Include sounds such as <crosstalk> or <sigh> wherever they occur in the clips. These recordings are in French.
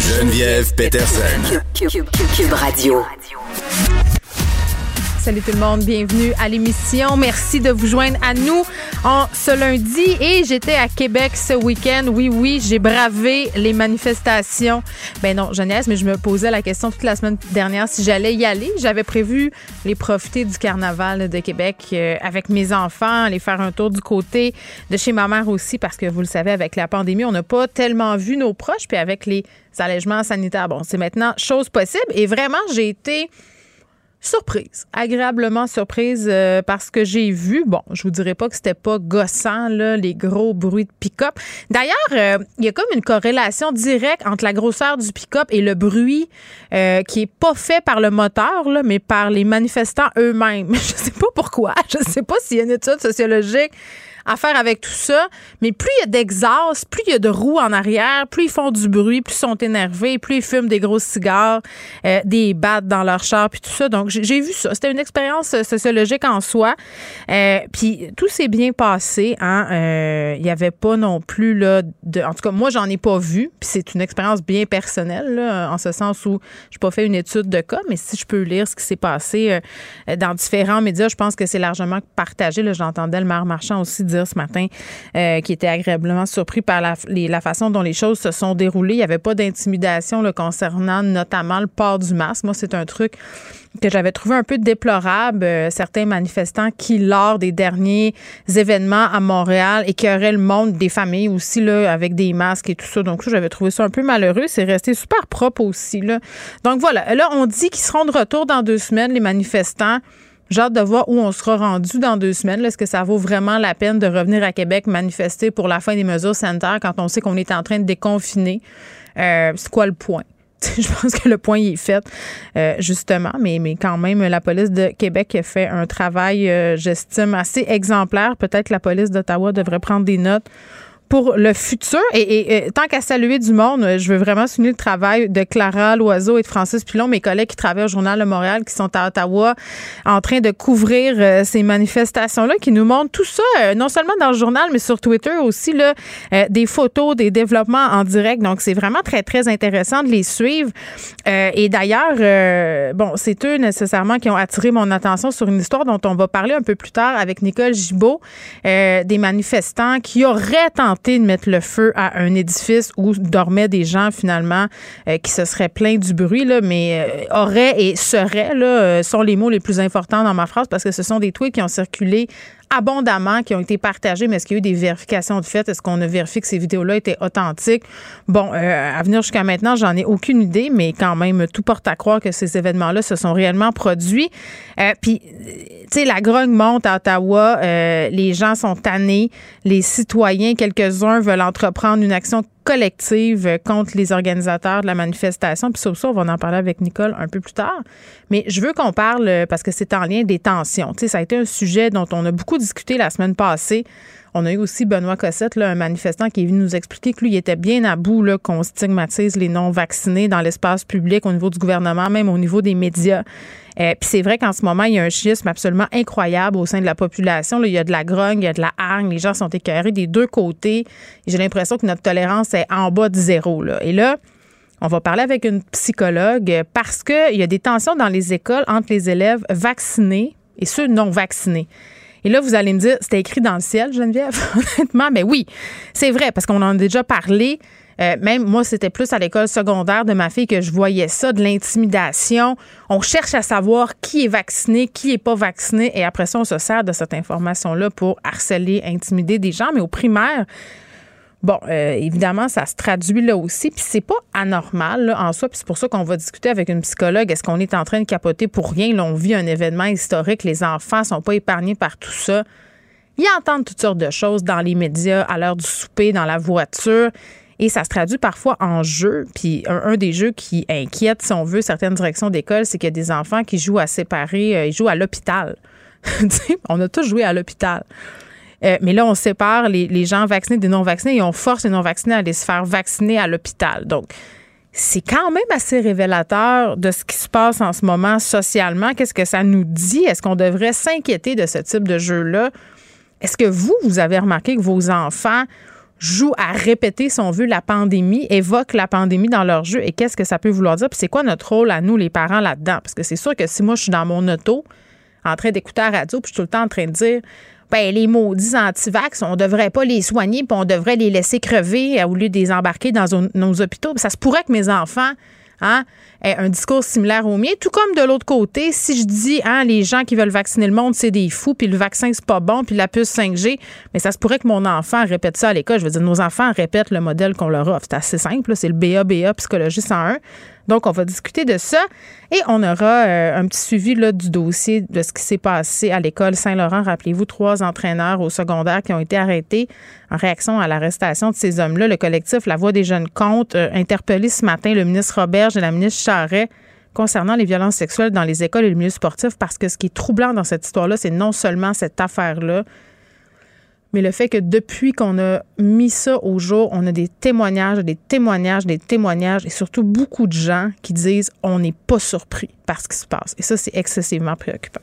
Geneviève Peterson. Cube Radio. Salut tout le monde, bienvenue à l'émission. Merci de vous joindre à nous en ce lundi. Et j'étais à Québec ce week-end. Oui, oui, j'ai bravé les manifestations. Ben non, jeunesse, mais je me posais la question toute la semaine dernière si j'allais y aller. J'avais prévu les profiter du carnaval de Québec euh, avec mes enfants, aller faire un tour du côté de chez ma mère aussi, parce que vous le savez, avec la pandémie, on n'a pas tellement vu nos proches. Puis avec les allègements sanitaires, bon, c'est maintenant chose possible. Et vraiment, j'ai été surprise, agréablement surprise euh, parce que j'ai vu, bon, je vous dirais pas que c'était pas gossant, là, les gros bruits de pick-up. D'ailleurs, euh, il y a comme une corrélation directe entre la grosseur du pick-up et le bruit euh, qui est pas fait par le moteur, là, mais par les manifestants eux-mêmes. <laughs> Je sais pas pourquoi, je sais pas s'il y a une étude sociologique à faire avec tout ça. Mais plus il y a d'exhaust, plus il y a de roues en arrière, plus ils font du bruit, plus ils sont énervés, plus ils fument des gros cigares, euh, des battes dans leur char, puis tout ça. Donc, j'ai vu ça. C'était une expérience euh, sociologique en soi. Euh, puis tout s'est bien passé. Hein? Il n'y avait pas non plus, là, de, en tout cas, moi, j'en ai pas vu. Puis c'est une expérience bien personnelle, là, en ce sens où je n'ai pas fait une étude de cas, mais si je peux lire ce qui s'est passé dans différents médias, je pense que c'est largement partagé. J'entendais le maire Marchand aussi dire ce matin, euh, qui était agréablement surpris par la, façon dont les choses se sont déroulées. Il n'y avait pas d'intimidation concernant notamment le port du masque. Moi, c'est un truc que j'avais trouvé un peu déplorable, euh, certains manifestants qui, lors des derniers événements à Montréal, écœuraient le monde des familles aussi, là, avec des masques et tout ça. Donc, j'avais trouvé ça un peu malheureux. C'est resté super propre aussi. Donc, voilà. Là, on dit qu'ils seront de retour dans deux semaines, les manifestants. J'ai hâte de voir où on sera rendu dans deux semaines. Est-ce que ça vaut vraiment la peine de revenir à Québec manifester pour la fin des mesures sanitaires quand on sait qu'on est en train de déconfiner? Euh, c'est quoi le point? <laughs> je pense que le point est fait, euh, justement, mais, mais quand même, la police de Québec a fait un travail, euh, j'estime, assez exemplaire. Peut-être que la police d'Ottawa devrait prendre des notes pour le futur. Et, tant qu'à saluer du monde, je veux vraiment souligner le travail de Clara Loiseau et de Francis Pilon, mes collègues qui travaillent au Journal de Montréal, qui sont à Ottawa, en train de couvrir euh, ces manifestations-là, qui nous montrent tout ça, euh, non seulement dans le journal, mais sur Twitter aussi, là, euh, des photos, des développements en direct. Donc, c'est vraiment très, très intéressant de les suivre. et d'ailleurs, bon, c'est eux nécessairement qui ont attiré mon attention sur une histoire dont on va parler un peu plus tard avec Nicole Gibault, des manifestants qui auraient tenté de mettre le feu à un édifice où dormaient des gens finalement euh, qui se seraient plaints du bruit, mais euh, auraient et seraient là, euh, sont les mots les plus importants dans ma phrase parce que ce sont des tweets qui ont circulé abondamment qui ont été partagés, mais est-ce qu'il y a eu des vérifications de fait? Est-ce qu'on a vérifié que ces vidéos-là étaient authentiques? Bon, à venir jusqu'à maintenant, j'en ai aucune idée, mais quand même, tout porte à croire que ces événements-là se sont réellement produits. Puis, tu sais, la grogne monte à Ottawa, les gens sont tannés, les citoyens, quelques-uns veulent entreprendre une action collective contre les organisateurs de la manifestation. Puis sur ça, on va en parler avec Nicole un peu plus tard. Mais je veux qu'on parle, parce que c'est en lien des tensions. Tu sais, ça a été un sujet dont on a beaucoup discuté la semaine passée. On a eu aussi Benoît Cossette, là, un manifestant qui est venu nous expliquer que lui, il était bien à bout qu'on stigmatise les non-vaccinés dans l'espace public au niveau du gouvernement, même au niveau des médias. Euh, puis c'est vrai qu'en ce moment, il y a un schisme absolument incroyable au sein de la population. Là, il y a de la grogne, il y a de la hargne, les gens sont écœurés des deux côtés. J'ai l'impression que notre tolérance est en bas de zéro. Là. Et là, on va parler avec une psychologue parce qu'il y a des tensions dans les écoles entre les élèves vaccinés et ceux non vaccinés. Et là, vous allez me dire, c'était écrit dans le ciel, Geneviève? <laughs> Honnêtement, mais oui, c'est vrai, parce qu'on en a déjà parlé. Euh, même moi, c'était plus à l'école secondaire de ma fille que je voyais ça, de l'intimidation. On cherche à savoir qui est vacciné, qui est pas vacciné, et après ça, on se sert de cette information-là pour harceler, intimider des gens. Mais au primaire, Bon, euh, évidemment, ça se traduit là aussi, puis c'est pas anormal là, en soi, puis c'est pour ça qu'on va discuter avec une psychologue. Est-ce qu'on est en train de capoter pour rien? Là, on vit un événement historique, les enfants sont pas épargnés par tout ça. Ils entendent toutes sortes de choses dans les médias, à l'heure du souper, dans la voiture. Et ça se traduit parfois en jeu. Puis un, des jeux qui inquiète, si on veut, certaines directions d'école, c'est qu'il y a des enfants qui jouent à séparer, euh, ils jouent à l'hôpital. <laughs> On a tous joué à l'hôpital. Euh, mais là, on sépare les, les gens vaccinés des non-vaccinés et on force les non-vaccinés à aller se faire vacciner à l'hôpital. Donc, c'est quand même assez révélateur de ce qui se passe en ce moment socialement. Qu'est-ce que ça nous dit? Est-ce qu'on devrait s'inquiéter de ce type de jeu-là? Est-ce que vous, vous avez remarqué que vos enfants jouent à répéter, si on la pandémie, évoquent la pandémie dans leur jeu et qu'est-ce que ça peut vouloir dire? Puis c'est quoi notre rôle à nous, les parents, là-dedans? Parce que c'est sûr que si moi, je suis dans mon auto, en train d'écouter la radio, puis je suis tout le temps en train de dire ben, les maudits antivax, on devrait pas les soigner, puis on devrait les laisser crever au lieu de les embarquer dans nos hôpitaux. Ça se pourrait que mes enfants hein, aient un discours similaire au mien. Tout comme de l'autre côté, si je dis hein, les gens qui veulent vacciner le monde, c'est des fous, puis le vaccin, c'est pas bon, puis la puce 5G, mais ça se pourrait que mon enfant répète ça à l'école. Je veux dire, nos enfants répètent le modèle qu'on leur offre. C'est assez simple, c'est le BA-BA Psychologie 101. Donc, on va discuter de ça et on aura euh, un petit suivi du dossier de ce qui s'est passé à l'école Saint-Laurent. Rappelez-vous, trois entraîneurs au secondaire qui ont été arrêtés en réaction à l'arrestation de ces hommes-là. Le collectif La Voix des jeunes compte euh, interpellé ce matin le ministre Roberge et la ministre Charret concernant les violences sexuelles dans les écoles et le milieu sportif parce que ce qui est troublant dans cette histoire-là, c'est non seulement cette affaire-là, mais le fait que depuis qu'on a mis ça au jour, on a des témoignages, des témoignages, des témoignages et surtout beaucoup de gens qui disent on n'est pas surpris par ce qui se passe. Et ça, c'est excessivement préoccupant.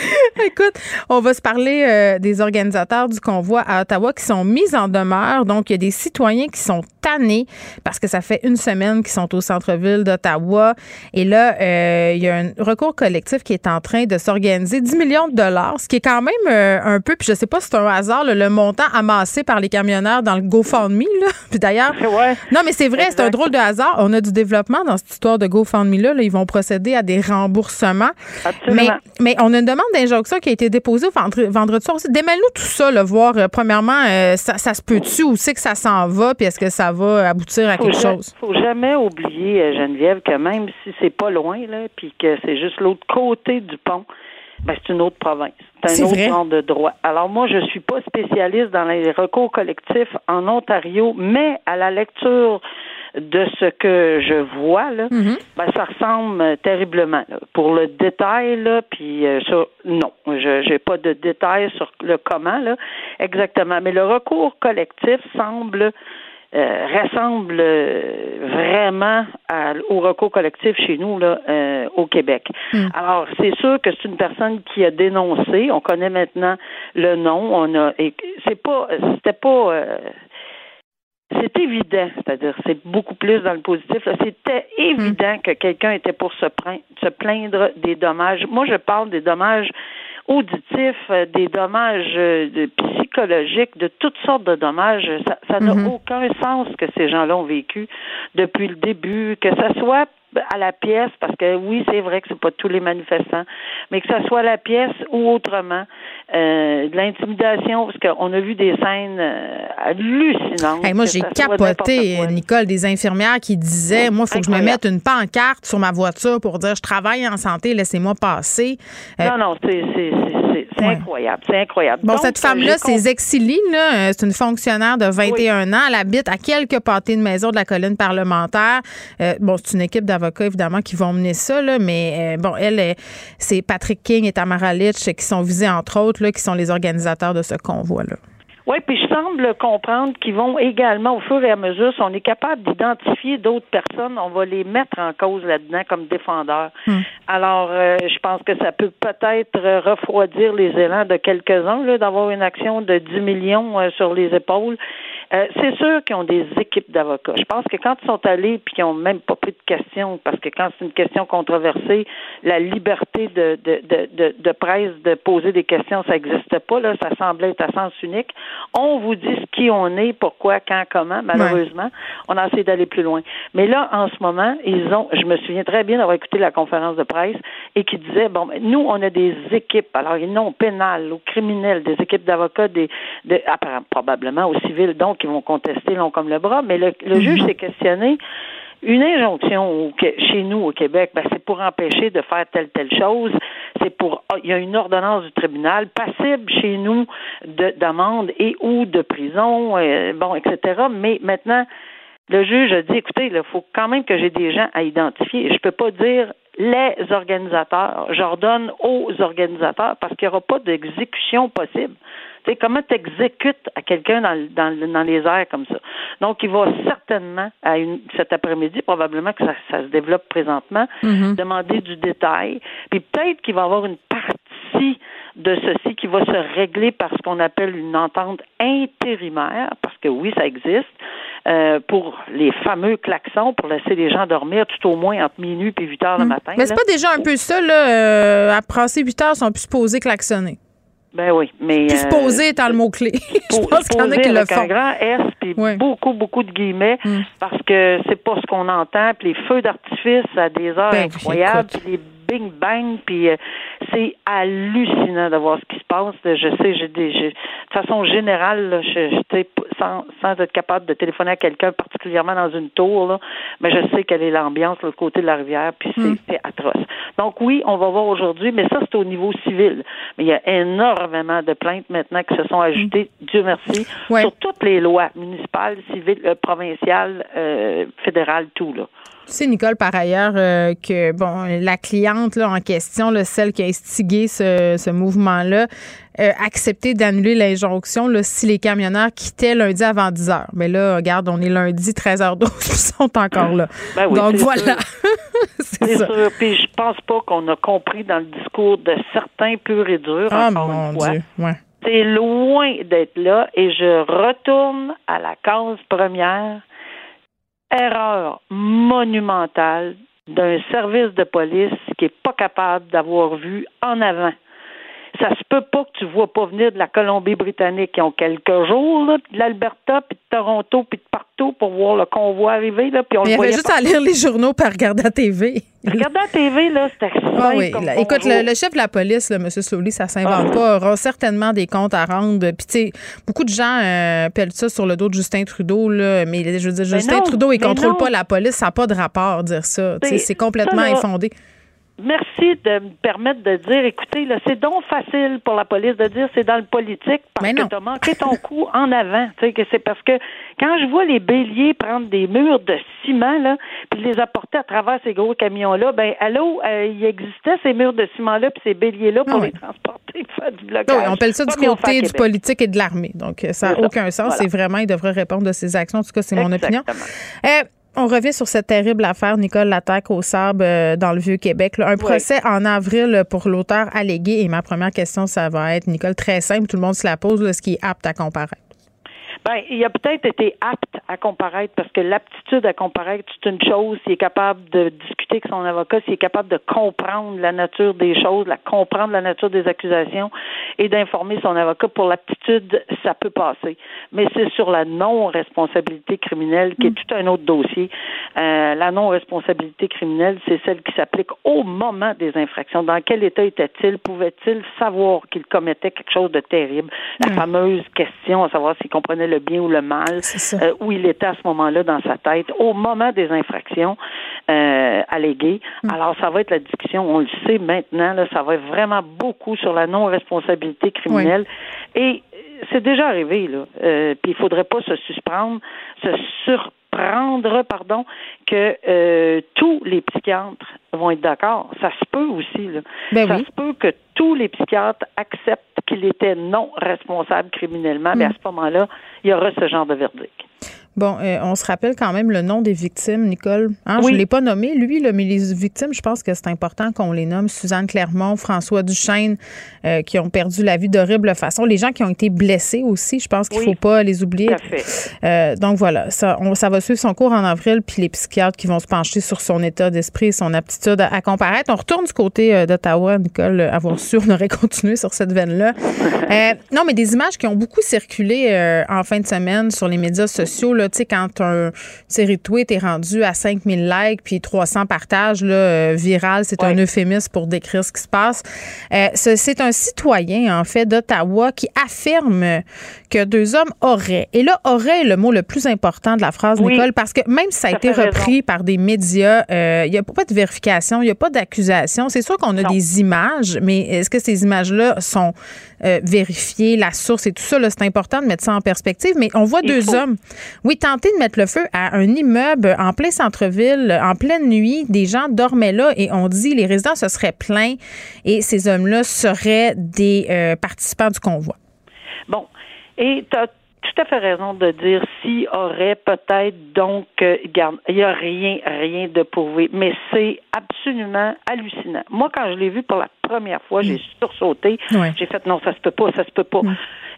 <laughs> Écoute, on va se parler euh, des organisateurs du convoi à Ottawa qui sont mis en demeure. Donc, il y a des citoyens qui sont tannés parce que ça fait une semaine qu'ils sont au centre-ville d'Ottawa. Et là, euh, il y a un recours collectif qui est en train de s'organiser. 10 millions de dollars, ce qui est quand même euh, un peu, puis je sais pas si c'est un hasard, là, le montant amassé par les camionneurs dans le GoFundMe. Là. <laughs> Puis d'ailleurs, <laughs> Ouais. non, mais c'est vrai, c'est un drôle de hasard. On a du développement dans cette histoire de GoFundMe-là. Là, ils vont procéder à des remboursements. Absolument. Mais, mais on a une demande d'injonction qui a été déposée vendre- vendredi soir aussi. Démêle-nous tout ça, là, voir, euh, premièrement, ça, ça se peut-tu, où c'est que ça s'en va, puis est-ce que ça va aboutir à Faut quelque ja- chose? faut jamais oublier, euh, Geneviève, que même si c'est pas loin, là, puis que c'est juste l'autre côté du pont, ben, c'est une autre province. C'est un autre vrai. genre de droit. Alors moi, je suis pas spécialiste dans les recours collectifs en Ontario, mais à la lecture de ce que je vois, là, Mm-hmm. ben, ça ressemble euh, terriblement. là. Pour le détail, là, puis euh, ça, non, je j'ai pas de détails sur le comment, là, exactement. Mais le recours collectif semble euh, ressemble euh, vraiment à- au recours collectif chez nous là euh, au Québec. Alors c'est sûr que c'est une personne qui a dénoncé. On connaît maintenant le nom. On a et c'est pas c'était pas euh, c'est évident, c'est-à-dire c'est beaucoup plus dans le positif. C'était évident que quelqu'un était pour se, se plaindre des dommages. Moi, je parle des dommages auditifs, des dommages de- de toutes sortes de dommages. Ça n'a aucun sens que ces gens-là ont vécu depuis le début, que ça soit à la pièce, parce que oui, c'est vrai que c'est pas tous les manifestants, mais que ça soit à la pièce ou autrement, euh, de l'intimidation, parce qu'on a vu des scènes euh, hallucinantes. Hey, moi, j'ai capoté. Nicole, des infirmières qui disaient Moi, il faut que je me mette une pancarte sur ma voiture pour dire Je travaille en santé, laissez-moi passer. Euh, Non, non, c'est c'est- Ouais. incroyable, c'est incroyable. Bon, Donc, cette euh, femme-là, c'est Zexili, là. Euh, C'est une fonctionnaire de 21 ans. Elle habite à quelques pâtés de maison de la colline parlementaire. Euh, bon, c'est une équipe d'avocats, évidemment, qui vont mener ça, là, mais euh, bon, elle, c'est Patrick King et Tamara Litch qui sont visés, entre autres, là, qui sont les organisateurs de ce convoi-là. Oui, puis je semble comprendre qu'ils vont également, au fur et à mesure, si on est capable d'identifier d'autres personnes, on va les mettre en cause là-dedans comme défendeurs. Hmm. Alors, euh, je pense que ça peut peut-être euh, refroidir les élans de quelques-uns, là, d'avoir une action de 10 millions euh, sur les épaules. Euh, c'est sûr qu'ils ont des équipes d'avocats. Je pense que quand ils sont allés puis qu'ils n'ont même pas pris de questions, parce que quand c'est une question controversée, la liberté de, de, de, de, de presse de poser des questions, ça n'existe pas. Là, ça semblait être à sens unique. On vous dit ce qui on est, pourquoi, quand, comment. Malheureusement, on a essayé d'aller plus loin. Mais là, en ce moment, ils ont. Je me souviens très bien d'avoir écouté la conférence de presse et qui disait bon, ben, nous, on a des équipes. Alors, ils n'ont pénal, ou criminel, des équipes d'avocats, des, de, apparemment, probablement au civil, donc qui vont contester long comme le bras, mais le, le juge s'est questionné. Une injonction chez nous au Québec, ben, c'est pour empêcher de faire telle telle chose. C'est pour ah, il y a une ordonnance du tribunal passible chez nous de d'amende et ou de prison, euh, bon, etc. Mais maintenant, le juge a dit écoutez, il faut quand même que j'ai des gens à identifier. Je peux pas dire les organisateurs. J'ordonne aux organisateurs parce qu'il n'y aura pas d'exécution possible. Tu sais, comment tu exécutes à quelqu'un dans, dans, dans les airs comme ça? Donc, il va certainement, à une, cet après-midi, probablement que ça, ça se développe présentement, demander du détail. Puis peut-être qu'il va y avoir une partie de ceci qui va se régler par ce qu'on appelle une entente intérimaire, parce que oui, ça existe, euh, pour les fameux klaxons, pour laisser les gens dormir tout au moins entre minuit et 8 heures le matin. Mais c'est pas déjà un peu ça, là? euh, à passer 8 heures, ils sont plus supposés klaxonner. Ben oui, mais... Plus euh, supposés étant le mot-clé. <laughs> Je pense qu'il y en a poser qui le font. un grand S puis beaucoup beaucoup de guillemets Mm. parce que c'est pas ce qu'on entend puis les feux d'artifice à des heures Ben, incroyables puis les bing bang puis euh, c'est hallucinant de voir ce qui se passe je sais j'ai des j'ai- de façon générale là, je, je- tu sais, sans sans être capable de téléphoner à quelqu'un particulièrement dans une tour là mais je sais quelle est l'ambiance de l'autre côté de la rivière puis c'est Mm. c'est atroce. Donc oui on va voir aujourd'hui mais ça c'est au niveau civil. Mais il y a énormément de plaintes maintenant qui se sont ajoutées Dieu merci. Ouais. sur toutes les lois municipales, civiles, euh, provinciales, euh, fédérales, tout là. Tu sais, Nicole, par ailleurs, euh, que bon, la cliente là, en question, là, celle qui a instigé ce, ce mouvement-là, euh, accepté d'annuler l'injonction là, si les camionneurs quittaient lundi avant 10 heures. Mais là, regarde, on est lundi 13h12, ils sont encore là. <laughs> Ben oui, Donc voilà. <laughs> C'est C'est ça. sûr. Puis je pense pas qu'on a compris dans le discours de certains purs et durs, Ah, encore mon une fois. Dieu. Ouais. C'est loin d'être là et je retourne à la cause première. Erreur monumentale d'un service de police qui est pas capable d'avoir vu en avant. Ça se peut pas que tu vois pas venir de la Colombie-Britannique qui ont quelques jours, là, puis de l'Alberta, puis de Toronto, puis de partout pour voir le convoi arriver, là, puis on Mais il y avait juste à lire les journaux par regarder la TV. Regardez la TV, là, c'était Ah oui. comme écoute, le, le chef de la police, M. Slowly, ça s'invente Ah. pas, aura certainement des comptes à rendre. Puis, tu sais, beaucoup de gens euh, pèlent ça sur le dos de Justin Trudeau, là, mais je veux dire, Justin non, Trudeau, il mais contrôle non. pas la police, ça n'a pas de rapport dire ça. Sais, C'est- C'est complètement ça, là, infondé. Merci de me permettre de dire, écoutez, là, c'est donc facile pour la police de dire c'est dans le politique parce que tu as manqué ton <laughs> coup en avant. Tu sais, que c'est parce que quand je vois les béliers prendre des murs de ciment, là, puis les apporter à travers ces gros camions-là, ben, allô, euh, il existait ces murs de ciment-là puis ces béliers-là pour Ah les transporter, <laughs> faire du blocage. oui, on appelle ça du côté du politique et de l'armée. Donc, euh, ça n'a ça. aucun sens. Voilà. C'est vraiment, il devrait répondre de ses actions. En tout cas, c'est mon opinion. Euh, on revient sur cette terrible affaire, Nicole, l'attaque au sable euh, dans le Vieux-Québec. Un procès en avril euh, pour l'auteur allégué. Et ma première question, ça va être, Nicole, très simple, tout le monde se la pose, là, ce qui est apte à comparaître. Ben, il a peut-être été apte à comparaître parce que l'aptitude à comparaître, c'est une chose. S'il est capable de discuter avec son avocat, s'il est capable de comprendre la nature des choses, la comprendre la nature des accusations et d'informer son avocat pour l'aptitude, ça peut passer. Mais c'est sur la non-responsabilité criminelle qui est tout un autre dossier. Euh, la non-responsabilité criminelle, c'est celle qui s'applique au moment des infractions. Dans quel état était-il? Pouvait-il savoir qu'il commettait quelque chose de terrible? La fameuse question à savoir s'il comprenait le bien ou le mal, euh, où il était à ce moment-là dans sa tête, au moment des infractions euh, alléguées. Alors, ça va être la discussion, on le sait maintenant, là, ça va être vraiment beaucoup sur la non-responsabilité criminelle. Et c'est déjà arrivé, là. Euh, puis il faudrait pas se suspendre, se surprendre, pardon, que euh, tous les psychiatres vont être d'accord. Ça se peut aussi, là. Ben ça oui. se peut que tous les psychiatres acceptent qu'il était non responsable criminellement, mais à ce moment-là, il y aura ce genre de verdict. Bon, euh, on se rappelle quand même le nom des victimes, Nicole. Hein? Je ne l'ai pas nommé, lui, là, mais les victimes, je pense que c'est important qu'on les nomme. Suzanne Clermont, François Duchesne, euh, qui ont perdu la vie d'horrible façon. Les gens qui ont été blessés aussi, je pense qu'il ne faut pas les oublier. Tout à fait. Euh, donc voilà, ça, on, ça va suivre son cours en avril, puis les psychiatres qui vont se pencher sur son état d'esprit et son aptitude à, à, comparaître. On retourne du côté d'Ottawa, Nicole, avoir su, on aurait <laughs> continué sur cette veine-là. non, mais des images qui ont beaucoup circulé en fin de semaine sur les médias sociaux, tu sais, quand un série tweet est rendu à 5000 likes puis 300 partages là, euh, viral, c'est un euphémisme pour décrire ce qui se passe. Euh, c'est un citoyen, en fait, d'Ottawa qui affirme que deux hommes auraient. Et là, aurait est le mot le plus important de la phrase, Nicole, parce que même si ça a été repris par des médias, euh, il n'y a pas de vérification, il n'y a pas d'accusation. C'est sûr qu'on a des images, mais est-ce que ces images-là sont vérifiées, la source et tout ça? C'est important de mettre ça en perspective. Mais on voit deux hommes, oui, tenter de mettre le feu à un immeuble en plein centre-ville, en pleine nuit. Des gens dormaient là et on dit les résidents se seraient plaints et ces hommes-là seraient des euh, participants du convoi. Bon. Et tu as tout à fait raison de dire s'il aurait peut-être donc euh, garde, il n'y a rien, rien de prouvé, mais c'est absolument hallucinant. Moi, quand je l'ai vu pour la première fois, j'ai mm. sursauté. J'ai fait non, ça se peut pas, ça se peut pas.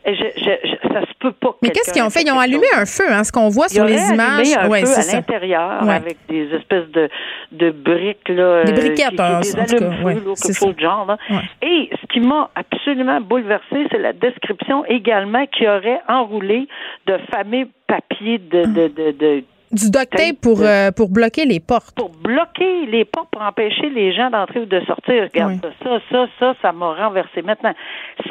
Je, je, ça se peut pas. Mais qu'est-ce qu'ils ont fait? Ils ont allumé un feu, hein, ce qu'on voit sur les images. Un ouais, feu à l'intérieur avec des espèces de, de briques. Là, des briquettes, euh, qui, des en tout cas. Ouais, là, genre. Là. Et ce qui m'a absolument bouleversé, c'est la description également qui aurait enroulé de fameux papiers de, de, de, de du duct tape pour, euh, pour bloquer les portes. Pour bloquer les portes, pour empêcher les gens d'entrer ou de sortir. Regarde ça, ça, ça, ça m'a renversé. Maintenant,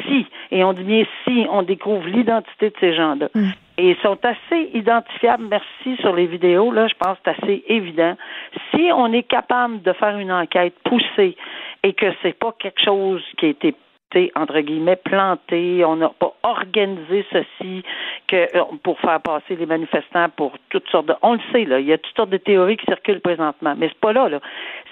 si, et on dit bien si, on découvre l'identité de ces gens-là, mm. et ils sont assez identifiables, merci, sur les vidéos, là, je pense que c'est assez évident. Si on est capable de faire une enquête poussée et que c'est pas quelque chose qui a été entre guillemets, planté. On n'a pas organisé ceci que euh, pour faire passer les manifestants pour toutes sortes de. On le sait, là. Il y a toutes sortes de théories qui circulent présentement. Mais c'est pas là, là.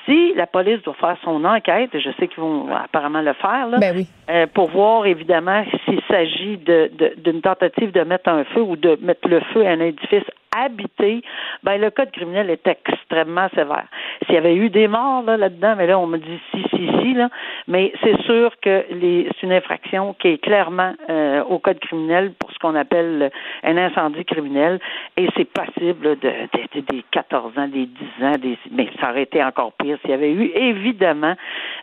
Si la police doit faire son enquête, je sais qu'ils vont apparemment le faire, là, ben oui. euh, pour voir évidemment s'il s'agit de, d'une tentative de mettre un feu ou de mettre le feu à un édifice habité, ben le code criminel est extrêmement sévère. S'il y avait eu des morts là, là-dedans, mais là on me dit si, si, si là, mais c'est sûr que c'est une infraction qui est clairement euh, au code criminel pour ce qu'on appelle un incendie criminel et c'est passible de, des 14 ans, des 10 ans, des, mais ça aurait été encore pire s'il y avait eu évidemment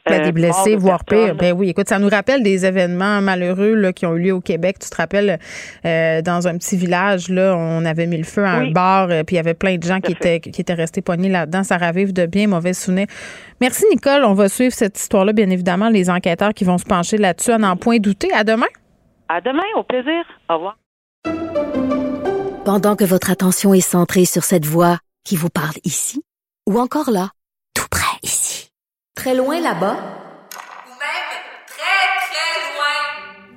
ben, des euh, blessés, voire pire. Ben oui, écoute, ça nous rappelle des événements malheureux là, qui ont eu lieu au Québec. Tu te rappelles, euh, dans un petit village, là, on avait mis le feu à un bar, euh, puis il y avait plein de gens qui étaient, qui étaient restés poignés là-dedans. Ça ravive de bien mauvais souvenirs. Merci, Nicole. On va suivre cette histoire-là, bien évidemment, les enquêteurs qui vont se pencher là-dessus à n'en point douter. À demain. À demain, au plaisir. Au revoir. Pendant que votre attention est centrée sur cette voix qui vous parle ici, ou encore là, tout près ici, très loin là-bas, ou même très, très loin,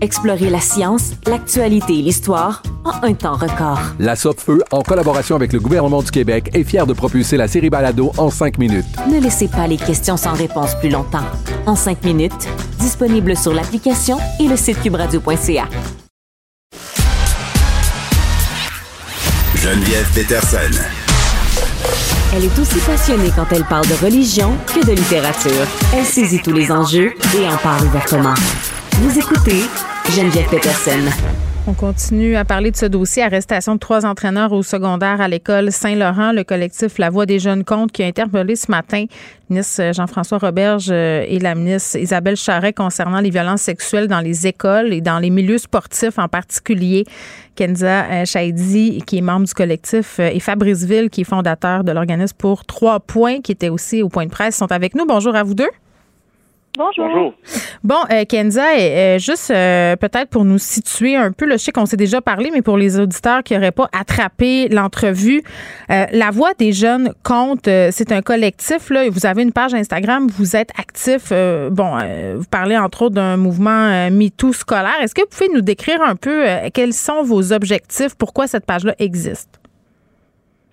Explorez la science, l'actualité et l'histoire en un temps record. La Feu, en collaboration avec le gouvernement du Québec, est fière de propulser la série Balado en cinq minutes. Ne laissez pas les questions sans réponse plus longtemps. En cinq minutes, disponible sur l'application et le site cubradio.ca. Geneviève Peterson. Elle est aussi passionnée quand elle parle de religion que de littérature. Elle saisit tous les enjeux et en parle ouvertement. Vous écoutez Geneviève Peterson. On continue à parler de ce dossier, arrestation de trois entraîneurs au secondaire à l'école Saint-Laurent, le collectif La Voix des jeunes comptes qui a interpellé ce matin le ministre Jean-François Roberge euh, et la ministre Isabelle Charret concernant les violences sexuelles dans les écoles et dans les milieux sportifs en particulier. Kenza euh, Chaidi, qui est membre du collectif, euh, et Fabrice Ville, qui est fondateur de l'organisme pour Trois Points, qui était aussi au point de presse, sont avec nous. Bonjour à vous deux. Bonjour. Bon, euh, Kenza, euh, euh, juste euh, peut-être pour nous situer un peu, là, je sais qu'on s'est déjà parlé, mais pour les auditeurs qui n'auraient pas attrapé l'entrevue, La Voix des jeunes compte, c'est un collectif, là, vous avez une page Instagram, vous êtes actif, bon, vous parlez entre autres d'un mouvement MeToo scolaire. Est-ce que vous pouvez nous décrire un peu quels sont vos objectifs, pourquoi cette page-là existe?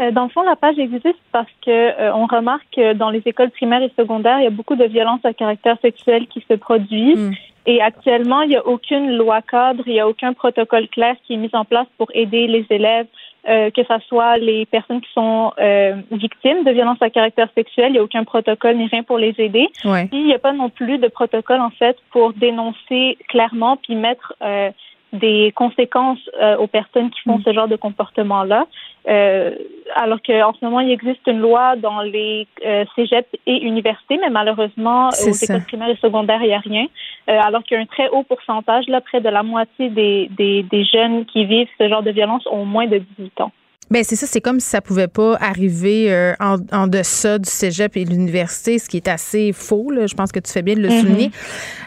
Euh, dans le fond, la page existe parce que euh, on remarque que dans les écoles primaires et secondaires, il y a beaucoup de violences à caractère sexuel qui se produisent. Et actuellement, il n'y a aucune loi cadre, il n'y a aucun protocole clair qui est mis en place pour aider les élèves, euh, que ce soit les personnes qui sont euh, victimes de violences à caractère sexuel. Il n'y a aucun protocole ni rien pour les aider. Ouais. Puis il n'y a pas non plus de protocole en fait pour dénoncer clairement puis mettre euh, des conséquences euh, aux personnes qui font ce genre de comportement-là. Euh, alors qu'en ce moment, il existe une loi dans les euh, cégeps et universités, mais malheureusement, aux ça. écoles primaires et secondaires, il n'y a rien. Euh, alors qu'il y a un très haut pourcentage, là, près de la moitié des, des, des jeunes qui vivent ce genre de violence ont moins de 18 ans. Ben c'est ça, c'est comme si ça pouvait pas arriver euh, en, en deçà du cégep et de l'université, ce qui est assez faux. Là. Je pense que tu fais bien de le Mhm. souligner.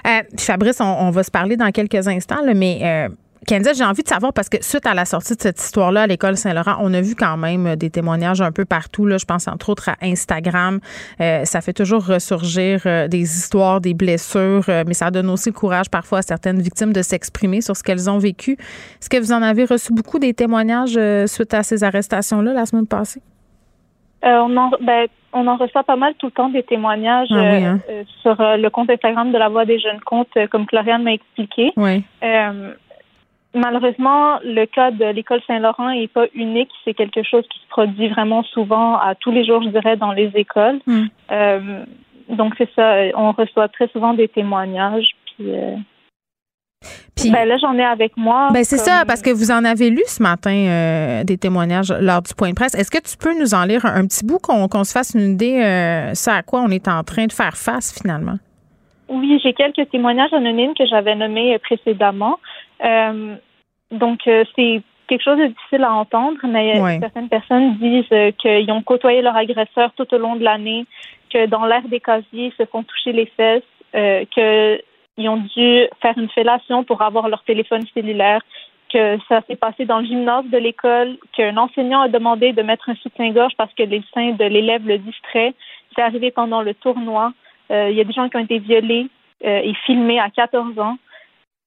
Euh, Fabrice, on, on va se parler dans quelques instants, là, mais euh, Kenza, j'ai envie de savoir parce que suite à la sortie de cette histoire-là à l'école Saint-Laurent, on a vu quand même euh, des témoignages un peu partout. Là, je pense entre autres à Instagram. Euh, ça fait toujours ressurgir euh, des histoires, des blessures, euh, mais ça donne aussi le courage parfois à certaines victimes de s'exprimer sur ce qu'elles ont vécu. Est-ce que vous en avez reçu beaucoup des témoignages euh, suite à ces arrestations-là la semaine passée? Euh, on, en, ben, on en reçoit pas mal tout le temps des témoignages Ah oui, hein? sur le compte Instagram de la Voix des jeunes comptes, comme Floriane m'a expliqué. Oui. Malheureusement, le cas de l'école Saint-Laurent n'est pas unique. C'est quelque chose qui se produit vraiment souvent à tous les jours, je dirais, dans les écoles. Hmm. Euh, donc, c'est ça. On reçoit très souvent des témoignages. Puis, euh, Puis- ben là, j'en ai avec moi. Ben c'est comme- ça, parce que vous en avez lu ce matin euh, des témoignages lors du point de presse. Est-ce que tu peux nous en lire un, un petit bout qu'on se fasse une idée ça à quoi on est en train de faire face finalement? Oui, j'ai quelques témoignages anonymes que j'avais nommés précédemment. Euh, donc, euh, c'est quelque chose de difficile à entendre, mais Ouais. certaines personnes disent euh, qu'ils ont côtoyé leur agresseur tout au long de l'année, que dans l'air des casiers, ils se font toucher les fesses, euh, qu'ils ont dû faire une fellation pour avoir leur téléphone cellulaire, que ça s'est passé dans le gymnase de l'école, qu'un enseignant a demandé de mettre un soutien-gorge parce que les seins de l'élève le distraient. C'est arrivé pendant le tournoi. Euh, Il y a des gens qui ont été violés euh, et filmés à 14 ans.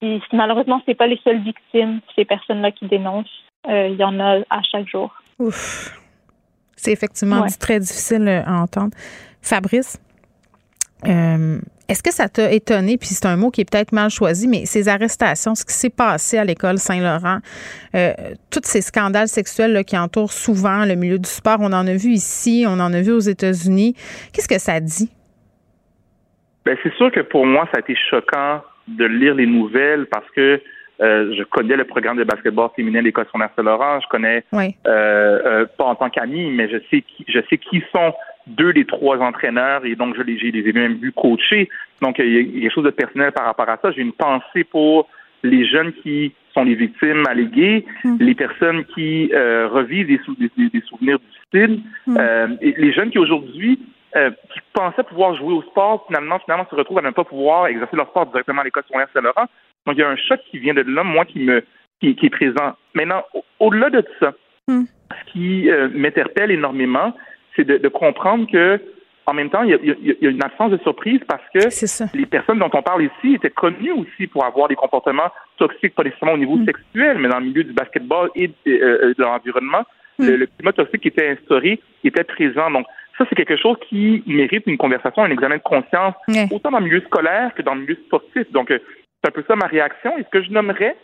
Puis, malheureusement, c'est pas les seules victimes, ces personnes-là qui dénoncent. Euh, Il y en a à chaque jour. Ouf. C'est effectivement Ouais. très difficile euh, à entendre. Fabrice, euh, est-ce que ça t'a étonné, puis c'est un mot qui est peut-être mal choisi, mais ces arrestations, ce qui s'est passé à l'école Saint-Laurent, euh, tous ces scandales sexuels là, qui entourent souvent le milieu du sport, on en a vu ici, on en a vu aux États-Unis. Qu'est-ce que ça dit? Ben, c'est sûr que pour moi, ça a été choquant de lire les nouvelles parce que euh, je connais le programme de basketball féminin de l'École secondaire Saint-Laurent. Je connais, Oui. euh, euh, pas en tant qu'ami, mais je sais qui, je sais qui sont deux des trois entraîneurs et donc je les, j'ai les ai même vus coacher. Donc, il y, a, quelque chose de personnel par rapport à ça. J'ai une pensée pour les jeunes qui sont les victimes alléguées, les personnes qui revivent des, sou- des, des- des souvenirs difficiles, euh, et les jeunes qui aujourd'hui euh, qui pensaient pouvoir jouer au sport, finalement, finalement se retrouvent à ne pas pouvoir exercer leur sport directement à l'école secondaire Saint-Laurent. Donc, il y a un choc qui vient de là, moi, qui me qui, qui est présent. Maintenant, au- au-delà de ça, ce qui euh, m'interpelle énormément, c'est de, de comprendre que en même temps, il y, a, il y a- une absence de surprise parce que les personnes dont on parle ici étaient connues aussi pour avoir des comportements toxiques, pas nécessairement au niveau sexuel, mais dans le milieu du basketball et de, euh, de l'environnement. Le, le climat toxique qui était instauré était présent. Donc, ça, c'est quelque chose qui mérite une conversation, un examen de conscience, autant dans le milieu scolaire que dans le milieu sportif. Donc, euh, c'est un peu ça ma réaction. Et ce que je nommerais,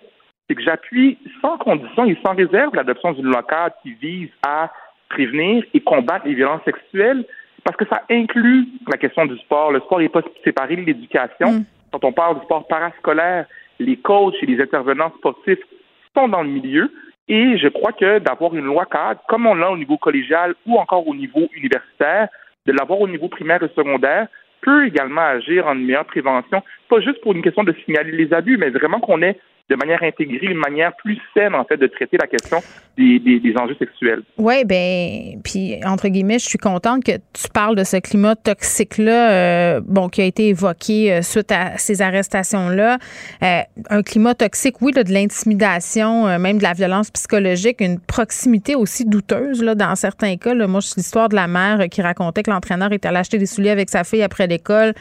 c'est que j'appuie sans condition et sans réserve l'adoption d'une loi cadre qui vise à prévenir et combattre les violences sexuelles parce que ça inclut la question du sport. Le sport n'est pas séparé de l'éducation. Quand on parle du sport parascolaire, les coachs et les intervenants sportifs sont dans le milieu. Et je crois que d'avoir une loi cadre, comme on l'a au niveau collégial ou encore au niveau universitaire, de l'avoir au niveau primaire et secondaire, peut également agir en meilleure prévention, pas juste pour une question de signaler les abus, mais vraiment qu'on ait de manière intégrée, une manière plus saine, en fait, de traiter la question des, des, enjeux sexuels. Oui, ben, puis entre guillemets, je suis contente que tu parles de ce climat toxique-là, euh, bon, qui a été évoqué euh, suite à ces arrestations-là. Euh, un climat toxique, oui, là, de l'intimidation, même de la violence psychologique, une proximité aussi douteuse, là, dans certains cas. Moi, c'est l'histoire de la mère qui racontait que l'entraîneur était allé acheter des souliers avec sa fille après l'école.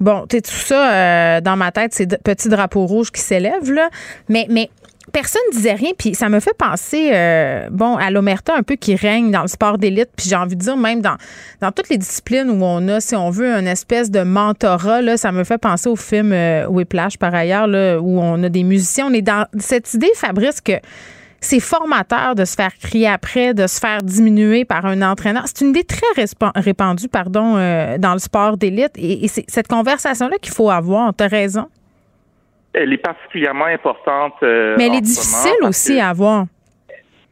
Bon, tu tout ça, dans ma tête, c'est petits drapeaux rouges qui s'élèvent, là. Mais, mais personne disait rien, puis ça me fait penser, euh, bon, à l'omerta un peu qui règne dans le sport d'élite, puis j'ai envie de dire même dans, toutes les disciplines où on a, si on veut, une espèce de mentorat, là, ça me fait penser au film euh, Whiplash, par ailleurs, là, où on a des musiciens. On est dans cette idée, Fabrice, que c'est formateur de se faire crier après, de se faire diminuer par un entraîneur. C'est une idée très répandue, pardon, euh, dans le sport d'élite, et, et c'est cette conversation-là qu'il faut avoir. Tu as raison. Elle est particulièrement importante. Euh, Mais elle est difficile aussi à avoir.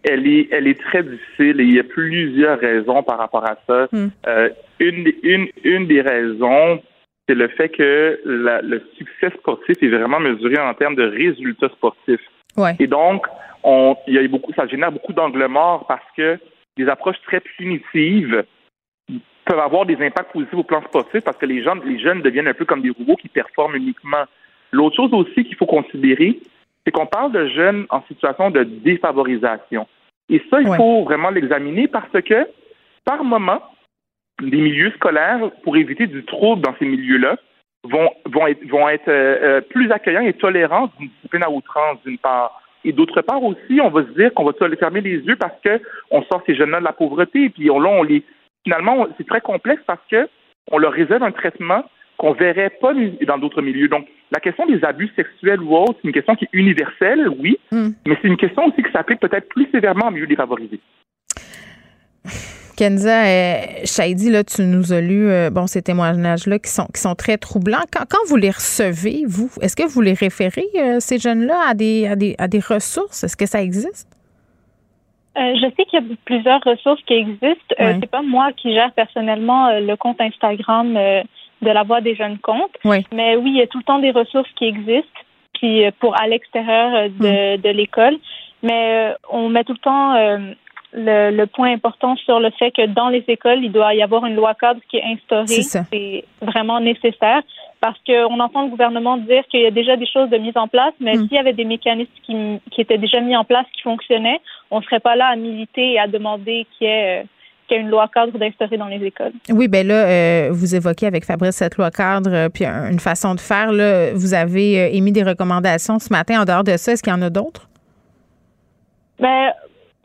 Elle est, elle est très difficile et il y a plusieurs raisons par rapport à ça. Hmm. Euh, une, des- une, une des raisons, c'est le fait que la- le succès sportif est vraiment mesuré en termes de résultats sportifs. Ouais. Et donc, on, il y a beaucoup, ça génère beaucoup d'angles morts parce que des approches très primitives peuvent avoir des impacts positifs au plan sportif parce que les gens, les jeunes deviennent un peu comme des robots qui performent uniquement. L'autre chose aussi qu'il faut considérer, c'est qu'on parle de jeunes en situation de défavorisation. Et ça, il Ouais. faut vraiment l'examiner parce que, par moment, des milieux scolaires, pour éviter du trouble dans ces milieux-là, vont, vont être, vont être euh, euh, plus accueillants et tolérants d'une discipline à outrance, d'une part. Et d'autre part aussi, on va se dire qu'on va se fermer les yeux parce que on sort ces jeunes-là de la pauvreté. Et puis on, là, on les, finalement, c'est très complexe parce que on leur réserve un traitement qu'on verrait pas dans d'autres milieux. Donc, la question des abus sexuels ou autres, c'est une question qui est universelle, oui, mais c'est une question aussi qui s'applique peut-être plus sévèrement en milieu défavorisé. Kenza euh, Shaidi, là, tu nous as lu euh, bon, ces témoignages-là qui sont, qui sont très troublants. Quand, quand vous les recevez, vous, est-ce que vous les référez, euh, ces jeunes-là, à des, à, des, à des ressources? Est-ce que ça existe? Euh, je sais qu'il y a plusieurs ressources qui existent. Euh, Ouais. c'est pas moi qui gère personnellement euh, le compte Instagram euh, de la voix des jeunes comptes. Oui. Mais oui, il y a tout le temps des ressources qui existent, puis euh, pour à l'extérieur euh, de, Mm. de l'école. Mais euh, on met tout le temps euh, le, le point important sur le fait que dans les écoles, il doit y avoir une loi cadre qui est instaurée. C'est ça. C'est vraiment nécessaire parce qu'on entend le gouvernement dire qu'il y a déjà des choses de mise en place, mais Mm. s'il y avait des mécanismes qui, qui étaient déjà mis en place, qui fonctionnaient, on ne serait pas là à militer et à demander qu'il y ait, euh, qu'il y ait une loi cadre d'instaurer dans les écoles. Oui, ben là, euh, vous évoquez avec Fabrice cette loi cadre, euh, puis un- une façon de faire. Là, vous avez euh, émis des recommandations ce matin. En dehors de ça, est-ce qu'il y en a d'autres? Ben,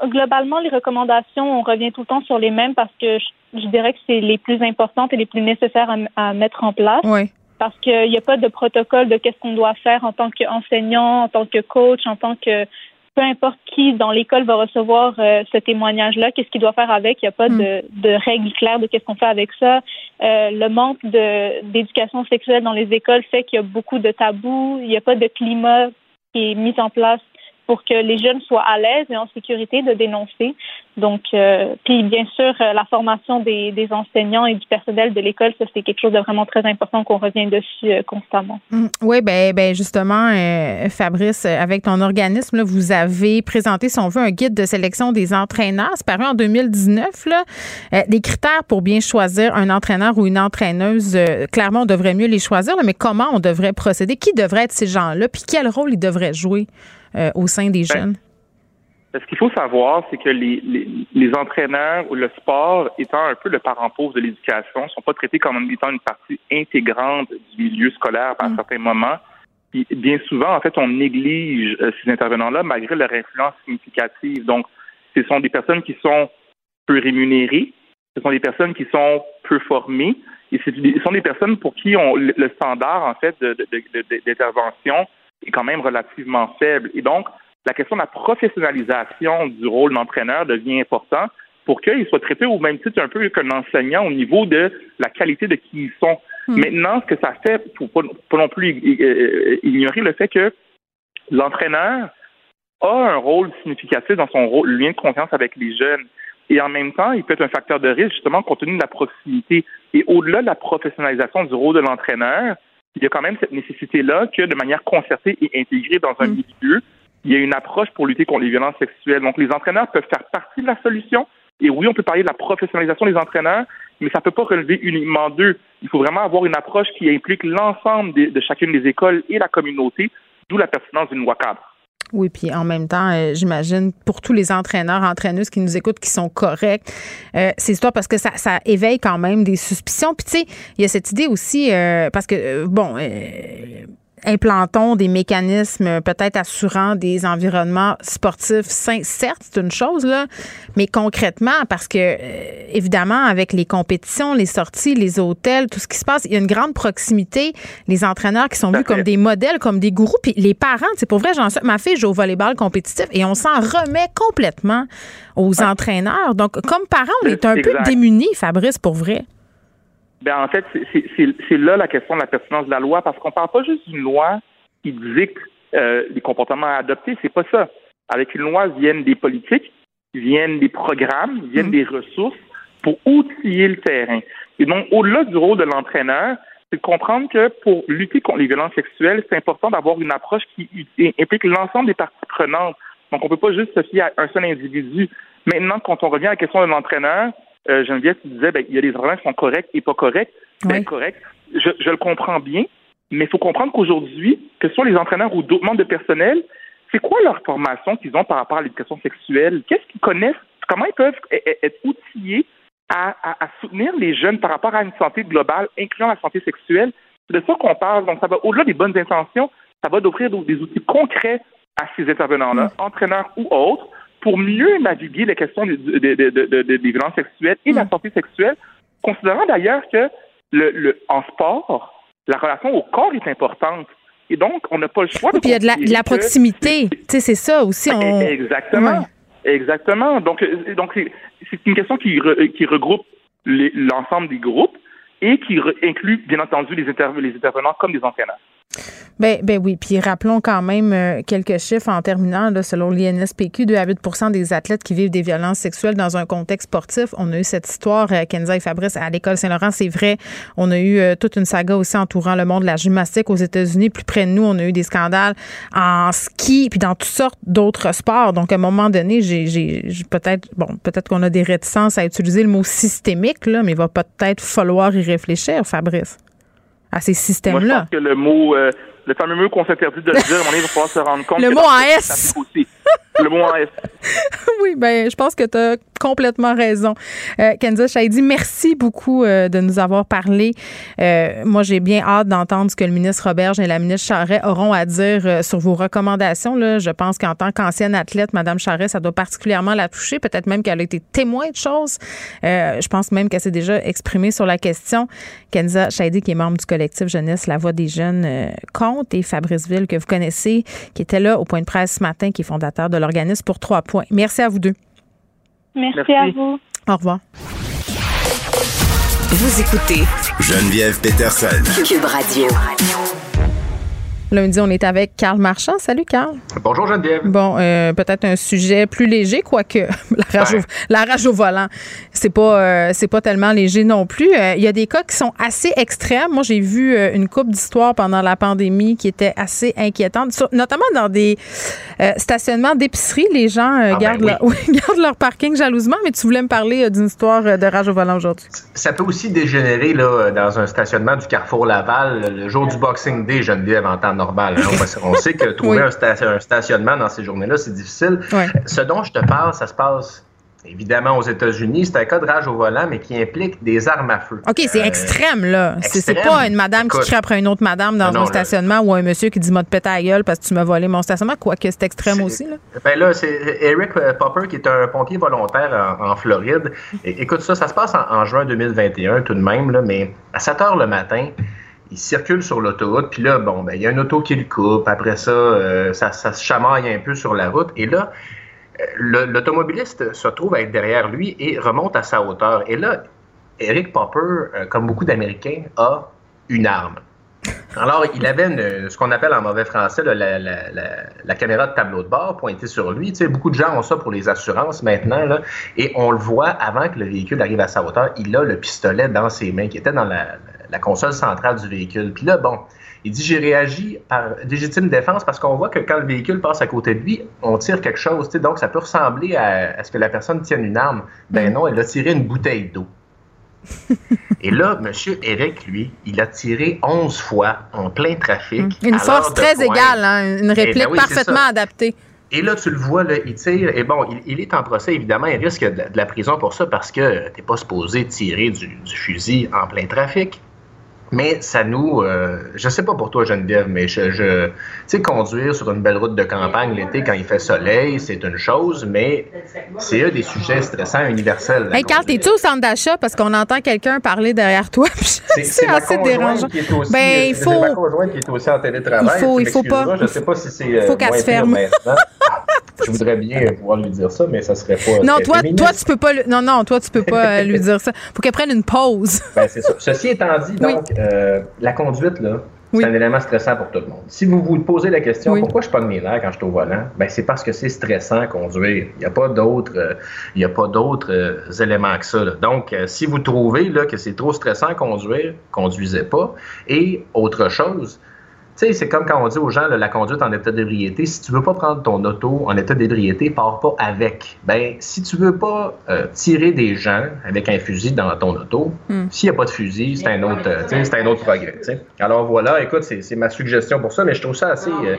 globalement, les recommandations, on revient tout le temps sur les mêmes parce que je, je dirais que c'est les plus importantes et les plus nécessaires à, à mettre en place. Oui. Parce qu'il n'y a pas de protocole de qu'est-ce qu'on doit faire en tant qu'enseignant, en tant que coach, en tant que peu importe qui dans l'école va recevoir euh, ce témoignage-là, qu'est-ce qu'il doit faire avec? Il n'y a pas de, de règles claires de qu'est-ce qu'on fait avec ça. Euh, le manque de d'éducation sexuelle dans les écoles fait qu'il y a beaucoup de tabous. Il n'y a pas de climat qui est mis en place pour que les jeunes soient à l'aise et en sécurité de dénoncer. Donc, euh, puis bien sûr, euh, la formation des, des enseignants et du personnel de l'école, ça c'est quelque chose de vraiment très important qu'on revient dessus euh, constamment. Oui, ben, ben justement, euh, Fabrice, euh, avec ton organisme, là, vous avez présenté, si on veut, un guide de sélection des entraîneurs. C'est paru en 2019. Là. Euh, des critères pour bien choisir un entraîneur ou une entraîneuse. euh, clairement, on devrait mieux les choisir, là, mais comment on devrait procéder? Qui devrait être ces gens-là? Puis quel rôle ils devraient jouer euh, au sein des Ben, jeunes? Ce qu'il faut savoir, c'est que les, les, les entraîneurs ou le sport étant un peu le parent pauvre de l'éducation, ne sont pas traités comme étant une partie intégrante du milieu scolaire à certains moments. Puis bien souvent, en fait, on néglige euh, ces intervenants-là malgré leur influence significative. Donc, ce sont des personnes qui sont peu rémunérées, ce sont des personnes qui sont peu formées, et ce sont des personnes pour qui on, le standard, en fait, de- de- de- de- d'intervention est quand même relativement faible. Et donc, la question de la professionnalisation du rôle d'entraîneur devient important pour qu'ils soient traités au même titre un peu qu'un enseignant au niveau de la qualité de qui ils sont. Maintenant, ce que ça fait, pour pas, pas non plus euh, ignorer le fait que l'entraîneur a un rôle significatif dans son rôle, lien de confiance avec les jeunes. Et en même temps, il peut être un facteur de risque, justement, compte tenu de la proximité. Et au-delà de la professionnalisation du rôle de l'entraîneur, il y a quand même cette nécessité-là que, de manière concertée et intégrée dans un milieu, il y a une approche pour lutter contre les violences sexuelles. Donc, les entraîneurs peuvent faire partie de la solution. Et oui, on peut parler de la professionnalisation des entraîneurs, mais ça ne peut pas relever uniquement d'eux. Il faut vraiment avoir une approche qui implique l'ensemble de, chacune des écoles et la communauté, d'où la pertinence d'une loi cadre. Oui, puis en même temps, euh, j'imagine pour tous les entraîneurs, entraîneuses qui nous écoutent, qui sont corrects, euh, c'est histoire parce que ça, éveille quand même des suspicions. Puis tu sais, il y a cette idée aussi euh, parce que bon implantons des mécanismes peut-être assurant des environnements sportifs sains. Certes, c'est une chose, là, mais concrètement, parce que, euh, évidemment, avec les compétitions, les sorties, les hôtels, tout ce qui se passe, il y a une grande proximité. Les entraîneurs qui sont vus comme des modèles, comme des gourous, puis les parents, c'est pour vrai, j'en ma fille joue au volleyball compétitif et on s'en remet complètement aux entraîneurs. Donc, comme parents, on est un peu démunis, Fabrice, pour vrai. Ben, en fait, c'est là la question de la pertinence de la loi, parce qu'on parle pas juste d'une loi qui dicte euh, les comportements à adopter, c'est pas ça. Avec une loi viennent des politiques, viennent des programmes, viennent des ressources pour outiller le terrain. Et donc, au-delà du rôle de l'entraîneur, c'est de comprendre que pour lutter contre les violences sexuelles, c'est important d'avoir une approche qui implique l'ensemble des parties prenantes. Donc, on ne peut pas juste se fier à un seul individu. Maintenant, quand on revient à la question de l'entraîneur, euh, Geneviève, tu disais, ben, il y a des entraîneurs qui sont corrects et pas corrects. Ben, correct. Je, je le comprends bien, mais il faut comprendre qu'aujourd'hui, que ce soit les entraîneurs ou d'autres membres de personnel, c'est quoi leur formation qu'ils ont par rapport à l'éducation sexuelle? Qu'est-ce qu'ils connaissent? Comment ils peuvent e, e, être outillés à, à, soutenir les jeunes par rapport à une santé globale, incluant la santé sexuelle? C'est de ça qu'on parle. Donc, ça va au-delà des bonnes intentions, ça va d'offrir des outils concrets à ces intervenants-là, mm. entraîneurs ou autres, pour mieux naviguer les questions des violences sexuelles et de la mm. santé sexuelle, considérant d'ailleurs que le, en sport, la relation au corps est importante. Et donc, on n'a pas le choix de. puis il y a de la, proximité. Tu sais, c'est ça aussi. On... Exactement. Exactement. Donc, euh, donc c'est une question qui, qui regroupe l'ensemble des groupes et qui inclut, bien entendu, les, les intervenants comme des entraîneurs. Ben, ben oui. Puis rappelons quand même euh, quelques chiffres en terminant. Selon l'INSPQ, 2 à 8% des athlètes qui vivent des violences sexuelles dans un contexte sportif. On a eu cette histoire, euh, Kenza et Fabrice, à l'école Saint-Laurent, c'est vrai. On a eu euh, toute une saga aussi entourant le monde de la gymnastique aux États-Unis. Plus près de nous, on a eu des scandales en ski puis dans toutes sortes d'autres sports. Donc, à un moment donné, j'ai peut-être, bon, peut-être qu'on a des réticences à utiliser le mot systémique, là, mais il va peut-être falloir y réfléchir, Fabrice à ces systèmes-là. Moi, je pense que le mot, euh, le fameux mot qu'on s'interdit de le dire, on va falloir se rendre compte. Le mot en S. le mot <laughs> oui, ben, je pense que tu as complètement raison. Euh, Kenza Shaidi, merci beaucoup euh, de nous avoir parlé. Euh, moi, j'ai bien hâte d'entendre ce que le ministre Roberge et la ministre Charret auront à dire sur vos recommandations. Là. Je pense qu'en tant qu'ancienne athlète, Mme Charret, ça doit particulièrement la toucher. Peut-être même qu'elle a été témoin de choses. je pense même qu'elle s'est déjà exprimée sur la question. Kenza Shaidi, qui est membre du collectif Jeunesse La Voix des Jeunes, compte, et Fabrice Ville, que vous connaissez, qui était là au point de presse ce matin, qui est fondateur de l'organisme pour trois points. Merci à vous deux. Merci, à vous. Au revoir. Vous écoutez Geneviève Peterson. Cube Radio. Lundi, on est avec Carl Marchand. Salut, Carl. Bonjour, Geneviève. Bon, euh, peut-être un sujet plus léger, quoique <laughs> la rage, au, la rage au volant, c'est pas, euh, c'est pas tellement léger non plus. Euh, il y a des cas qui sont assez extrêmes. Moi, j'ai vu une coupe d'histoires pendant la pandémie qui était assez inquiétante, notamment dans des stationnements d'épicerie. Les gens ah, ben gardent, leur, <laughs> gardent leur parking jalousement, mais tu voulais me parler d'une histoire de rage au volant aujourd'hui. Ça peut aussi dégénérer là, dans un stationnement du Carrefour Laval le jour du Boxing Day, Geneviève, en temps normal. Hein, on sait que <laughs> trouver un, stationnement dans ces journées-là, c'est difficile. Ce dont je te parle, ça se passe évidemment aux États-Unis. C'est un cas de rage au volant, mais qui implique des armes à feu. OK, c'est euh, extrême, là. C'est pas une madame qui crie après une autre madame dans un stationnement ou un monsieur qui dit m'a te péter à gueule parce que tu m'as volé mon stationnement, quoique c'est extrême aussi. Là. Ben là, c'est Eric Popper qui est un pompier volontaire en, Floride. écoute ça, ça se passe en, en, juin 2021 tout de même, là, mais à 7 heures le matin, il circule sur l'autoroute, puis là, bon, ben, il y a une auto qui le coupe. Après ça, euh, ça, se chamaille un peu sur la route. Et là, euh, l'automobiliste se trouve à être derrière lui et remonte à sa hauteur. Et là, Eric Popper, euh, comme beaucoup d'Américains, a une arme. Alors, il avait ce qu'on appelle en mauvais français la, caméra de tableau de bord pointée sur lui. Tu sais, beaucoup de gens ont ça pour les assurances maintenant, et on le voit avant que le véhicule arrive à sa hauteur. Il a le pistolet dans ses mains, qui était dans la, la console centrale du véhicule. Puis là, bon, il dit j'ai réagi par légitime défense parce qu'on voit que quand le véhicule passe à côté de lui, on tire quelque chose. Donc, ça peut ressembler à, à ce que la personne tienne une arme. Ben non, elle a tiré une bouteille d'eau. <laughs> Et là, M. Eric, lui, il a tiré 11 fois en plein trafic. Une force très pointe. égale, hein, une Eh réplique ben oui, c'est parfaitement adaptée. Et là, tu le vois, là, il tire. Et bon, il, il est en procès, évidemment. Il risque de, de la prison pour ça parce que t'es pas supposé tirer du, du fusil en plein trafic. Mais ça nous. euh, je sais pas pour toi, Geneviève, mais je. je tu sais, conduire sur une belle route de campagne l'été quand il fait soleil, c'est une chose, mais c'est un des sujets stressants universels. Hey, Carl, t'es-tu au centre d'achat parce qu'on entend quelqu'un parler derrière toi? <laughs> C'est- assez dérangeant. qui est aussi- Ben, c'est il ma faut. conjointe qui est aussi en télétravail. Il faut- il faut pas- Je sais pas si c'est. euh, faut qu'elle moins se ferme. <laughs> Je voudrais bien pouvoir lui dire ça, mais ça serait pas. Non, toi, féministe. toi, tu peux pas. Non, non, toi, tu peux pas euh, lui dire ça. Faut qu'elle prenne une pause. <laughs> Ben, c'est ça. Ceci étant dit, donc, euh, la conduite, là, c'est un élément stressant pour tout le monde. Si vous vous posez la question, pourquoi je pogne mes nerfs quand je suis au volant? Ben, c'est parce que c'est stressant conduire. Il n'y a pas d'autres, euh, il y a pas d'autres euh, éléments que ça. là. Donc, euh, si vous trouvez là, que c'est trop stressant conduire, conduisez pas. Et autre chose, sais, c'est comme quand on dit aux gens là, la conduite en état d'ébriété. Si tu veux pas prendre ton auto en état d'ébriété, pars pas avec. Ben, si tu veux pas euh, tirer des gens avec un fusil dans ton auto, Hmm. s'il n'y a pas de fusil, c'est un autre, euh, c'est un autre progrès. tu sais. Alors voilà, écoute, c'est c'est ma suggestion pour ça, mais je trouve ça assez, euh,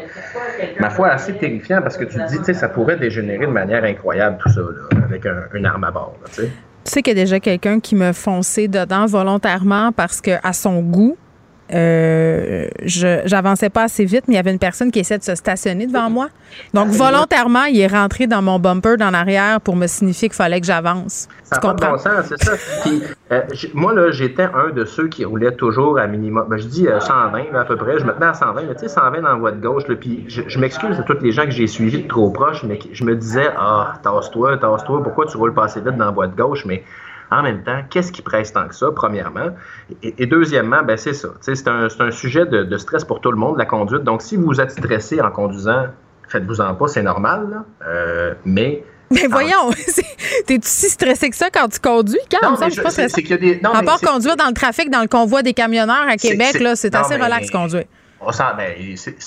ma foi, assez terrifiant parce que tu te dis, tu sais, ça pourrait dégénérer de manière incroyable tout ça, là, avec un, une arme à bord. là, tu sais. Tu sais qu'il y a déjà quelqu'un qui me fonçait dedans volontairement parce que à son goût, euh, j'avançais pas assez vite, mais il y avait une personne qui essayait de se stationner devant moi. Donc volontairement, il est rentré dans mon bumper dans l'arrière pour me signifier qu'il fallait que j'avance. Ça Tu comprends? bon c'est ça. Puis, euh, moi, là, j'étais un de ceux qui roulait toujours à minimum. Ben, je dis euh, 120 là, à peu près. Je me tenais à 120, mais tu sais, 120 dans la voie de gauche. Là, puis je, je m'excuse à tous les gens que j'ai suivis de trop proche, mais je me disais, ah, tasse-toi, tasse-toi, pourquoi tu roules pas assez vite dans la voie de gauche? Mais en même temps, qu'est-ce qui presse tant que ça, premièrement? Et, et deuxièmement, ben, c'est ça. C'est un, un sujet de, de stress pour tout le monde, la conduite. Donc, si vous êtes stressé en conduisant, faites-vous-en pas, c'est normal. là. Euh, mais <laughs> Mais voyons, <laughs> c'est- t'es si stressé que ça quand tu conduis, Carl? Non, mais je- pas des- non, à mais part conduire dans le trafic, dans le convoi des camionneurs à Québec, c'est- là, c'est non, assez mais- relax conduire. On sent, ben,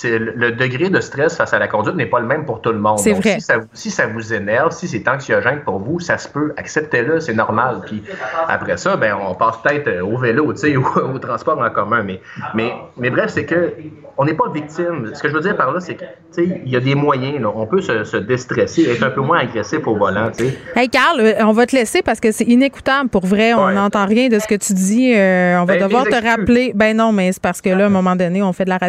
le le degré de stress face à la conduite n'est pas le même pour tout le monde. C'est Donc, vrai. Si ça, vous- si ça vous énerve, si c'est anxiogène pour vous, ça se peut. Acceptez-le, c'est normal. Puis après ça, ben, on passe peut-être euh, au vélo, tu sais, <laughs> ou au transport en commun. Mais, mais, mais bref, c'est que on n'est pas victime. Ce que je veux dire par là, c'est que, tu sais, il y a des moyens. Là. On peut se, se déstresser, être un peu moins agressif au volant, tu sais. Hey, Carl, euh, on va te laisser parce que c'est inécoutable. Pour vrai, on n'entend rien de ce que tu dis. Euh, on va Ben, devoir te rappeler. Ben non, mais c'est parce que là, à un moment donné, on fait de la radio.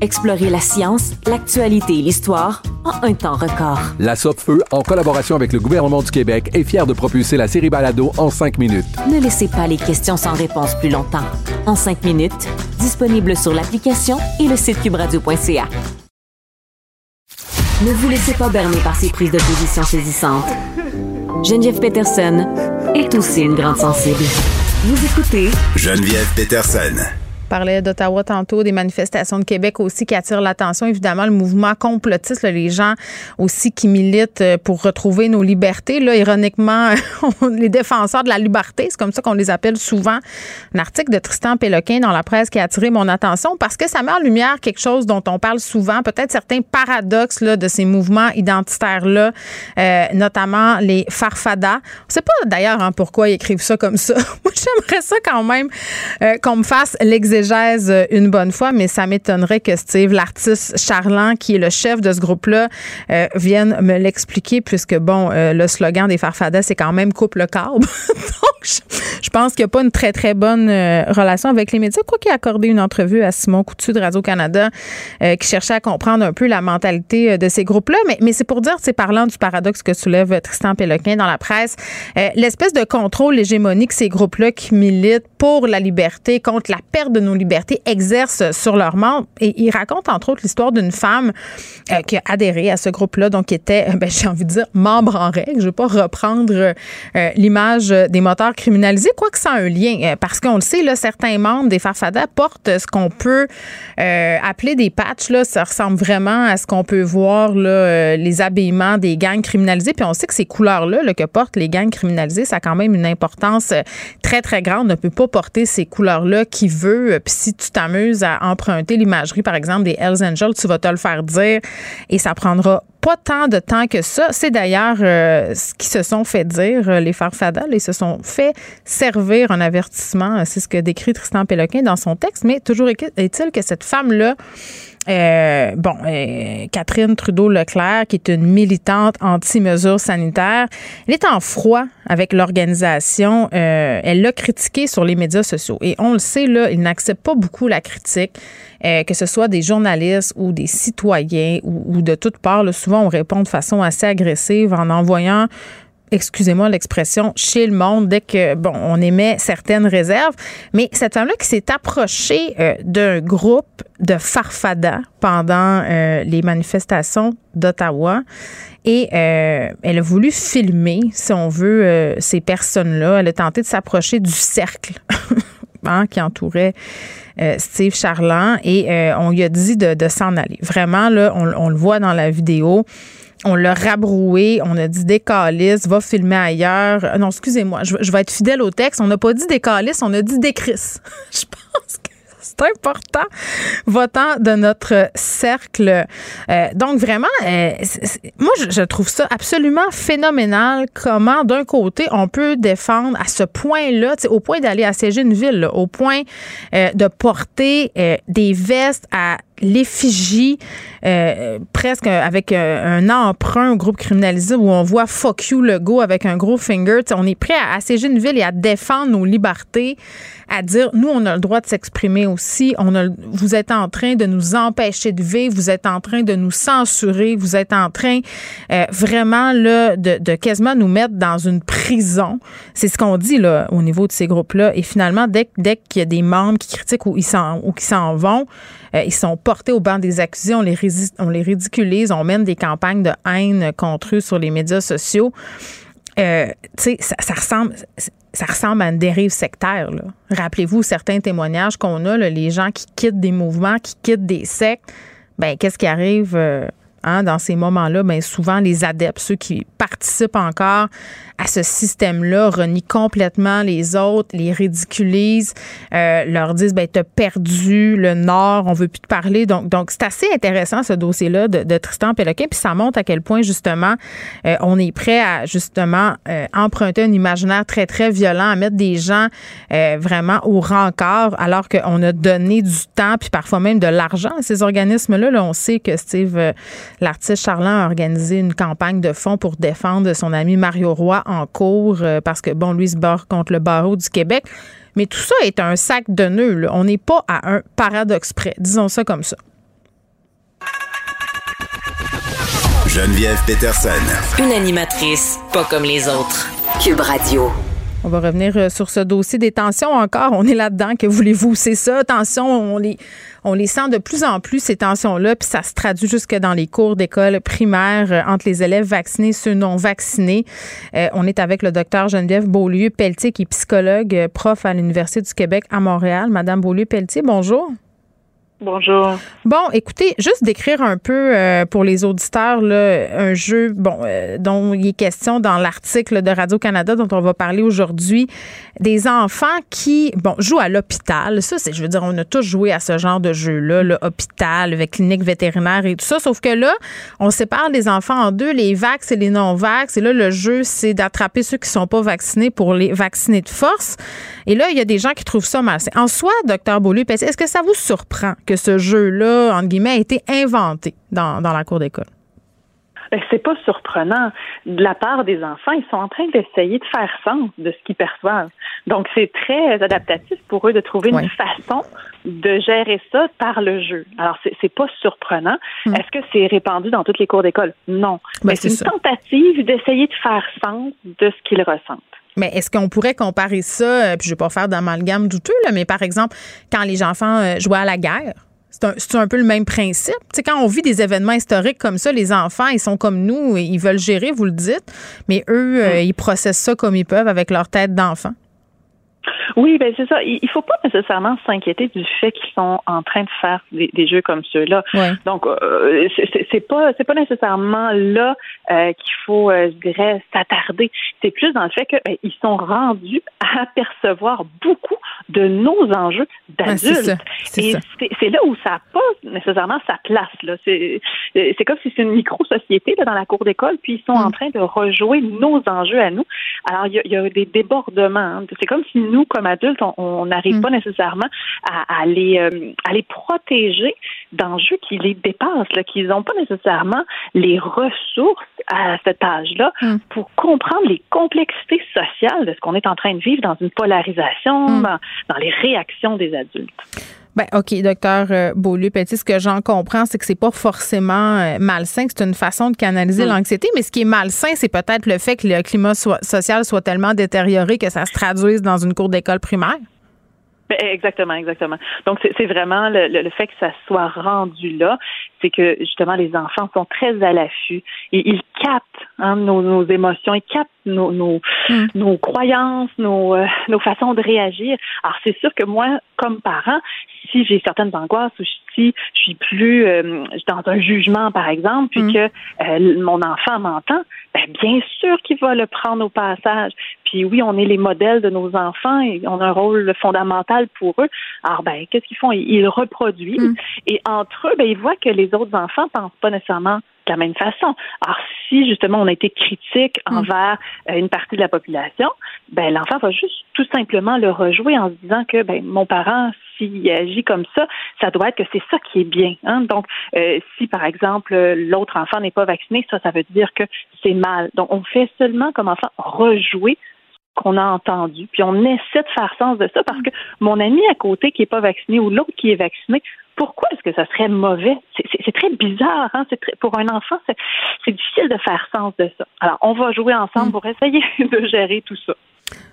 Explorez la science, l'actualité et l'histoire en un temps record. La Feu, en collaboration avec le gouvernement du Québec, est fière de propulser la série Balado en cinq minutes. Ne laissez pas les questions sans réponse plus longtemps. En cinq minutes, disponible sur l'application et le site cubradio.ca. Ne vous laissez pas berner par ces prises de position saisissantes. Geneviève Peterson est aussi une grande sensible. Vous écoutez Geneviève Peterson. Parlait d'Ottawa tantôt, des manifestations de Québec aussi qui attirent l'attention. Évidemment, le mouvement complotiste, les gens aussi qui militent euh, pour retrouver nos libertés. Là, ironiquement, <laughs> les défenseurs de la liberté, c'est comme ça qu'on les appelle souvent. Un article de Tristan Péloquin dans la presse qui a attiré mon attention parce que ça met en lumière quelque chose dont on parle souvent, peut-être certains paradoxes là, de ces mouvements identitaires-là, euh, notamment les farfadas. On sait pas d'ailleurs hein, pourquoi ils écrivent ça comme ça. <laughs> Moi, j'aimerais ça quand même euh, qu'on me fasse une bonne fois, mais ça m'étonnerait que Steve, l'artiste charlant, qui est le chef de ce groupe-là, euh, vienne me l'expliquer, puisque, bon, euh, le slogan des farfadas, c'est quand même coupe le câble. <laughs> Donc, je, pense qu'il n'y a pas une très, très bonne euh, relation avec les médias. Quoi qu'il a accordé une entrevue à Simon Coutu de Radio-Canada, qui cherchait à comprendre un peu la mentalité de ces groupes-là. Mais, mais c'est pour dire, c'est parlant du paradoxe que soulève Tristan Péloquin dans la presse, l'espèce de contrôle hégémonique que ces groupes-là qui militent pour la liberté, contre la perte de nos libertés, exercent sur leurs membres. Et il raconte, entre autres, l'histoire d'une femme euh, qui a adhéré à ce groupe-là, donc qui était, euh, ben, <laughs> j'ai envie de dire, membre en règle. Je ne vais pas reprendre euh, l'image des moteurs criminalisés, quoique a un lien, euh, parce qu'on le sait, là, certains membres des Farfadas portent ce qu'on peut euh, appeler des patchs. Là, ça ressemble vraiment à ce qu'on peut voir, là, euh, les habillements des gangs criminalisés. Puis on sait que ces couleurs-là là, que portent les gangs criminalisés, ça a quand même une importance euh, très, très grande. On ne peut pas porter ces couleurs-là qui veut. Puis si tu t'amuses à emprunter l'imagerie, par exemple, des Hells Angels, tu vas te le faire dire et ça prendra pas tant de temps que ça. C'est d'ailleurs euh, ce qui se sont fait dire, euh, les farfadas. Ils se sont fait servir un avertissement. C'est ce que décrit Tristan Péloquin dans son texte. Mais toujours est-il que cette femme-là, euh, bon, euh, Catherine Trudeau-Leclerc, qui est une militante anti-mesures sanitaires, elle est en froid avec l'organisation. Euh, elle l'a critiqué sur les médias sociaux. Et on le sait, là, il n'accepte pas beaucoup la critique, euh, que ce soit des journalistes ou des citoyens ou, ou de toutes parts. là. souvent, on répond de façon assez agressive en envoyant excusez-moi l'expression, chez le monde dès que, bon, on émet certaines réserves. Mais cette femme-là qui s'est approchée euh, d'un groupe de farfadas pendant euh, les manifestations d'Ottawa et euh, elle a voulu filmer, si on veut, ces personnes-là. Elle a tenté de s'approcher du cercle. <laughs> hein, qui entourait Steve Charland et on lui a dit de, s'en aller. Vraiment, là, on le voit dans la vidéo. On l'a rabroué, on a dit décalisse, va filmer ailleurs. Euh, Non, excusez-moi, je, vais être fidèle au texte. On n'a pas dit décalisse, on a dit décris. <laughs> je pense que c'est important, votant de notre cercle. Euh, donc, vraiment, euh, moi, je, trouve ça absolument phénoménal comment, d'un côté, on peut défendre à ce point-là, au point d'aller assiéger une ville, au point de porter des vestes à l'effigie euh, presque avec euh, un emprunt au groupe criminalisé où on voit fuck you le go avec un gros finger. On est prêt à assiéger une ville et à défendre nos libertés, à dire nous on a le droit de s'exprimer aussi. On a, vous êtes en train de nous empêcher de vivre, vous êtes en train de nous censurer, vous êtes en train euh, vraiment là de, de quasiment nous mettre dans une prison. C'est ce qu'on dit là au niveau de ces groupes-là. Et finalement, dès, dès qu'il y a des membres qui critiquent ou ils s'en ou qui s'en vont, euh, ils sont au banc des accusés, on les, ridiculise, on mène des campagnes de haine contre eux sur les médias sociaux. Euh, ça, ressemble. Ça ressemble à une dérive sectaire. Rappelez-vous certains témoignages qu'on a, les gens qui quittent des mouvements, qui quittent des sectes. Ben, qu'est-ce qui arrive euh, hein, dans ces moments-là? Ben, souvent, les adeptes, ceux qui participent encore à ce système-là, renient complètement les autres, les ridiculisent, euh, leur disent ben t'as perdu le Nord, on veut plus te parler. Donc, donc c'est assez intéressant ce dossier-là de, de Tristan Péloquin, puis ça montre à quel point justement euh, on est prêt à justement euh, emprunter un imaginaire très très violent, à mettre des gens euh, vraiment au rencard, alors qu'on a donné du temps puis parfois même de l'argent à ces organismes-là. Là, on sait que Steve, euh, l'artiste Charland, a organisé une campagne de fonds pour défendre son ami Mario Roy en cours euh, parce que bon, lui se barre contre le barreau du Québec. Mais tout ça est un sac de nœuds. là. On n'est pas à un paradoxe près. Disons ça comme ça. Geneviève Peterson. Une animatrice pas comme les autres. Cube Radio. On va revenir euh, sur ce dossier des tensions encore. On est là-dedans. Que voulez-vous? C'est ça. Tensions, on les, sent de plus en plus, ces tensions-là, puis ça se traduit jusque dans les cours d'école primaire euh, entre les élèves vaccinés et ceux non vaccinés. Euh, on est avec le docteur Geneviève Beaulieu-Pelletier, qui est psychologue, prof à l'Université du Québec à Montréal. Madame Beaulieu-Pelletier, bonjour. Bonjour. Bon, écoutez, juste décrire un peu euh, pour les auditeurs là, un jeu bon euh, dont il est question dans l'article de Radio-Canada dont on va parler aujourd'hui. Des enfants qui bon jouent à l'hôpital. Ça, c'est, je veux dire, on a tous joué à ce genre de jeu-là, l'hôpital avec clinique vétérinaire et tout ça. Sauf que là, on sépare les enfants en deux, les vax et les non-vax. Et là, le jeu, c'est d'attraper ceux qui sont pas vaccinés pour les vacciner de force. Et là, il y a des gens qui trouvent ça malsain. En soi, docteur Beaulieu, est-ce que ça vous surprend que ce jeu-là, entre guillemets, a été inventé dans, dans la cour d'école? Ben, c'est pas surprenant. De la part des enfants, ils sont en train d'essayer de faire sens de ce qu'ils perçoivent. Donc, c'est très adaptatif pour eux de trouver une façon de gérer ça par le jeu. Alors, c'est, pas surprenant. Est-ce que c'est répandu dans toutes les cours d'école? Non. Ben, Mais c'est c'est une ça. tentative d'essayer de faire sens de ce qu'ils ressentent. Mais est-ce qu'on pourrait comparer ça, euh, puis je vais pas faire d'amalgame douteux, là, mais par exemple, quand les enfants euh, jouaient à la guerre, c'est un, peu le même principe. Quand on vit des événements historiques comme ça, les enfants, ils sont comme nous, et ils veulent gérer, vous le dites, mais eux, euh, ils processent ça comme ils peuvent avec leur tête d'enfant. Oui, ben c'est ça. Il faut pas nécessairement s'inquiéter du fait qu'ils sont en train de faire des, des jeux comme ceux-là. Ouais. Donc, euh, c'est- pas c'est pas nécessairement là euh, qu'il faut, euh, je dirais, s'attarder. C'est plus dans le fait qu'ils sont rendus à percevoir beaucoup de nos enjeux Ouais, d'adultes. c'est Et c'est là où ça n'a pas nécessairement sa place. Là. C'est, comme si c'est une micro-société dans la cour d'école, puis ils sont Mm. en train de rejouer nos enjeux à nous. Alors, il y a, il y a des débordements. hein. C'est comme si nous, comme adultes, on- n'arrive Mm. pas nécessairement à, à les, euh, à les protéger d'enjeux qui les dépassent, là, qu'ils n'ont pas nécessairement les ressources à cet âge-là Mm. pour comprendre les complexités sociales de ce qu'on est en train de vivre dans une polarisation, Mm. dans, dans les réactions des adultes. Ben, OK, docteur euh, Beaulieu-Petit, ce que j'en comprends, c'est que c'est pas forcément euh, malsain, que c'est une façon de canaliser Mm. l'anxiété, mais ce qui est malsain, c'est peut-être le fait que le climat soit- social soit tellement détérioré que ça se traduise dans une cour d'école primaire. Ben, exactement, exactement. Donc, c'est c'est vraiment le, le- le fait que ça soit rendu là, c'est que justement les enfants sont très à l'affût et ils captent hein, nos, nos émotions, ils captent nos, nos, nos croyances, nos, euh, nos façons de réagir. Alors, c'est sûr que moi, comme parent, si j'ai certaines angoisses ou si je suis plus euh, dans un jugement, par exemple, puis que euh, mon enfant m'entend, ben, bien sûr qu'il va le prendre au passage. Puis oui, on est les modèles de nos enfants et on a un rôle fondamental pour eux. Alors, ben, qu'est-ce qu'ils font? Ils, ils reproduisent. Et entre eux, ben, ils voient que les autres enfants pensent pas nécessairement de la même façon. Alors, si justement on a été critique envers euh, une partie de la population, ben l'enfant va juste tout simplement le rejouer en se disant que ben mon parent s'il agit comme ça, ça doit être que c'est ça qui est bien. hein. Donc, euh, si par exemple l'autre enfant n'est pas vacciné, ça, ça veut dire que c'est mal. Donc, on fait seulement comme enfant rejouer ce qu'on a entendu, puis on essaie de faire sens de ça parce que mon ami à côté qui est pas vacciné ou l'autre qui est vacciné, pourquoi est-ce que ça serait mauvais? C'est- très bizarre, hein? Très- pour un enfant, c'est c'est difficile de faire sens de ça. Alors, on va jouer ensemble pour essayer <laughs> de gérer tout ça.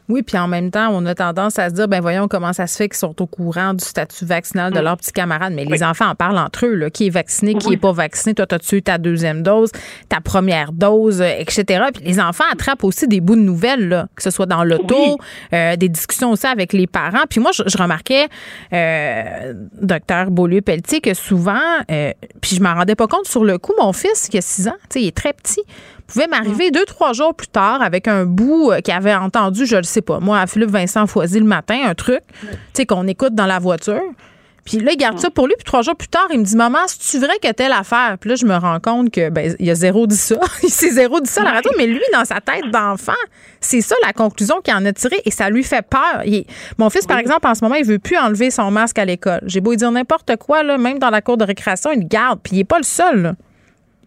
Oui, puis en même temps, on a tendance à se dire, ben voyons comment ça se fait qu'ils sont au courant du statut vaccinal de Mm. leurs petits camarades. Mais les enfants en parlent entre eux, là. Qui est vacciné, qui Oui. est pas vacciné. Toi, t'as-tu eu ta deuxième dose, ta première dose, euh, etc. Puis les enfants attrapent aussi des bouts de nouvelles, là, que ce soit dans l'auto, euh, des discussions aussi avec les parents. Puis moi, je, je remarquais, euh, docteur Beaulieu-Pelletier, que souvent, euh, puis je m'en rendais pas compte sur le coup, mon fils, qui a 6 ans, tu sais, il est très petit, pouvait m'arriver deux, trois jours plus tard avec un bout euh, qu'il avait entendu, je le sais pas, moi, à Philippe Vincent Foisy le matin, un truc, tu sais, qu'on écoute dans la voiture. Puis là, il garde ça pour lui. Puis trois jours plus tard, il me dit Maman, c'est-tu vrai que telle affaire? Puis là, je me rends compte que ben, il y a zéro dit ça. <laughs> il s'est zéro dit ça à la radio. Mais lui, dans sa tête d'enfant, c'est ça la conclusion qu'il en a tirée et ça lui fait peur. Il Mon fils, par exemple, en ce moment, il veut plus enlever son masque à l'école. J'ai beau lui dire n'importe quoi, là, même dans la cour de récréation, il le garde. Puis il n'est pas le seul. là.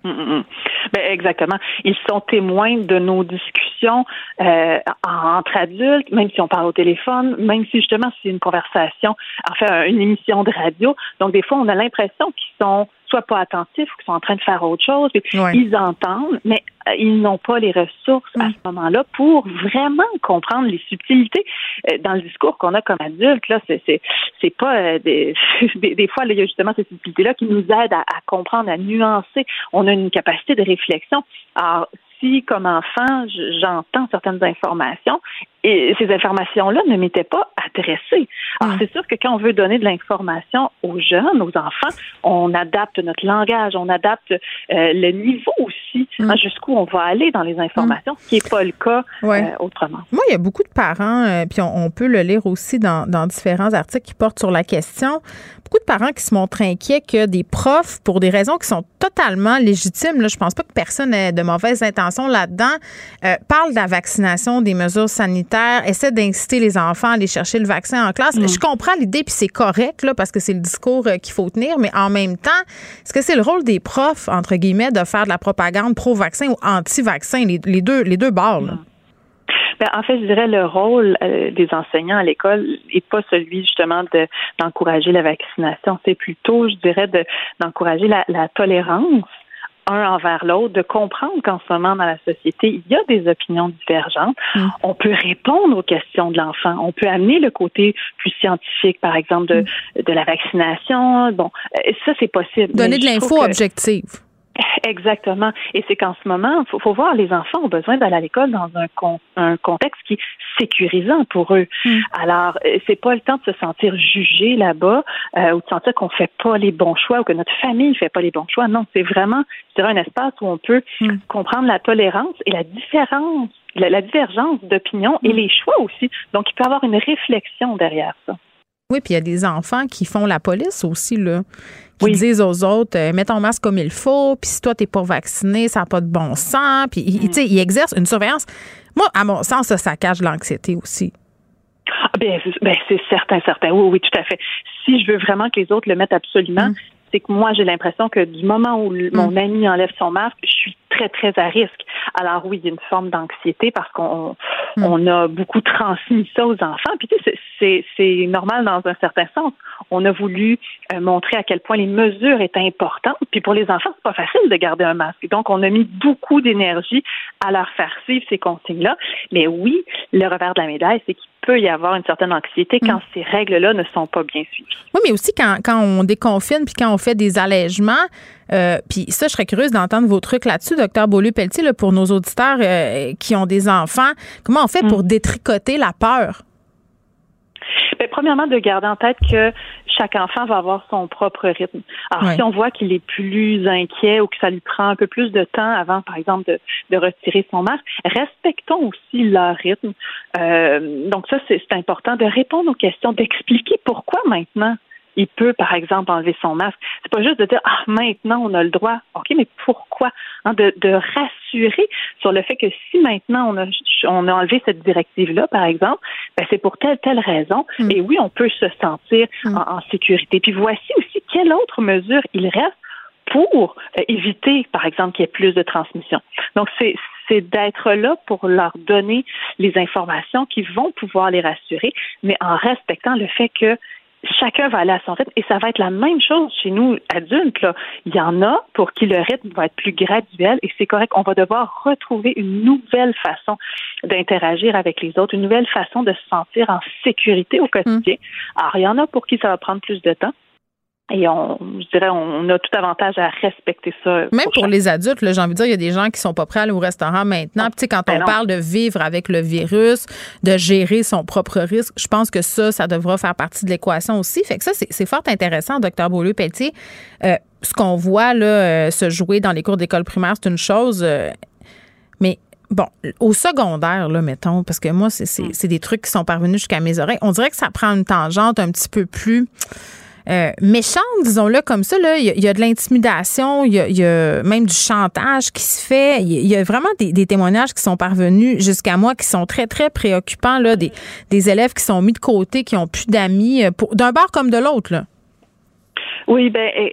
Mm, mm, mm. Ben, exactement. Ils sont témoins de nos discussions euh, entre adultes, même si on parle au téléphone, même si justement c'est une conversation, enfin une émission de radio. Donc des fois, on a l'impression qu'ils sont soit pas attentifs ou qui sont en train de faire autre chose. Puis Ouais. Ils entendent, mais ils n'ont pas les ressources à ce moment-là pour vraiment comprendre les subtilités euh, dans le discours qu'on a comme adulte. Là, c'est pas euh, des, <laughs> des des fois là, il y a justement ces subtilités-là qui nous aident à, à comprendre, à nuancer. On a une capacité de réflexion. Alors si, comme enfant, j'entends certaines informations, et ces informations-là ne m'étaient pas adressées. Alors, c'est sûr que quand on veut donner de l'information aux jeunes, aux enfants, on adapte notre langage, on adapte euh, le niveau aussi, hein, jusqu'où on va aller dans les informations, ce qui n'est pas le cas Ouais. euh, autrement. Moi, il y a beaucoup de parents, euh, puis on, on peut le lire aussi dans, dans différents articles qui portent sur la question. Beaucoup de parents qui se montrent inquiets que des profs, pour des raisons qui sont totalement légitimes, là, je pense pas que personne ait de mauvaises intentions là-dedans, parlent de la vaccination, des mesures sanitaires, essaient d'inciter les enfants à aller chercher le vaccin en classe. Je comprends l'idée, puis c'est correct, là, parce que c'est le discours euh, qu'il faut tenir, mais en même temps, est-ce que c'est le rôle des profs, entre guillemets, de faire de la propagande pro-vaccin ou anti-vaccin, les, les deux, les deux bords? là? Ben, en fait, je dirais le rôle euh, des enseignants à l'école n'est pas celui justement de d'encourager la vaccination. C'est plutôt, je dirais, de d'encourager la, la tolérance un envers l'autre, de comprendre qu'en ce moment dans la société, il y a des opinions divergentes. On peut répondre aux questions de l'enfant. On peut amener le côté plus scientifique, par exemple, de, de la vaccination. Bon, euh, ça, c'est possible. Donner de l'info que- objective. <laughs> Exactement. Et c'est qu'en ce moment, faut, faut voir, les enfants ont besoin d'aller à l'école dans un, con- un contexte qui est sécurisant pour eux. Alors, euh, c'est pas le temps de se sentir jugé là-bas euh, ou de sentir qu'on fait pas les bons choix ou que notre famille fait pas les bons choix. Non, c'est vraiment, un espace où on peut comprendre la tolérance et la différence, la, la divergence d'opinion et les choix aussi. Donc, il peut y avoir une réflexion derrière ça. Oui, puis il y a des enfants qui font la police aussi, là. Qui disent aux autres, euh, mets ton masque comme il faut, puis si toi, t'es pas vacciné, ça n'a pas de bon sens. Puis, ils- tu sais, ils exercent une surveillance. Moi, à mon sens, ça, ça cache l'anxiété aussi. Ah, ben, ben, c'est certain, certain. Oui, oui, tout à fait. Si je veux vraiment que les autres le mettent absolument, c'est que moi, j'ai l'impression que du moment où mon ami enlève son masque, je suis très, très à risque. Alors oui, il y a une forme d'anxiété parce qu'on on a beaucoup transmis ça aux enfants. Puis tu sais, c'est- normal dans un certain sens. On a voulu euh, montrer à quel point les mesures étaient importantes. Puis pour les enfants, c'est pas facile de garder un masque. Donc on a mis beaucoup d'énergie à leur faire suivre ces consignes-là. Mais oui, le revers de la médaille, c'est qu'il peut y avoir une certaine anxiété quand ces règles-là ne sont pas bien suivies. Oui, mais aussi quand, quand on déconfine puis quand on fait des allègements, euh, puis ça, je serais curieuse d'entendre vos trucs là-dessus, docteur Beaulieu-Pelletier, là, pour nos auditeurs euh, qui ont des enfants. Comment on fait pour détricoter la peur? Ben, premièrement, de garder en tête que chaque enfant va avoir son propre rythme. Alors, si on voit qu'il est plus inquiet ou que ça lui prend un peu plus de temps avant, par exemple, de, de retirer son masque, respectons aussi leur rythme. Euh, donc, ça, c'est important de répondre aux questions, d'expliquer pourquoi maintenant il peut, par exemple, enlever son masque. C'est pas juste de dire ah maintenant on a le droit. Ok, mais pourquoi? Hein, de, de rassurer sur le fait que si maintenant on a on a enlevé cette directive là, par exemple, ben, c'est pour telle telle raison. Et oui, on peut se sentir en, en sécurité. Puis voici aussi quelle autre mesure il reste pour euh, éviter, par exemple, qu'il y ait plus de transmission. Donc, c'est c'est d'être là pour leur donner les informations qui vont pouvoir les rassurer, mais en respectant le fait que chacun va aller à son rythme et ça va être la même chose chez nous adultes. Là. Il y en a pour qui le rythme va être plus graduel et c'est correct. On va devoir retrouver une nouvelle façon d'interagir avec les autres, une nouvelle façon de se sentir en sécurité au quotidien. Alors, il y en a pour qui ça va prendre plus de temps. Et on, je dirais, on a tout avantage à respecter ça. Même pour les adultes, là, j'ai envie de dire, il y a des gens qui sont pas prêts à aller au restaurant maintenant. Puis, tu sais, quand Ben on non. parle de vivre avec le virus, de gérer son propre risque, je pense que ça, ça devra faire partie de l'équation aussi. Fait que ça, c'est fort intéressant, docteur Beaulieu-Pelletier. Euh, ce qu'on voit là, euh, se jouer dans les cours d'école primaire, c'est une chose. euh, mais bon, au secondaire, là, mettons, parce que moi, c'est c'est- c'est des trucs qui sont parvenus jusqu'à mes oreilles. On dirait que ça prend une tangente un petit peu plus euh, méchante, disons-le comme ça. là. Il y, a- de l'intimidation, il y a, même du chantage qui se fait. Il y a, vraiment des, témoignages qui sont parvenus jusqu'à moi qui sont très, très préoccupants. Là, des, élèves qui sont mis de côté, qui ont plus d'amis, euh, d'un bord comme de l'autre. Oui, ben eh,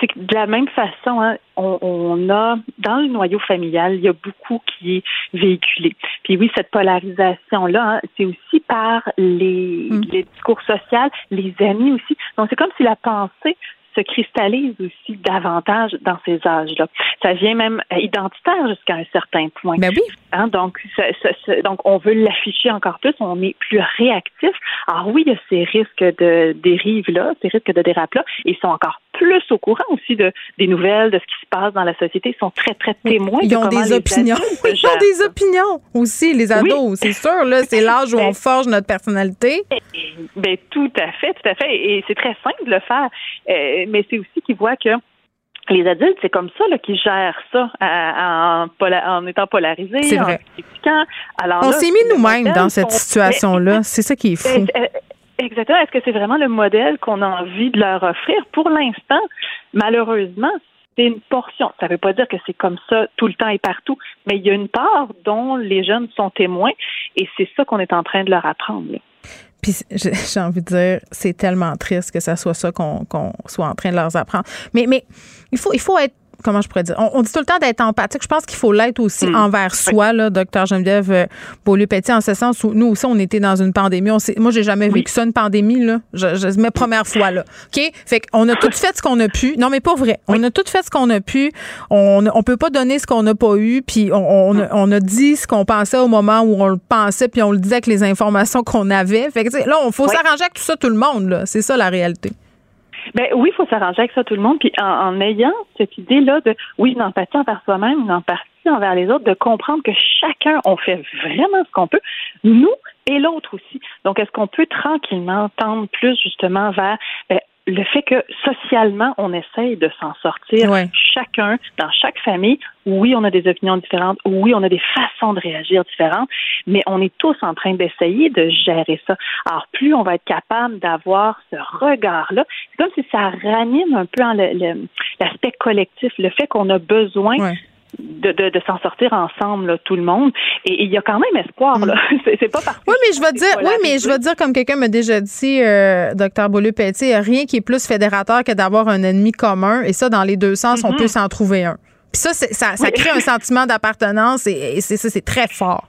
c'est que de la même façon, hein, on, on a dans le noyau familial, il y a beaucoup qui est véhiculé. Puis oui, cette polarisation-là, hein, c'est aussi par les, les discours sociaux, les amis aussi. Donc c'est comme si la pensée se cristallise aussi davantage dans ces âges-là. Ça vient même euh, identitaire jusqu'à un certain point. Ben oui. Hein, donc, ça- ça- ça- donc, on veut l'afficher encore plus, on est plus réactif. Alors oui, il y a ces risques de dérive-là, ces risques de dérape-là, ils sont encore plus au courant aussi de, des nouvelles, de ce qui se passe dans la société. Ils sont très, très témoins. Ils ont des opinions. Ils ont des opinions aussi, les ados. C'est sûr, là, c'est <laughs> l'âge où Ben, on forge notre personnalité. Ben, tout à fait, tout à fait. Et c'est très simple de le faire. Euh, mais c'est aussi qu'ils voient que les adultes, c'est comme ça qu'ils gèrent ça à- en, étant polarisés, en critiquant. Alors On s'est mis nous-mêmes dans cette situation-là. C'est ça qui est fou. Exactement. Est-ce que c'est vraiment le modèle qu'on a envie de leur offrir? Pour l'instant, malheureusement, c'est une portion. Ça ne veut pas dire que c'est comme ça tout le temps et partout, mais il y a une part dont les jeunes sont témoins et c'est ça qu'on est en train de leur apprendre. Puis <laughs> j'ai envie de dire, c'est tellement triste que ça soit ça qu'on qu'on soit en train de leur apprendre. Mais, mais il, faut, il faut être. Comment je pourrais dire? On, on dit tout le temps d'être empathique. Je pense qu'il faut l'être aussi Mm. envers soi, là, docteur Geneviève euh, Beaulieu-Petit, en ce sens où nous aussi, on était dans une pandémie. On moi, j'ai jamais vécu ça, une pandémie, là. Je, je, mes premières fois, là. OK? Fait qu'on a tout fait ce qu'on a pu. Non, mais pas vrai. On a tout fait ce qu'on a pu. On, on peut pas donner ce qu'on n'a pas eu. Puis on, on, a- on a dit ce qu'on pensait au moment où on le pensait, puis on le disait avec les informations <laughs> qu'on avait. Fait que, là, on faut s'arranger avec tout ça, tout le monde, là. C'est ça, la réalité. Ben oui, il faut s'arranger avec ça tout le monde. Puis en, en ayant cette idée-là de oui, une empathie envers soi-même, une empathie envers les autres, de comprendre que chacun on fait vraiment ce qu'on peut, nous et l'autre aussi. Donc est-ce qu'on peut tranquillement tendre plus justement vers ben, le fait que socialement on essaye de s'en sortir Ouais. chacun dans chaque famille. Oui, on a des opinions différentes. Oui, on a des façons de réagir différentes, mais on est tous en train d'essayer de gérer ça. Alors, plus on va être capable d'avoir ce regard-là, c'est comme si ça ranime un peu l'aspect collectif, le fait qu'on a besoin de, de, de s'en sortir ensemble, là, tout le monde. Et il y a quand même espoir. Là. <laughs> C'est, c'est pas que Oui, mais je vais dire, oui, mais je vais dire comme quelqu'un m'a déjà dit, euh, docteur y a rien qui est plus fédérateur que d'avoir un ennemi commun. Et ça, dans les deux sens, on Mhm. peut s'en trouver un. Puis ça, c'est- ça, ça Oui. crée un <laughs> sentiment d'appartenance et, et c'est ça, c'est très fort.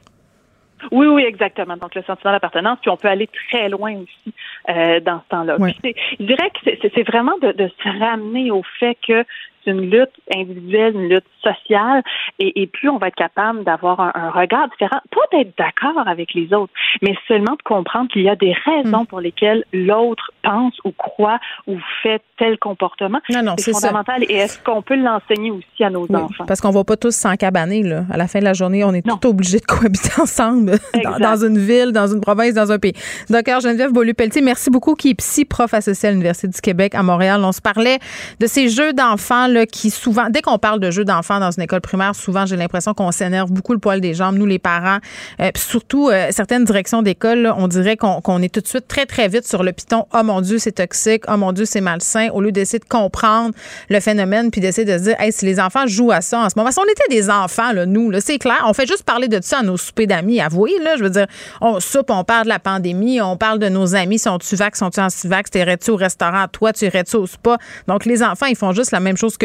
Oui, oui, exactement. Donc, le sentiment d'appartenance, puis on peut aller très loin aussi euh, dans ce temps-là. Oui. Je dirais que c'est- vraiment de, de se ramener au fait que une lutte individuelle, une lutte sociale, et, et plus on va être capable d'avoir un, un regard différent, pas d'être d'accord avec les autres, mais seulement de comprendre qu'il y a des raisons Mm. pour lesquelles l'autre pense ou croit ou fait tel comportement. Non, non, c'est ça. fondamental. Et est-ce qu'on peut l'enseigner aussi à nos Oui, enfants? parce qu'on va pas tous s'encabaner. Là. À la fin de la journée, on est tous obligés de cohabiter <laughs> ensemble dans une ville, dans une province, dans un pays. Docteur Geneviève Beaulieu-Pelletier, merci beaucoup, qui est psy, prof associé à l'Université du Québec à Montréal. On se parlait de ces jeux d'enfants qui souvent, dès qu'on parle de jeux d'enfants dans une école primaire, souvent j'ai l'impression qu'on s'énerve beaucoup le poil des jambes, nous les parents. Euh, puis surtout, euh, certaines directions d'école, on dirait qu'on est tout de suite très, très vite sur le piton. Oh mon Dieu, c'est toxique. Oh mon Dieu, c'est malsain. Au lieu d'essayer de comprendre le phénomène puis d'essayer de se dire, hey, si les enfants jouent à ça en ce moment, si on était des enfants, là, nous, là, c'est clair, on fait juste parler de ça à nos soupers d'amis, avouez, là. Je veux dire, on soupe, on parle de la pandémie, on parle de nos amis, sont-tu vax, sont-tu anti-vax, t'irais-tu au restaurant, toi, tu irais-tu au spa. Donc, les enfants, ils font juste la même chose que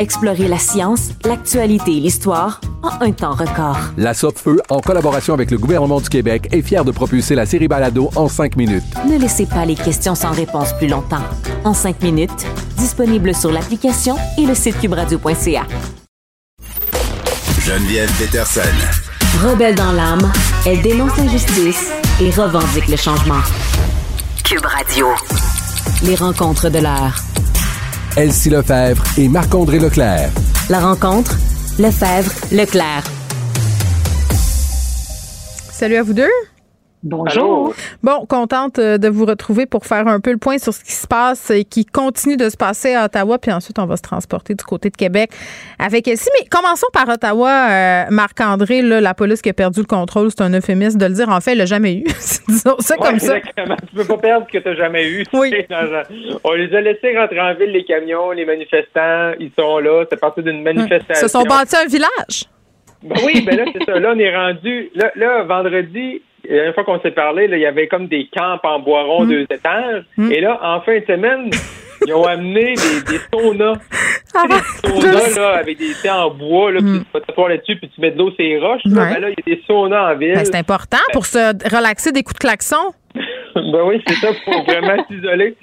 Explorez la science, l'actualité et l'histoire en un temps record. La Feu, en collaboration avec le gouvernement du Québec, est fière de propulser la série Balado en cinq minutes. Ne laissez pas les questions sans réponse plus longtemps. En cinq minutes, disponible sur l'application et le site cubradio.ca. Geneviève Peterson. Rebelle dans l'âme, elle dénonce l'injustice et revendique le changement. Cube Radio. Les rencontres de l'heure. Elsie Lefebvre et Marc-André Leclerc. La rencontre, Lefebvre, Leclerc. Salut à vous deux. Bonjour. Bon, contente euh, de vous retrouver pour faire un peu le point sur ce qui se passe et qui continue de se passer à Ottawa, puis ensuite on va se transporter du côté de Québec avec Elsie. Mais commençons par Ottawa. Euh, Marc-André, là, la police qui a perdu le contrôle, c'est un euphémisme de le dire. En fait, elle l'a jamais eu. <laughs> Disons ça Ouais, comme ça. Exactement. Tu peux pas perdre ce que tu n'as jamais eu. Oui. <laughs> On les a laissés rentrer en ville, les camions, les manifestants, ils sont là. C'est parti d'une manifestation. Se sont bâtis un village. Ben oui, ben là, c'est ça. Là, on est rendu. Là, là vendredi, la dernière fois qu'on s'est parlé, là, il y avait comme des camps en bois rond, deux étages. Et là, en fin de semaine, <laughs> ils ont amené des, des saunas. Ah, des saunas, là, avec des thés en bois, là, puis tu vas là-dessus, puis tu mets de l'eau sur les roches. Là. Ben là, il y a des saunas en ville. Ben, c'est important pour se relaxer des coups de klaxon. <laughs> Ben oui, c'est ça, pour vraiment <laughs> s'isoler.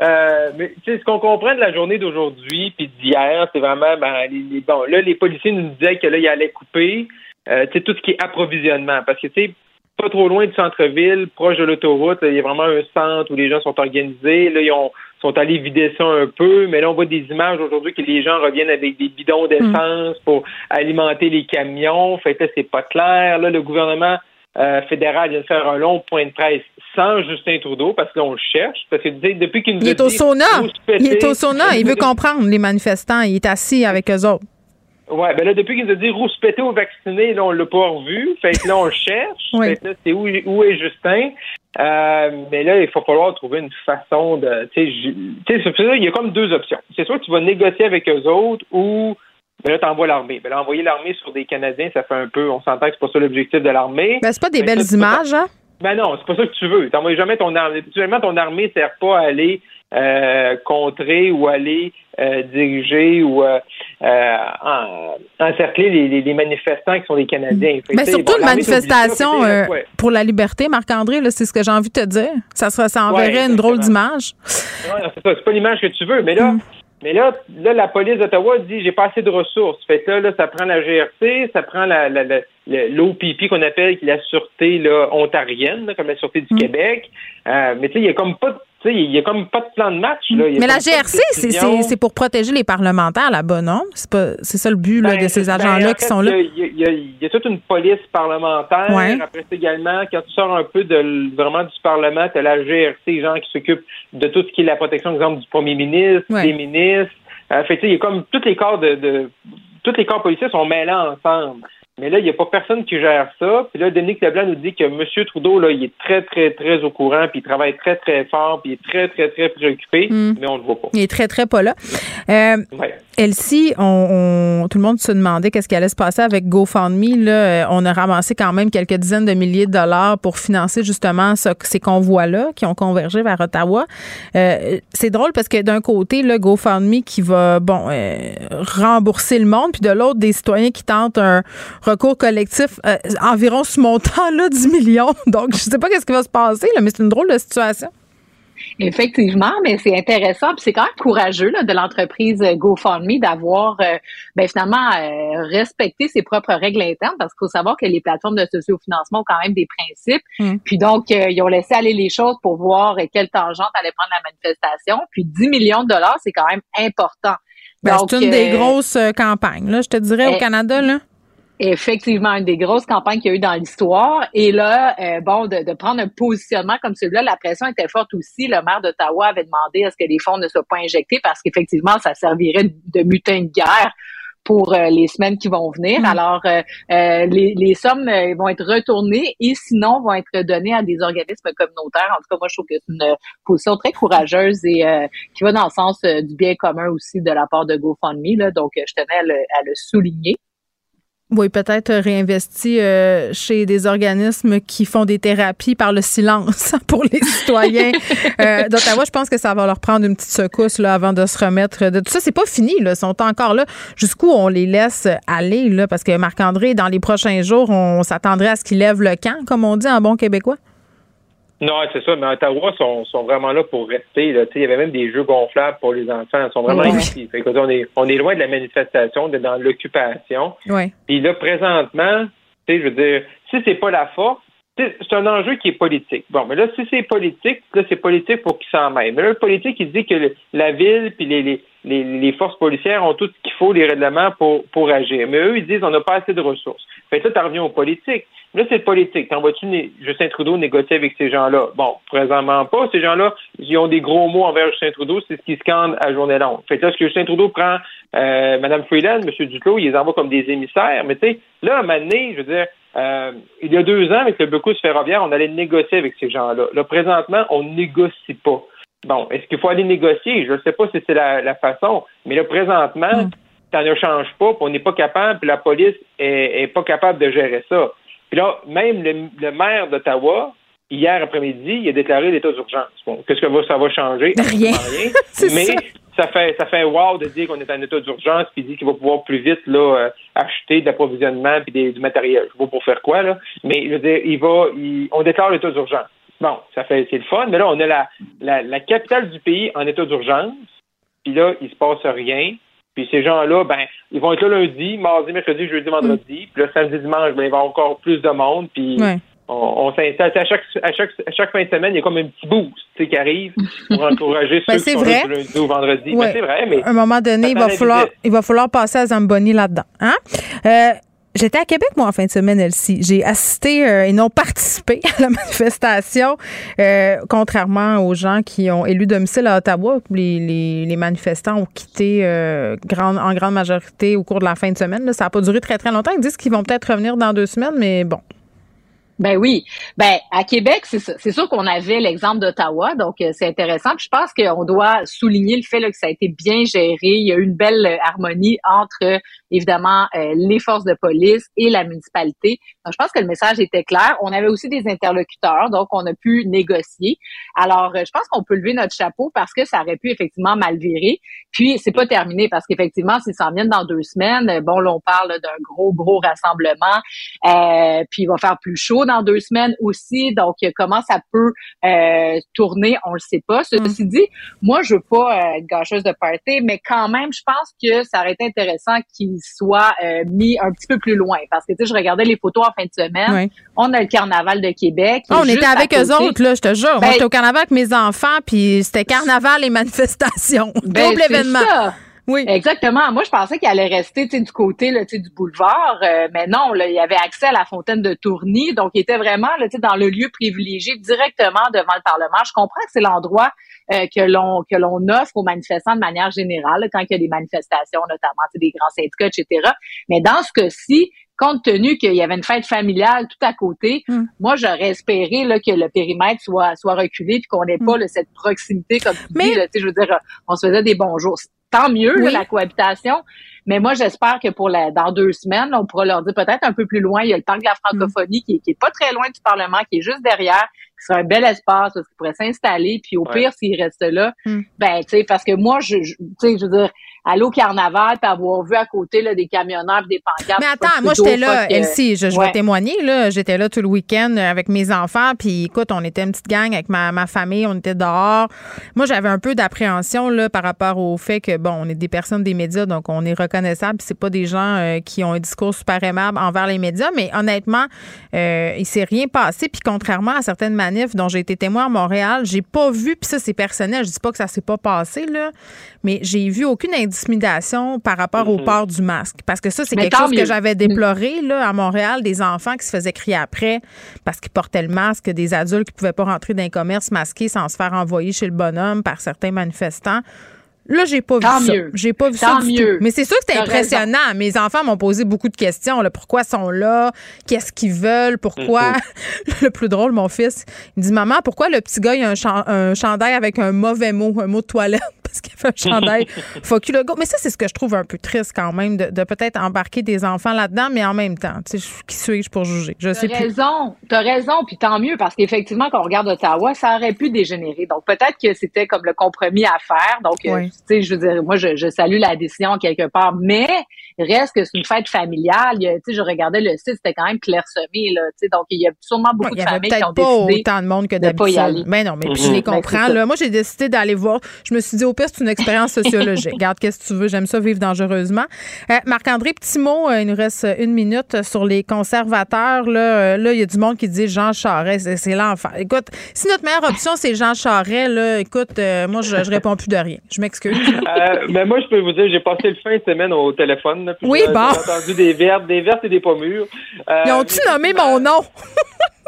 Euh, mais tu sais, ce qu'on comprend de la journée d'aujourd'hui puis d'hier, c'est vraiment ben, les, les- bon, là, les policiers nous disaient que là, ils allaient couper euh, tout ce qui est approvisionnement. Parce que tu sais, pas trop loin du centre-ville, proche de l'autoroute, il y a vraiment un centre où les gens sont organisés. Là, ils ont sont allés vider ça un peu, mais là, on voit des images aujourd'hui que les gens reviennent avec des bidons d'essence pour alimenter les camions. Fait que là, c'est pas clair. Là, le gouvernement euh, fédéral vient de faire un long point de presse sans Justin Trudeau, parce que là, on le cherche. Parce que depuis qu'il nous Il est au dit, sauna. Vous se Il est au sauna. Il veut comprendre les manifestants. Il est assis avec eux autres. Ouais, ben là, depuis qu'il nous a dit rouspéter aux vaccinés, là, on l'a pas revu. Fait que là, on le cherche. Oui. Fait que là, c'est où, où est Justin? Euh, mais là, il va falloir trouver une façon de. Tu sais, il y a comme deux options. C'est soit tu vas négocier avec eux autres ou. Ben là, t'envoies l'armée. Ben là, envoyer l'armée sur des Canadiens, ça fait un peu. On s'entend que c'est pas ça l'objectif de l'armée. Ben, c'est pas des Ben, belles ça, images, hein? Ben non, c'est pas ça que tu veux. T'envoies jamais ton armée. Habituellement, ton armée sert pas à aller euh, contrer ou aller euh, diriger ou euh, en- encercler les, les- les manifestants qui sont des Canadiens. Mais surtout bon, une manifestation ouais. pour la liberté, Marc-André, c'est ce que j'ai envie de te dire. Ça, sera, ça enverrait Ouais, une drôle d'image. Non, c'est pas l'image que tu veux, mais Mm. là, mais là, là, la police d'Ottawa dit j'ai pas assez de ressources. Fait que là, là, ça prend la GRC, ça prend la, la, l'OPP qu'on appelle la sûreté là, ontarienne, là, comme la sûreté Mm. du Québec. Euh, mais tu sais, il y a comme pas de- il y a comme pas de plan de match. Là. Mais la de GRC, c'est- pour protéger les parlementaires là-bas, non? C'est ça le but là, Ben, de ces ben, agents-là en qui fait, sont là? Il y, a- y y toute une police parlementaire. Ouais. Après, c'est également, quand tu sors un peu de, vraiment du Parlement, tu as la GRC, les gens qui s'occupent de tout ce qui est la protection, par exemple, du premier ministre, Ouais. des ministres. Euh, fait que, tu sais, il y a comme tous les corps de, de tous les corps policiers sont mêlés ensemble. Mais là, il n'y a pas personne qui gère ça. Puis là, Dominique Leblanc nous dit que M. Trudeau, là, il est très, très, très au courant, puis il travaille très, très fort, puis il est très, très, très préoccupé, Mm. mais on ne le voit pas. Il est très, très pas là. Euh, Ouais. Elsie, on, on- tout le monde se demandait qu'est-ce qui allait se passer avec GoFundMe. Là, Euh, on a ramassé quand même quelques dizaines de milliers de dollars pour financer justement ce- ces convois-là qui ont convergé vers Ottawa. Euh, c'est drôle parce que d'un côté, le GoFundMe qui va bon euh, rembourser le monde, puis de l'autre, des citoyens qui tentent un recours collectif euh, environ ce montant-là, <laughs> 10 millions. Donc, je sais pas qu'est-ce qui va se passer, là, mais c'est une drôle de situation. Effectivement, mais c'est intéressant, puis c'est quand même courageux là, de l'entreprise euh, GoFundMe d'avoir euh, ben, finalement euh, respecté ses propres règles internes, parce qu'il faut savoir que les plateformes de sociofinancement ont quand même des principes. Mm. Puis donc, euh, ils ont laissé aller les choses pour voir quelle tangente allait prendre la manifestation. Puis 10 millions de dollars, c'est quand même important. Ben, c'est une des grosses campagnes, là, je te dirais, au eh, Canada. Là. Effectivement, une des grosses campagnes qu'il y a eu dans l'histoire. Et là, euh, bon, de, de prendre un positionnement comme celui-là, la pression était forte aussi. Le maire d'Ottawa avait demandé à ce que les fonds ne soient pas injectés parce qu'effectivement, ça servirait de mutin de guerre pour euh, les semaines qui vont venir. Mm. Alors, euh, euh, les, les sommes vont être retournées et sinon vont être données à des organismes communautaires. En tout cas, moi, je trouve que c'est une position très courageuse et euh, qui va dans le sens du bien commun aussi de la part de GoFundMe. Là. Donc, je tenais à le, à le souligner. Oui, peut-être réinvesti euh, chez des organismes qui font des thérapies par le silence <laughs> pour les citoyens <laughs> euh, d'Ottawa. Je pense que ça va leur prendre une petite secousse là, avant de se remettre de tout ça. C'est pas fini, là. Ils sont encore là. Jusqu'où on les laisse aller, là? Parce que Marc-André, dans les prochains jours, on s'attendrait à ce qu'il lève le camp, comme on dit en bon québécois. Non, c'est ça, mais Ottawa sont, sont vraiment là pour rester. Là. Tu sais, Il y avait même des jeux gonflables pour les enfants. Ils sont vraiment Oui. ici. Fait que, on, est, on est loin de la manifestation, de, dans l'occupation. Oui. Puis là, présentement, tu sais, je veux dire, si c'est pas la force, c'est un enjeu qui est politique. Bon, mais là, si c'est politique, là, c'est politique pour qu'ils s'en mêlent. Mais là, le politique, il dit que la ville puis les, les, les, les forces policières ont tout ce qu'il faut, les règlements pour, pour agir. Mais eux, ils disent on n'a pas assez de ressources. Fait que là, tu reviens aux politiques. Là, c'est politique. T'envoies-tu né- Justin Trudeau négocier avec ces gens-là? Bon, présentement pas. Ces gens-là, ils ont des gros mots envers Justin Trudeau, c'est ce qu'ils scandent à journée longue. Fait que là, ce que Justin Trudeau prend euh, Mme Freeland, M. Duclos, il les envoie comme des émissaires. Mais tu sais, là, à un moment donné, je veux dire, euh, il y a deux ans, avec le Becus ferroviaire, on allait négocier avec ces gens-là. Là, présentement, on négocie pas. Bon, est-ce qu'il faut aller négocier? Je ne sais pas si c'est la, la façon, mais là, présentement, ça ne change pas, puis on n'est pas capable, puis la police est, est pas capable de gérer ça. Puis là, même le, le maire d'Ottawa, hier après-midi, il a déclaré l'état d'urgence. Bon, qu'est-ce que ça va changer? Rien. Rien. <laughs> Mais ça. Ça fait ça fait wow de dire qu'on est en état d'urgence, puis dit qu'il va pouvoir plus vite là euh, acheter de l'approvisionnement puis des- du matériel. Je sais pas pour faire quoi là, mais je veux dire, il va, il- on déclare l'état d'urgence. Bon, ça fait c'est le fun, mais là on a la, la la capitale du pays en état d'urgence, puis là il se passe rien. Puis ces gens-là, ben, ils vont être là lundi, mardi, mercredi, jeudi, vendredi. Puis là, samedi, dimanche, ben, il va y avoir encore plus de monde. Puis. On, on s'installe. À chaque, à, chaque, à chaque fin de semaine, il y a comme un petit boost qui arrive pour <laughs> encourager Ben, ceux c'est qui sont vrai. là lundi au vendredi. Ouais. Ben, c'est vrai, mais À un moment donné, il va, falloir, il va falloir passer à Zamboni là-dedans. Hein? Euh, J'étais à Québec, moi, en fin de semaine, Elsie. J'ai assisté euh, et non participé <laughs> à la manifestation, euh, contrairement aux gens qui ont élu domicile à Ottawa. Les, les, les manifestants ont quitté euh, grande, en grande majorité au cours de la fin de semaine. là. Ça n'a pas duré très, très longtemps. Ils disent qu'ils vont peut-être revenir dans deux semaines, mais bon. Ben oui. Ben à Québec, c'est. C'est sûr qu'on avait l'exemple d'Ottawa, donc euh, c'est intéressant. Puis je pense qu'on doit souligner le fait là, que ça a été bien géré. Il y a eu une belle euh, harmonie entre évidemment euh, les forces de police et la municipalité. Donc je pense que le message était clair. On avait aussi des interlocuteurs, donc on a pu négocier. Alors euh, je pense qu'on peut lever notre chapeau parce que ça aurait pu effectivement mal virer. Puis c'est pas terminé parce qu'effectivement s'ils s'en viennent dans deux semaines, euh, bon là on parle d'un gros gros rassemblement. Euh, puis il va faire plus chaud dans deux semaines aussi. Donc, comment ça peut euh, tourner, on le sait pas. Ceci dit, moi, je veux pas être gâcheuse de party, mais quand même, je pense que ça aurait été intéressant soit euh, mis un petit peu plus loin. Parce que, tu sais, je regardais les photos en fin de semaine. On a le carnaval de Québec. Ah, on était avec eux autres, là, je te jure. Ben, j'étais au carnaval avec mes enfants, puis c'était carnaval et manifestation. Ben, Double événement. ça. Oui. Exactement. Moi, je pensais qu'il allait rester du côté là, du boulevard, euh, mais non, là, il y avait accès à la fontaine de Tourny, donc il était vraiment là, dans le lieu privilégié, directement devant le Parlement. Je comprends que c'est l'endroit euh, que l'on que l'on offre aux manifestants de manière générale, là, quand il y a des manifestations, notamment des grands syndicats, etc. Mais dans ce cas-ci, compte tenu qu'il y avait une fête familiale tout à côté, Hmm. moi j'aurais espéré là, que le périmètre soit soit reculé puis qu'on n'ait pas là, cette proximité comme tu dis, là, je veux dire, on se faisait des bons jours. Tant mieux là, la cohabitation, mais moi j'espère que pour la, dans deux semaines, là, on pourra leur dire peut-être un peu plus loin, il y a le parc de la francophonie qui, est, qui est pas très loin du Parlement, qui est juste derrière, qui sera un bel espace où ils pourraient s'installer, puis au Ouais. pire s'ils restent là, Hmm. ben tu sais parce que moi je, je- tu sais je veux dire aller au carnaval puis avoir vu à côté là des camionneurs des pancartes. Mais attends, moi j'étais là, Elsie, je, je ouais. vais témoigner, là. J'étais là tout le week-end avec mes enfants, puis écoute, on était une petite gang avec ma, ma famille, on était dehors. Moi, j'avais un peu d'appréhension là par rapport au fait que, bon, on est des personnes des médias, donc on est reconnaissable, puis c'est pas des gens euh, qui ont un discours super aimable envers les médias, mais honnêtement, euh, il s'est rien passé, puis contrairement à certaines manifs dont j'ai été témoin à Montréal, j'ai pas vu, puis ça c'est personnel, je dis pas que ça s'est pas passé, là, mais j'ai vu aucune par rapport au port du masque, parce que ça, c'est quelque chose que j'avais déploré là, à Montréal, des enfants qui se faisaient crier après parce qu'ils portaient le masque, des adultes qui pouvaient pas rentrer dans un commerce masqué sans se faire envoyer chez le bonhomme par certains manifestants. Là, j'ai pas vu ça. J'ai pas vu ça du mieux. tout. Mais c'est sûr que c'était impressionnant. Mes enfants m'ont posé beaucoup de questions. Là. Pourquoi ils sont là? Qu'est-ce qu'ils veulent? Pourquoi? <laughs> le plus drôle, mon fils, il me dit Maman, pourquoi le petit gars il a un, chan- un chandail avec un mauvais mot, un mot de toilette? <laughs> Parce qu'il fait un chandail <laughs> fuck you le gars. Mais ça, c'est ce que je trouve un peu triste quand même, de, de peut-être embarquer des enfants là-dedans, mais en même temps, tu sais, qui suis-je pour juger? Je sais T'as plus. raison, t'as raison, puis tant mieux parce qu'effectivement, quand on regarde Ottawa, ça aurait pu dégénérer. Donc peut-être que c'était comme le compromis à faire. Donc, euh, tu sais, je veux dire, moi, je, je salue la décision quelque part, mais reste que c'est une fête familiale. Tu sais, je regardais le site, c'était quand même clairsemé, là. Tu sais, donc il y a sûrement beaucoup de familles qui ont peut-être pas autant de monde que d'habitude. Mais non, mais puis je Mhm. les Ben, comprends. là. Moi, j'ai décidé d'aller voir. Je me suis dit, au pire, c'est une expérience <laughs> sociologique. Regarde, qu'est-ce que tu veux? J'aime ça vivre dangereusement. Euh, Marc-André, petit mot, euh, il nous reste une minute sur les conservateurs. Là, euh, là, il y a du monde qui dit Jean Charest, c'est- c'est l'enfer. Écoute, si notre meilleure option, c'est Jean Charest, là, écoute, euh, moi, je, je réponds plus de rien. Je m'excuse. Euh, mais moi, je peux vous dire, j'ai passé le fin de semaine au téléphone. là, Oui, bon. J'ai entendu des vertes, des vertes et des pas mûres. Euh, Ils ont-tu nommé mon nom? <laughs>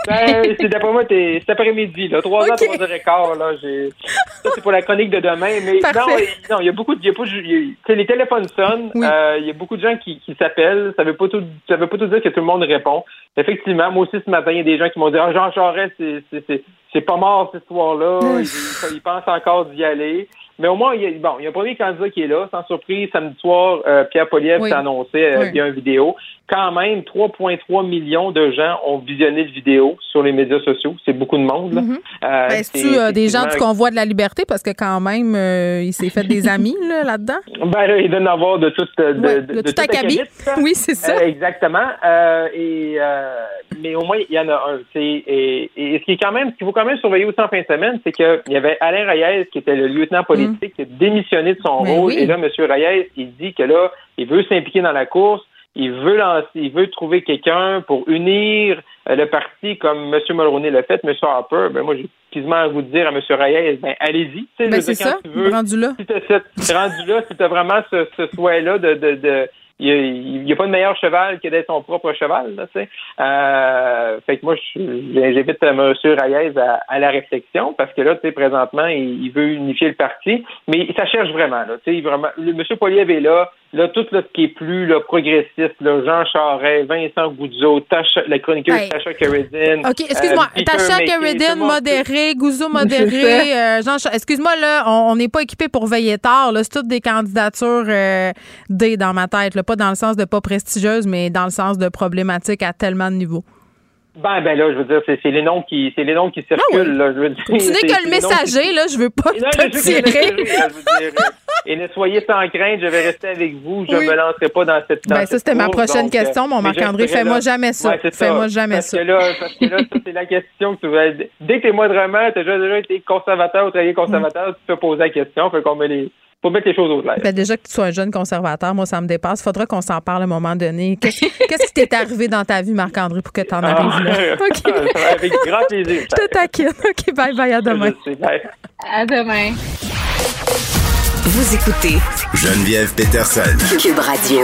Ben, c'est d'après moi, cet après-midi, là, 3 heures, 3 heures et quart, là, j'ai, ça, c'est pour la chronique de demain, mais non, Parfait. il- non, il y a beaucoup de, y a pas, y les téléphones sonnent, euh, il y a beaucoup de gens qui, qui s'appellent, ça veut pas tout, ça veut pas tout dire que tout le monde répond. Effectivement, moi aussi, ce matin, il y a des gens qui m'ont dit, ah, Jean Charest, c'est, c'est, c'est, c'est pas mort, cette histoire-là, il- il pense encore d'y aller. Mais au moins, il y a, bon, il y a un premier candidat qui est là, sans surprise, samedi soir, euh, Pierre Poliev Oui. s'est annoncé euh, Oui. via une vidéo. Quand même, 3,3 millions de gens ont visionné le vidéo sur les médias sociaux. C'est beaucoup de monde. Mhm. Euh, Ben, C'est-tu euh, des gens du convoi de la liberté? Parce que quand même, euh, il s'est fait des amis <laughs> là, là-dedans. Ben là, il doit en avoir de tout, de, Ouais, de, de tout acabit. acabit. <laughs> Oui, c'est ça. Euh, exactement. Euh, et euh, mais au moins il y en a un. Et, et ce qui est quand même, ce qu'il faut quand même surveiller aussi en fin de semaine, c'est qu'il y avait Alain Reyes qui était le lieutenant politique qui a démissionné de son. Mais rôle. oui. Et là, M. Reyes, il dit que là, il veut s'impliquer dans la course. Il veut lancer, il veut trouver quelqu'un pour unir euh, le parti comme M. Mulroney l'a fait, M. Harper. Ben moi, j'ai quasiment à vous dire à M. Reyes, ben allez-y. Tu Ben, c'est ça, tu veux, rendu là. si cette- rendu là, si t'as vraiment ce, ce souhait-là de, de, de il n'y a, pas de meilleur cheval que d'être son propre cheval, là, tu. Euh, fait que moi, j'invite M. Reyes à, à la réflexion parce que là, tu sais, présentement, il, il veut unifier le parti, mais ça cherche vraiment, là, tu sais, vraiment. Le, M. Poliev est là, là, tout là, ce qui est plus là, progressiste, là, Jean Charest, Vincent Goudzot, Tasha, la chroniqueuse Hey. Tasha Keredin. OK, excuse-moi. euh, Tasha Keredin, modéré. Gouzo, <laughs> modéré. euh, Jean Excuse-moi, là, on n'est pas équipé pour veiller tard. là. C'est toutes des candidatures euh, D dans ma tête. là. Pas dans le sens de pas prestigieuse, mais dans le sens de problématique à tellement de niveaux. Ben, ben là, je veux dire, c'est les noms qui, c'est les noms qui circulent, là, je veux dire. Tu n'es que le qui- messager, là. Je veux pas Non, te tirer. veux dire, Et ne soyez sans crainte, je vais rester avec vous. Je ne Oui. me lancerai pas dans cette. dans Ben, ça, c'était ma prochaine donc, euh, question, mon Marc-André. Fais-moi jamais ça. Ouais, Fais-moi jamais parce ça. Que là, parce que là, ça, c'est la question que tu vas. Dès que t'es modérement, t'as déjà, déjà été conservateur ou travaillé conservateur, tu peux poser la question. Fait qu'on met les. Faut mettre les choses au clair. Ben, déjà que tu sois un jeune conservateur, moi, ça me dépasse. Faudra qu'on s'en parle à un moment donné. Qu'est-ce <laughs> qui t'est arrivé dans ta vie, Marc-André, pour que tu en Ah, arrives là? <laughs> OK. ça va avec grand plaisir. Je te taquine. OK, bye bye, à demain. Je sais, bye. À demain. Vous écoutez Geneviève Peterson. Cube Radio.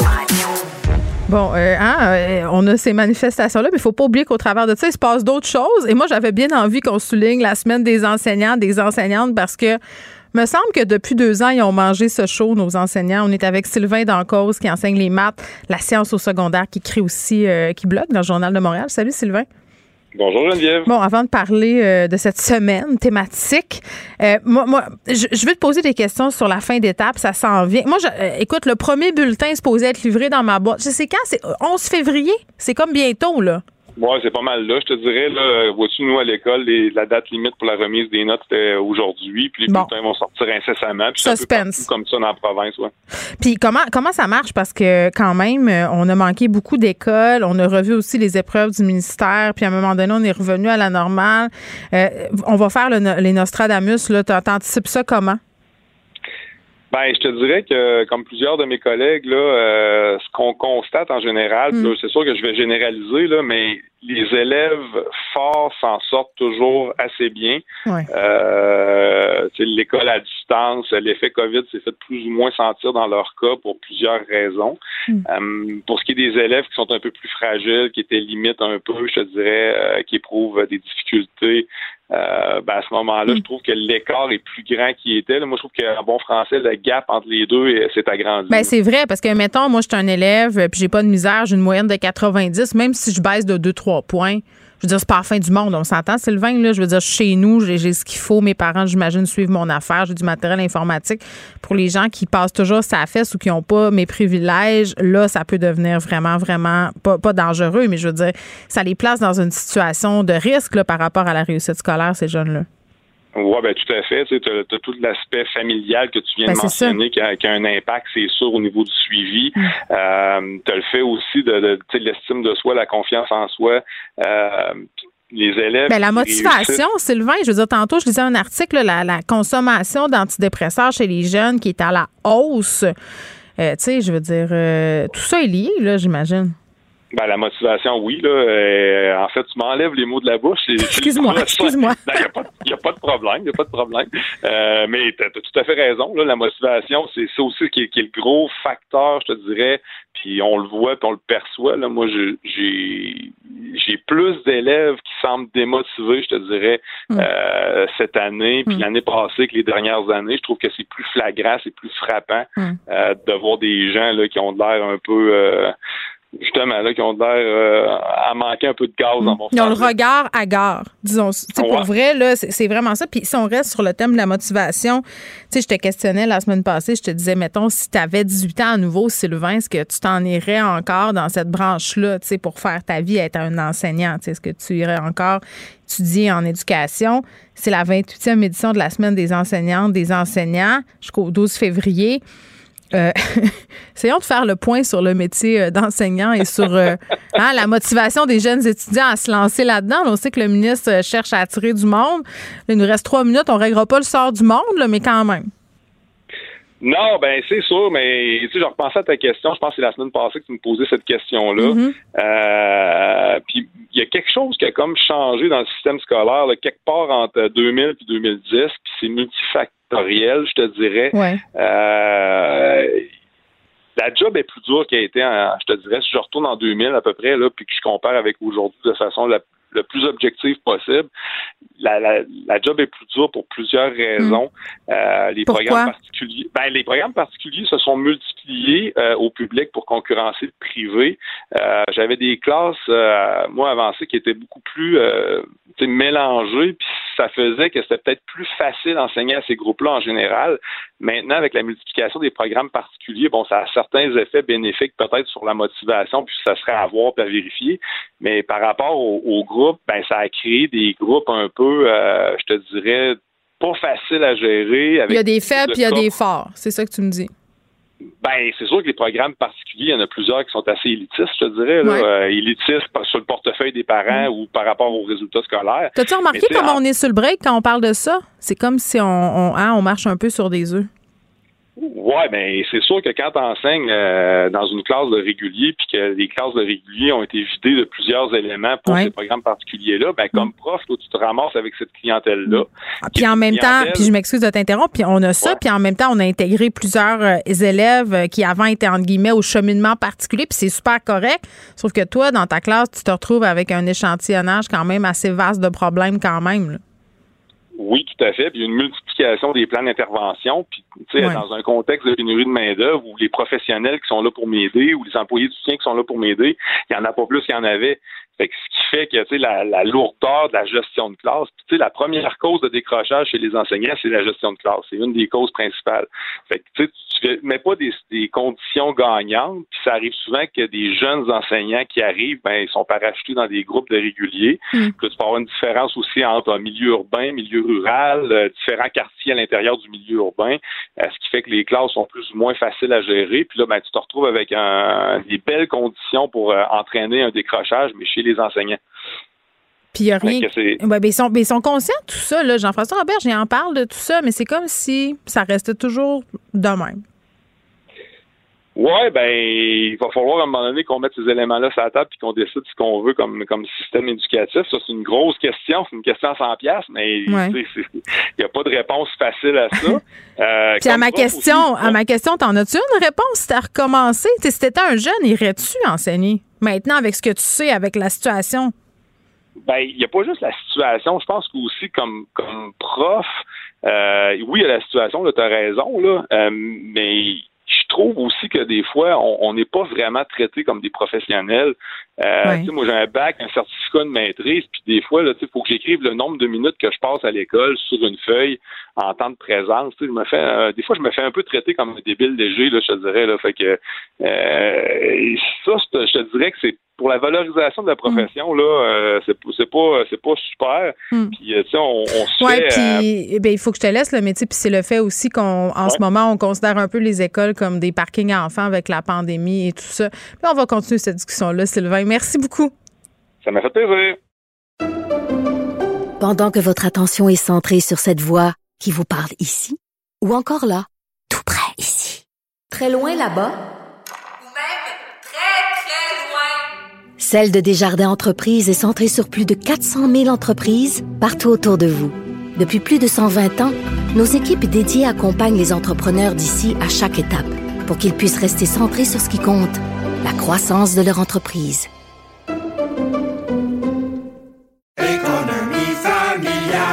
Bon, euh, hein, euh, on a ces manifestations-là, mais il faut pas oublier qu'au travers de ça, il se passe d'autres choses. Et moi, j'avais bien envie qu'on souligne la semaine des enseignants, des enseignantes, parce que me semble que depuis deux ans, ils ont mangé ce show, nos enseignants. On est avec Sylvain Dancause, qui enseigne les maths, la science au secondaire, qui crée aussi, euh, qui blogue dans le Journal de Montréal. Salut, Sylvain. Bonjour Geneviève. Bon, avant de parler euh, de cette semaine thématique, euh, moi, moi je, je veux te poser des questions sur la fin d'étape, ça s'en vient. Moi, je, euh, écoute, le premier bulletin supposé être livré dans ma boîte. Je sais quand, c'est 11 février? C'est comme bientôt, là. Ouais, c'est pas mal là. Je te dirais, là, vois-tu, nous, à l'école, les- la date limite pour la remise des notes, c'était aujourd'hui, puis les Bon. bulletins vont sortir incessamment. Puis Suspense. comme ça dans la province, ouais. Puis comment comment ça marche? Parce que quand même euh, on a manqué beaucoup d'écoles, on a revu aussi les épreuves du ministère, puis à un moment donné on est revenu à la normale. Euh, on va faire le les Nostradamus là, T'an- t'anticipes ça comment? Ben, je te dirais que, comme plusieurs de mes collègues, là, euh, ce qu'on constate en général, Mm. là, c'est sûr que je vais généraliser, là, mais les élèves forts s'en sortent toujours assez bien. Ouais. Euh, l'école à distance, l'effet COVID s'est fait plus ou moins sentir dans leur cas pour plusieurs raisons. Mm. Euh, pour ce qui est des élèves qui sont un peu plus fragiles, qui étaient limite un peu, je te dirais, euh, qui éprouvent des difficultés, ben à ce moment-là, je trouve que l'écart est plus grand qu'il était. Là. Moi, je trouve qu'en bon français, le gap entre les deux s'est agrandi. Ben c'est vrai parce que mettons moi je suis un élève puis j'ai pas de misère, j'ai une moyenne de 90 même si je baisse de 2 3 points. Je veux dire c'est pas la fin du monde, on s'entend Sylvain là, je veux dire chez nous, j'ai ce qu'il faut, mes parents j'imagine suivent mon affaire, j'ai du matériel informatique. Pour les gens qui passent toujours sa fesse ou qui ont pas mes privilèges, là ça peut devenir vraiment vraiment pas, pas dangereux. Mais je veux dire ça les place dans une situation de risque là, par rapport à la réussite scolaire ces jeunes là. Oui, ben tout à fait. Tu as, tout l'aspect familial que tu viens Ben, de mentionner qui a, qui a un impact, c'est sûr, au niveau du suivi. Mm. Euh, tu as le fait aussi de, l'estime de soi, la confiance en soi. Euh, les élèves. Ben, la motivation, Sylvain, je veux dire, tantôt, je lisais un article, là, la, la consommation d'antidépresseurs chez les jeunes qui est à la hausse. Euh, tu sais, je veux dire, euh, tout ça est lié, là, j'imagine. Ben, la motivation, oui. Là, Euh, en fait, tu m'enlèves les mots de la bouche. Excuse-moi, excuse-moi. <laughs> Il n'y a, pas- y a pas de problème. Il a pas de problème. Euh, mais tu as, tout à fait raison. Là, la motivation, c'est ça aussi qui est, qui est le gros facteur, je te dirais. Puis on le voit, puis on le perçoit. Là. Moi, j'ai j'ai plus d'élèves qui semblent démotivés, je te dirais, Mm. euh, cette année, puis Mm. l'année passée que les dernières années. Je trouve que c'est plus flagrant, c'est plus frappant Mm. euh, de voir des gens là, qui ont de l'air un peu... justement, là, qui ont l'air euh, à manquer un peu de gaz dans mon Ils ont le regard hagard, disons. Tu sais, Pour Ouais. vrai, là, c'est c'est vraiment ça. Puis si on reste sur le thème de la motivation, tu sais, je te questionnais la semaine passée, je te disais, mettons, si tu avais 18 ans à nouveau, Sylvain, est-ce que tu t'en irais encore dans cette branche-là, tu sais, pour faire ta vie, être un enseignant? Tu sais, Est-ce que tu irais encore étudier en éducation? C'est la 28e édition de la Semaine des enseignantes, des enseignants, jusqu'au 12 février. Euh, <laughs> essayons de faire le point sur le métier euh, d'enseignant et sur euh, <laughs> hein, la motivation des jeunes étudiants à se lancer là-dedans. Là, On sait que le ministre cherche à attirer du monde. Il nous reste trois minutes. On ne réglera pas le sort du monde, là, mais quand même. Non, ben c'est sûr, mais tu sais, je repensais à ta question. Je pense que c'est la semaine passée que tu me posais cette question-là. Mhm. Euh, puis il y a quelque chose qui a comme changé dans le système scolaire, là, quelque part entre 2000 et 2010, puis c'est multifactoriel, je te dirais. Ouais. Euh, la job est plus dure qu'elle a été, en- je te dirais, si je retourne en 2000 à peu près, là, puis que je compare avec aujourd'hui de façon la, le plus objective possible, la, la, la job est plus dure pour plusieurs raisons. Euh, les Pourquoi? programmes particuliers, ben, les programmes particuliers se sont multipliés euh, au public pour concurrencer le privé. Euh, J'avais des classes, moi avancées, qui étaient beaucoup plus mélangées, puis ça faisait que c'était peut-être plus facile d'enseigner à ces groupes-là en général. Maintenant, avec la multiplication des programmes particuliers, bon, ça a certains effets bénéfiques peut-être sur la motivation, puis ça serait à voir puis à vérifier. Mais par rapport au, au ben ça a créé des groupes un peu, euh, je te dirais, pas faciles à gérer. Avec Il y a des faibles de puis il y a des forts. C'est ça que tu me dis. Ben, c'est sûr que les programmes particuliers, il y en a plusieurs qui sont assez élitistes, je te dirais. Ouais. Euh, élitistes sur le portefeuille des parents ou par rapport aux résultats scolaires. T'as-tu remarqué comment en- on est sur le break quand on parle de ça? C'est comme si on, on, hein, on marche un peu sur des œufs. Ouais, ben c'est sûr que quand tu enseignes dans une classe de régulier, puis que les classes de régulier ont été vidées de plusieurs éléments pour Ouais. ces programmes particuliers-là, ben comme prof, toi, tu te ramasses avec cette clientèle-là. Ah, Puis en même temps, puis je m'excuse de t'interrompre, puis on a ça, puis en même temps, on a intégré plusieurs euh, élèves euh, qui avant étaient entre guillemets au cheminement particulier, puis c'est super correct. Sauf que toi, dans ta classe, tu te retrouves avec un échantillonnage quand même assez vaste de problèmes quand même. là. Oui, tout à fait. Puis il y a une multiplication des plans d'intervention. Puis, tu sais, dans un contexte de pénurie de main-d'œuvre où les professionnels qui sont là pour m'aider ou les employés du soutien qui sont là pour m'aider, il n'y en a pas plus qu'il y en avait. Fait que ce qui fait que, tu sais, la, la lourdeur de la gestion de classe, puis, tu sais, la première cause de décrochage chez les enseignants, c'est la gestion de classe. C'est une des causes principales. Fait que, tu sais, fais- mets pas des, des conditions gagnantes, puis ça arrive souvent que des jeunes enseignants qui arrivent, ben, ils sont parachutés dans des groupes de réguliers. Mm. Puis tu peux avoir une différence aussi entre un milieu urbain, milieu rural, euh, différents quartiers à l'intérieur du milieu urbain, euh, ce qui fait que les classes sont plus ou moins faciles à gérer. Puis là, ben, tu te retrouves avec un- des belles conditions pour euh, entraîner un décrochage, mais chez les enseignants. Puis il n'y a rien. Ouais, ben, ils, sont, ben, ils sont conscients de tout ça. là. Jean-François Robert, j'en en parle de tout ça, mais c'est comme si ça restait toujours de même. Ouais, ben, il va falloir à un moment donné qu'on mette ces éléments-là sur la table puis qu'on décide ce qu'on veut comme, comme système éducatif. Ça, c'est une grosse question. C'est une question à 100 pièces, mais Ouais. il n'y a pas de réponse facile à ça. <laughs> Euh, Puis à ma question, aussi, à ma question, t'en as-tu une réponse? Si t'as recommencé, si t'étais un jeune, irais-tu enseigner? Maintenant, avec ce que tu sais, avec la situation? Ben, il n'y a pas juste la situation. Je pense qu'aussi, comme, comme prof, euh, oui, il y a la situation, tu as raison, là, euh, mais je trouve aussi que des fois, on n'est pas vraiment traité comme des professionnels. Euh, Ouais. Moi, j'ai un bac, un certificat de maîtrise, puis des fois, il faut que j'écrive le nombre de minutes que je passe à l'école sur une feuille en temps de présence. Je me fais, euh, des fois, je me fais un peu traiter comme un débile léger, là, je te dirais. Là, fait que euh, ça, je te dirais que c'est pour la valorisation de la profession, là, euh, c'est, c'est pas c'est pas super. Mm. Puis euh, tu sais, on, on se fait. euh, puis eh ben, il faut que je te laisse le métier. Puis c'est le fait aussi qu'en en ce moment, on considère un peu les écoles comme des parkings à enfants avec la pandémie et tout ça. Puis on va continuer cette discussion-là, Sylvain. Merci beaucoup. ça m'a fait plaisir. Pendant que votre attention est centrée sur cette voix qui vous parle ici, ou encore là, tout près ici, très loin là-bas, Ou même très, très loin. Celle de Desjardins Entreprises est centrée sur plus de 400 000 entreprises partout autour de vous. Depuis plus de 120 ans, nos équipes dédiées accompagnent les entrepreneurs d'ici à chaque étape pour qu'ils puissent rester centrés sur ce qui compte, la croissance de leur entreprise.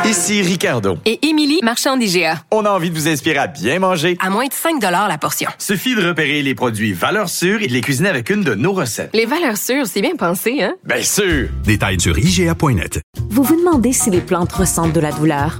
Ici Ricardo. Et Émilie, marchand d'IGA. On a envie de vous inspirer à bien manger. À moins de 5 la portion. Suffit de repérer les produits valeurs sûres et de les cuisiner avec une de nos recettes. Les valeurs sûres, c'est bien pensé, hein? Bien sûr! Détails sur IGA.net. Vous vous demandez si les plantes ressentent de la douleur?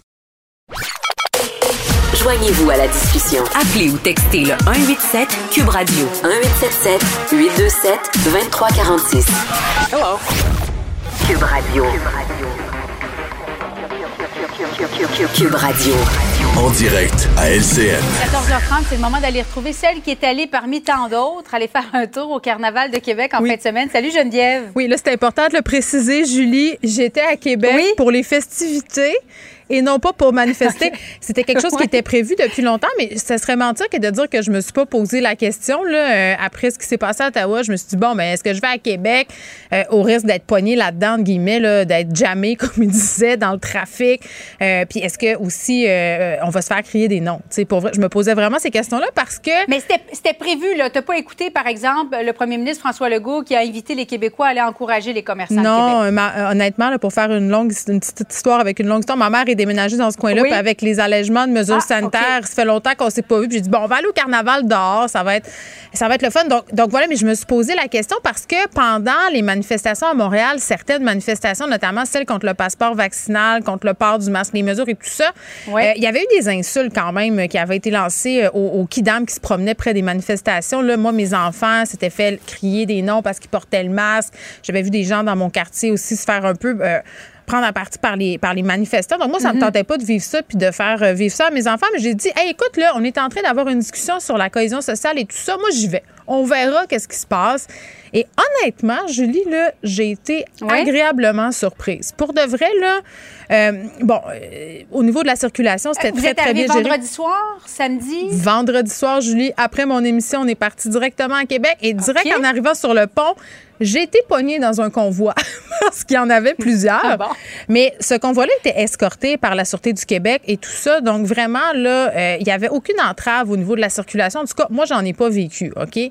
Joignez-vous à la discussion. Appelez ou textez le 187 Cube Radio 1877 827 2346. Hello. Cube Radio. Cube Radio. En direct à LCN. 14h30, c'est le moment d'aller retrouver celle qui est allée parmi tant d'autres, aller faire un tour au Carnaval de Québec en fin de semaine. Salut Geneviève. Oui, là, c'est important de le préciser, Julie. J'étais à Québec pour les festivités et non pas pour manifester. <laughs> C'était quelque chose qui était prévu depuis longtemps, mais ça serait mentir que de dire que je me suis pas posé la question. Là, euh, après ce qui s'est passé à Ottawa, je me suis dit, bon, mais est-ce que je vais à Québec euh, au risque d'être poignée là-dedans, guillemets, là, d'être jamais, <laughs> comme il disait, dans le trafic? Euh, Puis est-ce que aussi on va se faire crier des noms? Pour vrai, je me posais vraiment ces questions-là parce que... Mais c'était- c'était prévu, là. T'as pas écouté, par exemple, le premier ministre François Legault qui a invité les Québécois à aller encourager les commerçants de Non, Québec. ma- honnêtement, là, pour faire une longue, une petite histoire avec une longue histoire, ma mère est déménagée dans ce coin-là, Oui. puis avec les allègements de mesures Ah, sanitaires, ça fait longtemps qu'on s'est pas vu. Puis j'ai dit bon, on va aller au carnaval dehors, ça va être, ça va être le fun. Donc, donc voilà, mais je me suis posé la question parce que pendant les manifestations à Montréal, certaines manifestations, notamment celles contre le passeport vaccinal, contre le port du masque, les mesures et tout ça, euh, il y avait eu des insultes quand même euh, qui avaient été lancées euh, aux, aux kidam qui se promenaient près des manifestations. Là, moi, mes enfants s'étaient fait crier des noms parce qu'ils portaient le masque. J'avais vu des gens dans mon quartier aussi se faire un peu euh, prendre à partie par les, par les manifestants. Donc, moi, ça me tentait pas de vivre ça puis de faire euh, vivre ça à mes enfants. Mais j'ai dit, hey, écoute, là, on est en train d'avoir une discussion sur la cohésion sociale et tout ça. Moi, j'y vais. On verra qu'est-ce qui se passe. Et honnêtement, Julie, là, j'ai été agréablement surprise. Pour de vrai, là, euh, bon, euh, au niveau de la circulation, c'était Vous très, très bien géré. vendredi soir, samedi? Vendredi soir, Julie, après mon émission, on est parti directement à Québec et direct en arrivant sur le pont, j'ai été pognée dans un convoi <laughs> parce qu'il y en avait plusieurs. Ah bon? Mais ce convoi-là était escorté par la Sûreté du Québec et tout ça. Donc, vraiment, là, euh, il n'y avait aucune entrave au niveau de la circulation. En tout cas, moi, j'en ai pas vécu, OK?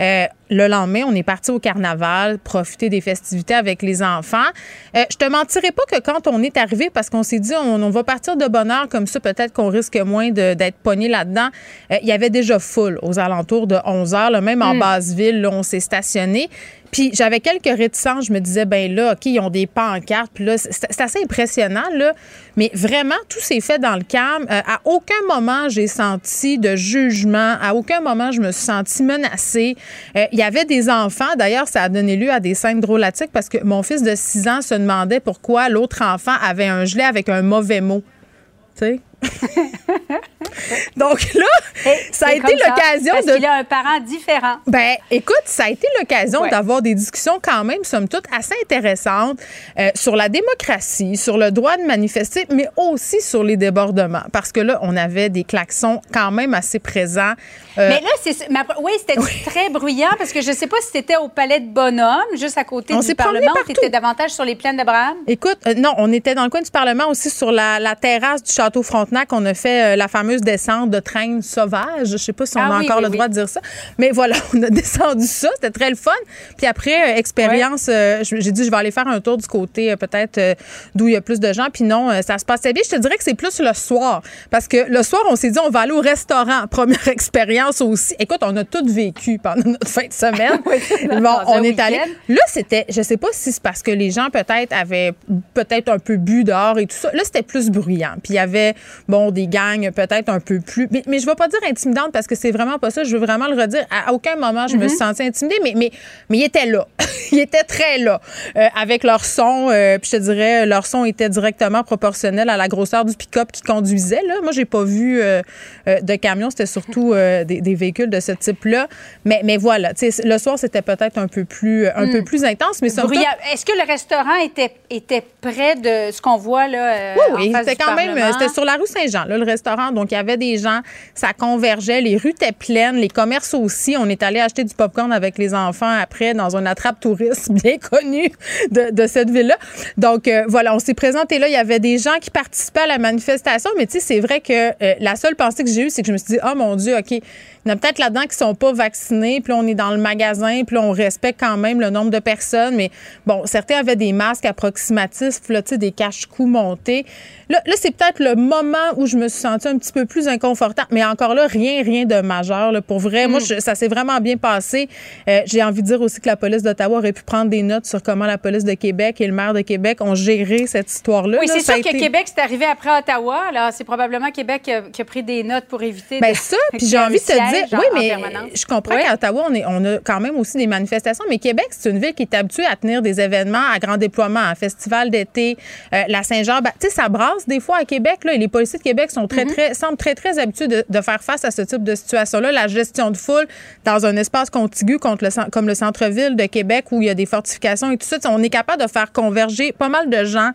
Euh, le lendemain, on est parti au carnaval, profiter des festivités avec les enfants. Euh, je te mentirais pas que quand on est arrivé, parce qu'on s'est dit, on, on va partir de bonne heure, comme ça, peut-être qu'on risque moins d'être pogné là-dedans. Euh, Il y avait déjà full aux alentours de 11 heures, là, même en Mm. basse ville, là, on s'est stationné. Puis j'avais quelques réticences. Je me disais, ben là, OK, ils ont des pancartes. Puis là, c'est c'est assez impressionnant, là. Mais vraiment, tout s'est fait dans le calme. Euh, à aucun moment, j'ai senti de jugement. À aucun moment, je me suis sentie menacée. Euh, Il y avait des enfants. D'ailleurs, ça a donné lieu à des scènes drôlatiques parce que mon fils de 6 ans se demandait pourquoi l'autre enfant avait un gilet avec un mauvais mot. Tu sais? <laughs> Donc là, ça a été l'occasion parce de qu'il a un parent différent. ben, écoute, ça a été l'occasion Ouais. d'avoir des discussions quand même, somme toute, assez intéressantes euh, sur la démocratie, sur le droit de manifester, mais aussi sur les débordements. Parce que là, on avait des klaxons quand même assez présents. Euh, Mais là, c'est oui, c'était très bruyant parce que je ne sais pas si c'était au Palais de Bonhomme, juste à côté On du Parlement, ou tu étais davantage sur les plaines d'Abraham? Écoute, euh, non, on était dans le coin du Parlement aussi sur la, la terrasse du Château Frontenac. On a fait euh, la fameuse descente de train sauvage. Je sais pas si on Ah a oui, encore oui, le oui. droit de dire ça. Mais voilà, <laughs> on a descendu ça. C'était très le fun. Puis après, euh, expérience, euh, j'ai dit, je vais aller faire un tour du côté peut-être d'où il y a plus de gens. Puis non, ça se passait bien. Je te dirais que c'est plus le soir. Parce que le soir, on s'est dit, on va aller au restaurant. <laughs> Première expérience aussi. Écoute, on a tout vécu pendant <laughs> notre fin de semaine. bon, dans on est allé. Là, c'était, je sais pas si c'est parce que les gens peut-être avaient peut-être un peu bu dehors et tout ça. Là, c'était plus bruyant. Puis il y avait, bon, des gangs peut-être un peu plus. Mais, mais je vais pas dire intimidante parce que c'est vraiment pas ça. Je veux vraiment le redire. À aucun moment, je me Mhm. suis sentie intimidée, mais, mais, mais ils étaient là. <laughs> ils étaient très là. Euh, avec leur son, euh, puis je te dirais, leur son était directement proportionnel à la grosseur du pick-up qui conduisait. Là. Moi, j'ai pas vu euh, de camion. C'était surtout des, des véhicules de ce type-là. Mais, mais voilà, le soir, c'était peut-être un peu plus, un peu plus intense. Mais. Est-ce que le restaurant était, était près de ce qu'on voit là? Oui, oui, c'était quand même, c'était sur la rue Saint-Jean, le restaurant. Donc, il y avait des gens, ça convergeait, les rues étaient pleines, les commerces aussi. On est allé acheter du popcorn avec les enfants après dans un attrape touriste <laughs> bien connu de, cette ville-là. Donc, euh, voilà, on s'est présenté là. Il y avait des gens qui participaient à la manifestation, mais tu sais, c'est vrai que euh, la seule pensée que j'ai eue, c'est que je me suis dit, oh mon Dieu, OK, il y en a peut-être là-dedans qui sont pas vaccinés, puis on est dans le magasin, puis on respecte quand même le nombre de personnes, mais bon, certains avaient des masques approximatifs, là, des cache-coups montés. Là, là c'est peut-être le moment où je me suis sentie un petit peu plus inconfortable, mais encore là, rien, rien de majeur, là, pour vrai. Moi, je- ça s'est vraiment bien passé. Euh, J'ai envie de dire aussi que la police d'Ottawa aurait pu prendre des notes sur comment la police de Québec et le maire de Québec ont géré cette histoire-là. Oui, c'est sûr que Québec, c'est arrivé après Ottawa. Alors, c'est probablement Québec qui a, qui a pris des notes pour éviter. De- ça, <laughs> puis j'ai envie de te dire, oui, mais je comprends Oui. qu'à Ottawa, on, est, on a quand même aussi des manifestations, mais Québec, c'est une ville qui est habituée à tenir des événements à grand déploiement, un festival d'été, euh, la Saint-Jean. Ben, tu sais, ça brasse des fois à Québec, là, et les policiers de Québec sont Mhm. très, très, semblent très, très habitués de, de faire face à ce type de situation-là, la gestion de foule dans un espace contigu contre le, comme le centre-ville de Québec où il y a des fortifications et tout ça. On est capable de faire converger pas mal de gens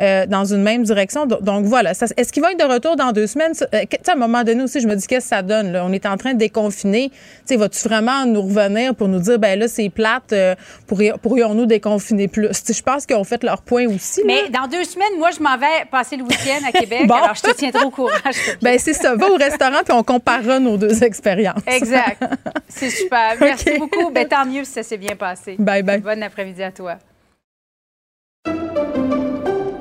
euh, dans une même direction. Do- Donc voilà. Est-ce qu'il va être de retour dans deux semaines? Euh, à un moment donné aussi, je me dis qu'est-ce que ça donne. Là? On est en train de déconfiner. Tu vas-tu vraiment nous revenir pour nous dire, ben là, c'est plate, euh, pourri- pourrions-nous déconfiner plus? Je pense qu'ils ont fait leur point aussi. là. Mais dans deux semaines, moi, je m'en vais passer le week-end à Québec. <laughs> Bon. Alors, je te tiendrai au courant. <laughs> Ben c'est ça. Va au restaurant puis on comparera nos deux expériences. Exact. C'est super. Merci <laughs> beaucoup. Ben, tant mieux si ça s'est bien passé. Bye bye. Bon après-midi à toi.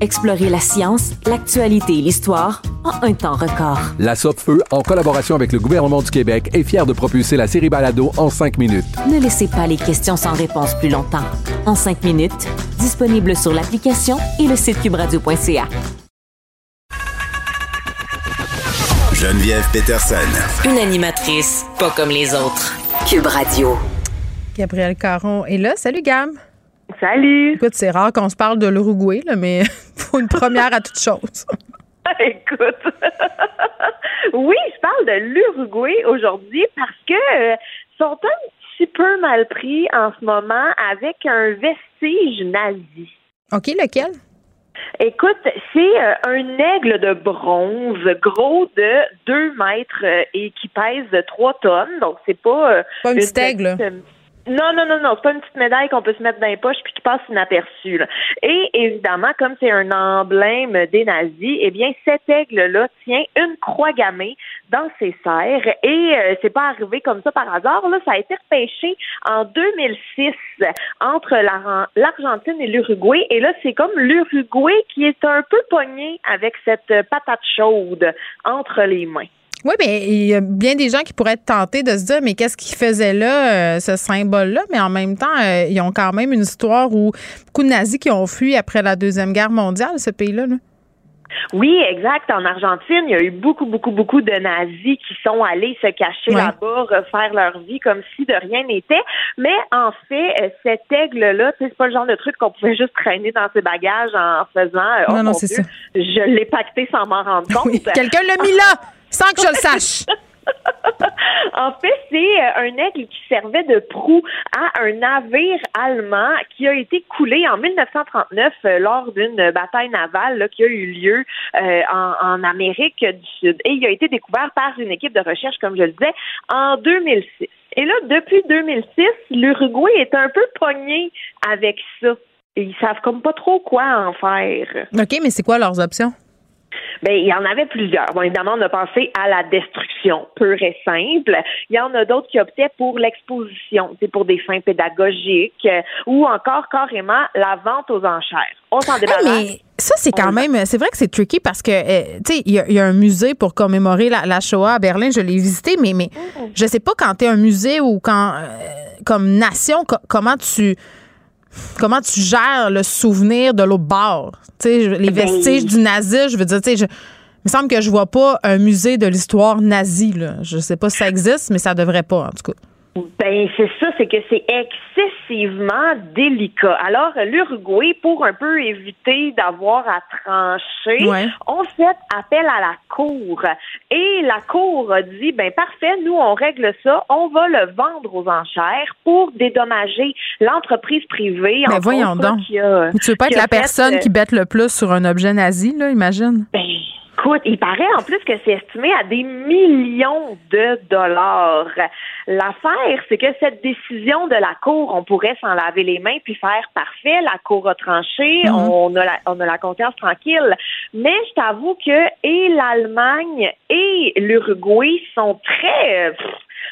Explorez la science, l'actualité et l'histoire en un temps record. La Feu, en collaboration avec le gouvernement du Québec, est fière de propulser la série Balado en cinq minutes. Ne laissez pas les questions sans réponse plus longtemps. En cinq minutes, disponible sur l'application et le site cubradio.ca. Geneviève Peterson. Une animatrice pas comme les autres. Cube Radio. Gabriel Caron est là. Salut, Gab. Salut. Écoute, c'est rare qu'on se parle de l'Uruguay, là, mais <laughs> faut une première à toute chose. <laughs> Écoute, <laughs> oui, je parle de l'Uruguay aujourd'hui parce que euh, sont un petit peu mal pris en ce moment avec un vestige nazi. OK, lequel? Écoute, c'est euh, un aigle de bronze gros de 2 mètres euh, et qui pèse 3 tonnes. Donc, c'est pas. Pas un une aigle, petite, euh, Non, non, non, non, c'est pas une petite médaille qu'on peut se mettre dans les poches puis qui passe inaperçue. Et évidemment, comme c'est un emblème des nazis, eh bien, cet aigle-là tient une croix gammée dans ses serres et euh, c'est pas arrivé comme ça par hasard. Là, ça a été repêché en 2006 entre la- l'Argentine et l'Uruguay. Et là, c'est comme l'Uruguay qui est un peu pogné avec cette patate chaude entre les mains. Oui, mais il y a bien des gens qui pourraient être tentés de se dire, mais qu'est-ce qu'ils faisaient là, euh, ce symbole-là? Mais en même temps, euh, ils ont quand même une histoire où beaucoup de nazis qui ont fui après la Deuxième Guerre mondiale, ce pays-là. là. Oui, exact. En Argentine, il y a eu beaucoup, beaucoup, beaucoup de nazis qui sont allés se cacher Ouais. là-bas, refaire leur vie comme si de rien n'était. Mais en fait, euh, cet aigle-là, c'est pas le genre de truc qu'on pouvait juste traîner dans ses bagages en faisant. euh, oh Non, non, c'est ça. Je l'ai pacté sans m'en rendre <laughs> compte. Quelqu'un l'a mis là, <laughs> sans que je le <laughs> sache. En fait, c'est euh, un aigle qui servait de proue à un navire allemand qui a été coulé en 1939 euh, lors d'une bataille navale là, qui a eu lieu euh, en, en Amérique du Sud. Et il a été découvert par une équipe de recherche, comme je le disais, en 2006. Et là, depuis 2006, l'Uruguay est un peu pogné avec ça. Et ils savent comme pas trop quoi en faire. OK, mais c'est quoi leurs options? Ben, il y en avait plusieurs. Bon, évidemment, on a pensé à la destruction pure et simple. Il y en a d'autres qui optaient pour l'exposition, c'est pour des fins pédagogiques, euh, ou encore carrément la vente aux enchères. On s'en Hey, débarrasse. mais ça, c'est quand même. C'est vrai que c'est tricky parce que, euh, tu sais, il y, a- il y a un musée pour commémorer la, la Shoah à Berlin. Je l'ai visité, mais, mais je sais pas quand tu es un musée ou quand, euh, comme nation, co- comment tu. Comment tu gères le souvenir de l'autre bord? Les Ben- vestiges du nazi, je veux dire, tu sais, il me semble que je vois pas un musée de l'histoire nazie, là. Je sais pas si ça existe, mais ça devrait pas, en tout cas. Ben, c'est ça, c'est que c'est excessivement délicat. Alors, l'Uruguay, pour un peu éviter d'avoir à trancher, Ouais. on fait appel à la Cour. Et la Cour a dit, ben parfait, nous, on règle ça, on va le vendre aux enchères pour dédommager l'entreprise privée. Mais entre voyons donc. a- Tu veux pas être la personne euh, qui bête le plus sur un objet nazi, là, imagine? Ben, écoute, il paraît en plus que c'est estimé à des millions de dollars. L'affaire, c'est que cette décision de la Cour, on pourrait s'en laver les mains puis faire parfait, la Cour a tranché, Mhm. on, a la, on a la conscience tranquille. Mais je t'avoue que et l'Allemagne et l'Uruguay sont très... pff,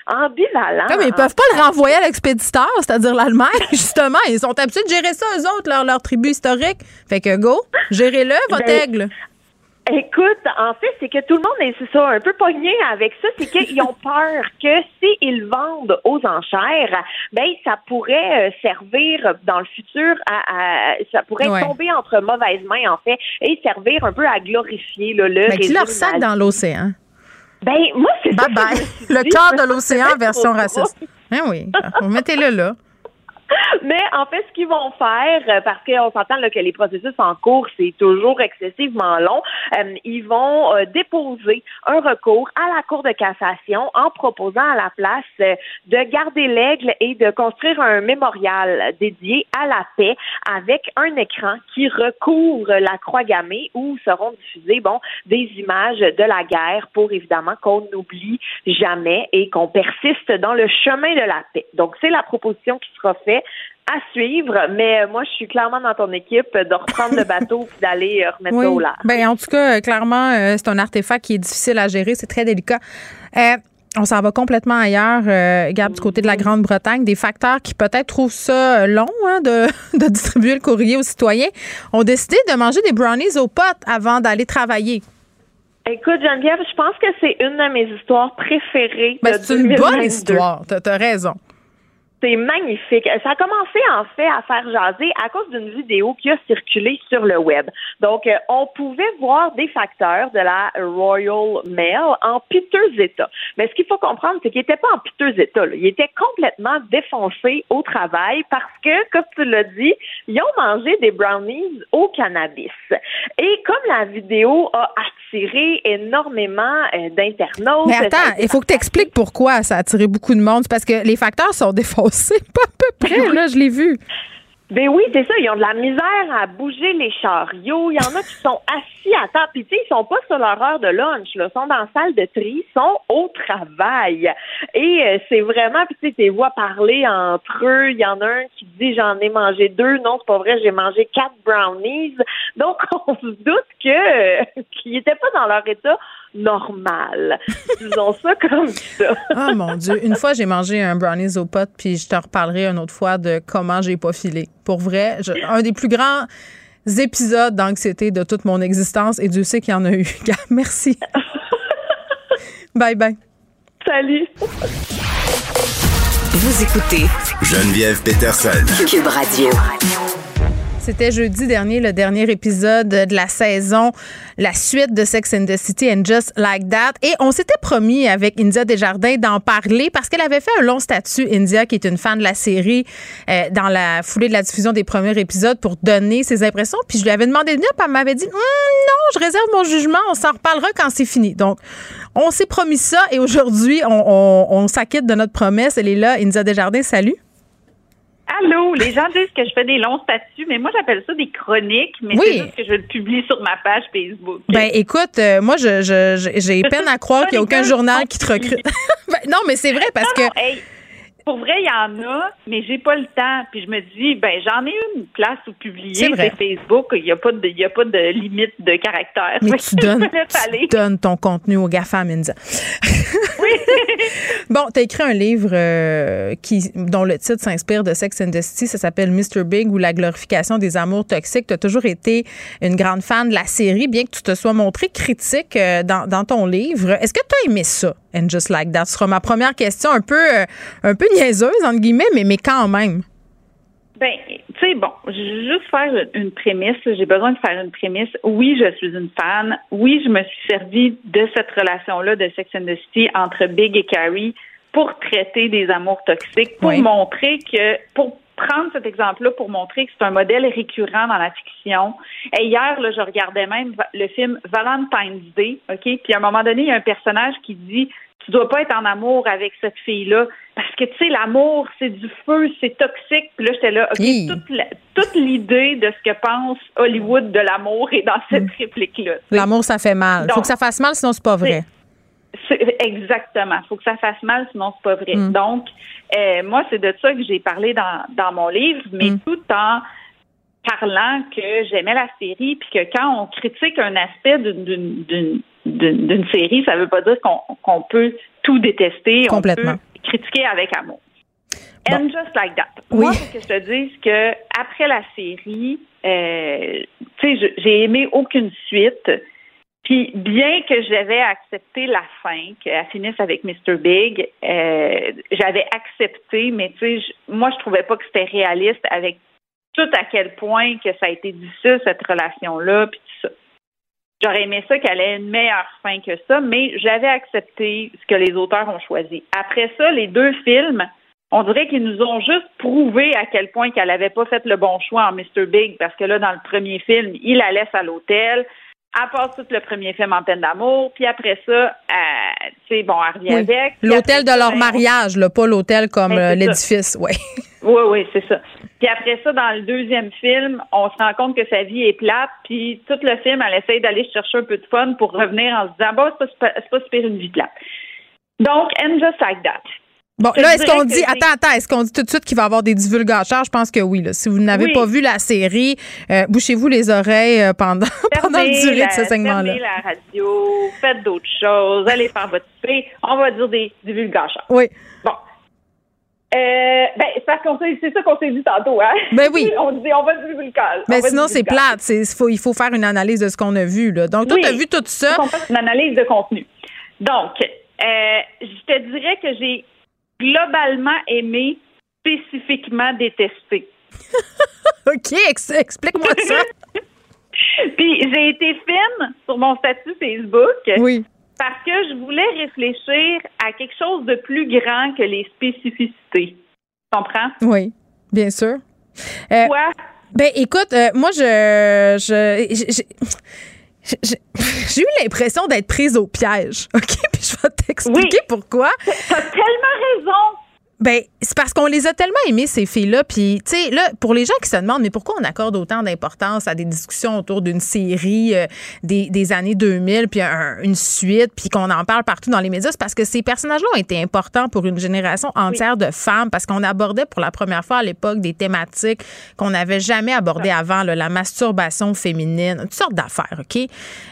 ambivalents. Comme ils peuvent pas le renvoyer à l'expéditeur, c'est-à-dire l'Allemagne, <laughs> justement. Ils sont habitués de gérer ça, eux autres, leur, leur tribu historique. Fait que go, gérez-le, votre Ben, aigle. Écoute, en fait, c'est que tout le monde est c'est ça, un peu pogné avec ça, c'est qu'ils ont peur que s'ils vendent aux enchères, ben ça pourrait euh, servir dans le futur à, à- ça pourrait Ouais. tomber entre mauvaises mains en fait et servir un peu à glorifier là, le Mais qui leur sac dans l'océan. Ben moi c'est ça Bye bye. Le Je de l'océan version raciste. Hein <laughs> oui, mettez-le là. <laughs> Mais en fait, ce qu'ils vont faire, euh, parce qu'on s'entend que les processus en cours, c'est toujours excessivement long, euh, ils vont euh, déposer un recours à la Cour de cassation en proposant à la place de garder l'aigle et de construire un mémorial dédié à la paix avec un écran qui recouvre la croix gammée où seront diffusées bon, des images de la guerre pour évidemment qu'on n'oublie jamais et qu'on persiste dans le chemin de la paix. Donc, c'est la proposition qui sera faite à suivre, mais euh, moi, je suis clairement dans ton équipe de reprendre le bateau et d'aller euh, remettre ça au large. Ben, en tout cas, clairement, euh, c'est un artefact qui est difficile à gérer. C'est très délicat. Euh, on s'en va complètement ailleurs, euh, Gab, du côté de la Grande-Bretagne. Des facteurs qui peut-être trouvent ça long hein, de, <laughs> de distribuer le courrier aux citoyens ont décidé de manger des brownies aux potes avant d'aller travailler. Écoute, Geneviève, je pense que c'est une de mes histoires préférées. Ben, c'est une bonne 2022. histoire. T'as as raison. C'est magnifique. Ça a commencé en fait à faire jaser à cause d'une vidéo qui a circulé sur le web. Donc, euh, on pouvait voir des facteurs de la Royal Mail en piteux état. Mais ce qu'il faut comprendre, c'est qu'ils n'étaient pas en piteux état. là. Ils étaient complètement défoncés au travail parce que, comme tu l'as dit, ils ont mangé des brownies au cannabis. Et comme la vidéo a attiré énormément euh, d'internautes, Mais attends, il faut que tu expliques pourquoi ça a attiré beaucoup de monde. Parce que les facteurs sont <laughs> défoncés, pas à peu près. Là, je l'ai vu. Ben oui, c'est ça. Ils ont de la misère à bouger les chariots. Il y en a qui sont assis à table. Puis, tu sais, ils sont pas sur leur heure de lunch. Là. Ils sont dans la salle de tri. Ils sont au travail. Et euh, c'est vraiment, puis tu sais, tes voix parler entre eux. Il y en a un qui dit j'en ai mangé deux. Non, c'est pas vrai, j'ai mangé quatre brownies. Donc, <laughs> on se doute que euh, qu'ils n'étaient pas dans leur état normal. Disons ça comme ça. <laughs> Ah mon Dieu. Une fois, j'ai mangé un brownies au pot, puis je te reparlerai une autre fois de comment j'ai pas filé. Pour vrai, je- un des plus grands épisodes d'anxiété de toute mon existence, et Dieu sait qu'il y en a eu. <laughs> Gars, Merci. <laughs> bye bye. Salut. Vous écoutez Geneviève Peterson. Cube Radio. C'était jeudi dernier, le dernier épisode de la saison, la suite de Sex and the City and Just Like That. Et on s'était promis avec India Desjardins d'en parler parce qu'elle avait fait un long statut, India, qui est une fan de la série, euh, dans la foulée de la diffusion des premiers épisodes pour donner ses impressions. Puis je lui avais demandé de venir, puis elle m'avait dit Hum, non, je réserve mon jugement, on s'en reparlera quand c'est fini. Donc, on s'est promis ça et aujourd'hui, on, on, on s'acquitte de notre promesse. Elle est là, India Desjardins, salut. Allô, les gens disent que je fais des longs statuts, mais moi j'appelle ça des chroniques, mais Oui. c'est juste que je le publie sur ma page Facebook. Ben écoute, euh, moi je j'ai peine à croire qu'il n'y a aucun journal qui te recrute. <laughs> Ben, non, mais c'est vrai parce Non, que non, hey, pour vrai, il y en a, mais j'ai pas le temps. Puis je me dis, ben j'en ai une place où publier, c'est Facebook. Il n'y a pas de, il y a pas de limite de caractère. mais tu donnes, <laughs> tu ton contenu au GAFA, Minza. <laughs> <laughs> bon, tu as écrit un livre euh, qui, dont le titre s'inspire de Sex and the City. Ça s'appelle Mr. Big ou la glorification des amours toxiques. Tu as toujours été une grande fan de la série, bien que tu te sois montré critique euh, dans, dans ton livre. Est-ce que tu as aimé ça, And Just Like That? Ce sera ma première question, un peu, euh, un peu niaiseuse, entre guillemets, mais, mais quand même. Ben, tu sais, bon, je vais juste faire une prémisse. J'ai besoin de faire une prémisse. Oui, je suis une fan. Oui, je me suis servi de cette relation-là de Sex and the City entre Big et Carrie pour traiter des amours toxiques, pour Oui. montrer que, pour prendre cet exemple-là, pour montrer que c'est un modèle récurrent dans la fiction. Et hier, là, je regardais même le film Valentine's Day, OK? Puis à un moment donné, il y a un personnage qui dit tu dois pas être en amour avec cette fille-là parce que tu sais l'amour c'est du feu c'est toxique puis là j'étais là ok toute l'idée de ce que pense Hollywood de l'amour est dans cette réplique là L'amour, ça fait mal. Faut Donc, que ça fasse mal, sinon c'est pas vrai. exactement. faut que ça fasse mal, sinon c'est pas vrai. Mm. Donc, euh, moi, c'est de ça que j'ai parlé dans, dans mon livre, mais Mm. tout en parlant que j'aimais la série, puis que quand on critique un aspect d'une- d'une série, ça veut pas dire qu'on peut tout détester. Complètement. On peut critiquer avec amour. And just like that. Oui. Moi, faut que je te dise que après la série, euh, tu sais, j'ai aimé aucune suite. Puis bien que j'avais accepté la fin, qu'elle finisse avec Mr. Big, euh, j'avais accepté, mais tu sais, moi je trouvais pas que c'était réaliste avec tout à quel point que ça a été difficile cette relation-là, puis. J'aurais aimé ça qu'elle ait une meilleure fin que ça, mais j'avais accepté ce que les auteurs ont choisi. Après ça, les deux films, on dirait qu'ils nous ont juste prouvé à quel point qu'elle n'avait pas fait le bon choix en Mr. Big, parce que là, dans le premier film, il la laisse à l'hôtel. Elle passe tout le premier film en peine d'amour, puis après ça, euh, tu sais, bon, elle revient Oui. avec. L'hôtel de leur ben, mariage, là, pas l'hôtel comme Ben, euh, l'édifice. Ouais. <laughs> Oui, oui, c'est ça. Puis après ça, dans le deuxième film, on se rend compte que sa vie est plate, puis tout le film, elle essaye d'aller chercher un peu de fun pour revenir en se disant, bon, c'est pas, c'est pas super une vie plate. Donc, and just like that. Bon, là, est-ce qu'on dit, attends, attends, est-ce qu'on dit tout de suite qu'il va y avoir des divulgateurs? Je pense que oui. Là. Si vous n'avez Oui. pas vu la série, euh, bouchez-vous les oreilles euh, pendant, <laughs> pendant le Fermez durée la- de ce segment-là. fermez la radio, faites d'autres choses, allez faire votre thé. On va dire des divulgateurs. Oui. Bon. Euh, ben, c'est parce qu'on s'est- c'est ça qu'on s'est dit tantôt, hein? Ben oui. <laughs> on dit, on va divulgacher. Mais On va sinon, c'est plate. Faut- il faut faire une analyse de ce qu'on a vu. Là. Donc, toi, Oui. tu as vu tout ça. Faut qu'on fasse une analyse de contenu. Donc, euh, je te dirais que j'ai globalement aimé, spécifiquement détesté. <laughs> OK, ex- explique-moi <laughs> ça. Puis j'ai été fine sur mon statut Facebook. Oui. Parce que je voulais réfléchir à quelque chose de plus grand que les spécificités. Tu comprends? Oui, bien sûr. Euh, Quoi? Ben, écoute, euh, moi, je. je- j'ai- <laughs> j'ai- eu l'impression d'être prise au piège. <laughs> OK? Puis je vais t'expliquer pourquoi. T'as tellement raison. Ben, c'est parce qu'on les a tellement aimés, ces filles-là. Puis, tu sais, là, pour les gens qui se demandent, mais pourquoi on accorde autant d'importance à des discussions autour d'une série euh, des, des, années 2000, puis un, une suite, puis qu'on en parle partout dans les médias, c'est parce que ces personnages-là ont été importants pour une génération entière de femmes, parce qu'on abordait pour la première fois à l'époque des thématiques qu'on n'avait jamais abordées avant, là, la masturbation féminine, toutes sortes d'affaires, OK?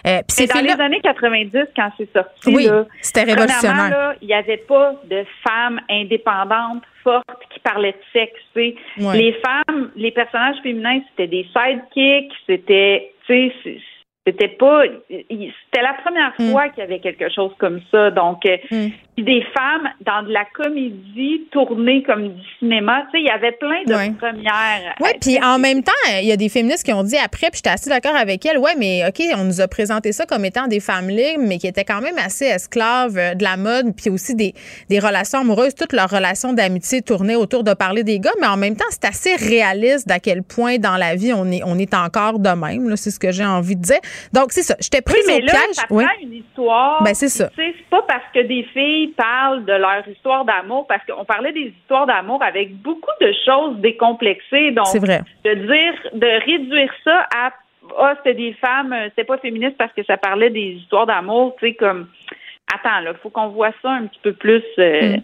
Euh, puis dans les années 90, quand c'est sorti, oui, c'était révolutionnaire. Il n'y avait pas de femmes indépendantes forte qui parlait de sexe. Ouais. Les femmes, les personnages féminins, c'était des sidekicks, c'était, tu sais, c'était pas. C'était la première Mm. fois qu'il y avait quelque chose comme ça. Donc, euh, Mm. Puis des femmes dans de la comédie tournée comme du cinéma. Tu sais, il y avait plein de Ouais. premières. Oui, puis en même temps, il y a des féministes qui ont dit après, puis j'étais assez d'accord avec elles, ouais, mais OK, on nous a présenté ça comme étant des femmes libres, mais qui étaient quand même assez esclaves euh, de la mode, puis aussi des, des relations amoureuses, toutes leurs relations d'amitié tournaient autour de parler des gars, mais en même temps, c'est assez réaliste d'à quel point dans la vie on est, on est encore de même, là, c'est ce que j'ai envie de dire. Donc, c'est ça, j'étais Oui, prise mais au là, piège. ça Oui. une histoire. Ben, c'est ça. Tu sais, c'est pas parce que des filles parlent de leur histoire d'amour, parce qu'on parlait des histoires d'amour avec beaucoup de choses décomplexées. Donc, C'est vrai. de dire, de réduire ça à ah, c'était des femmes, euh, c'était pas féministe parce que ça parlait des histoires d'amour, tu sais, comme attends, là, faut qu'on voit ça un petit peu plus euh,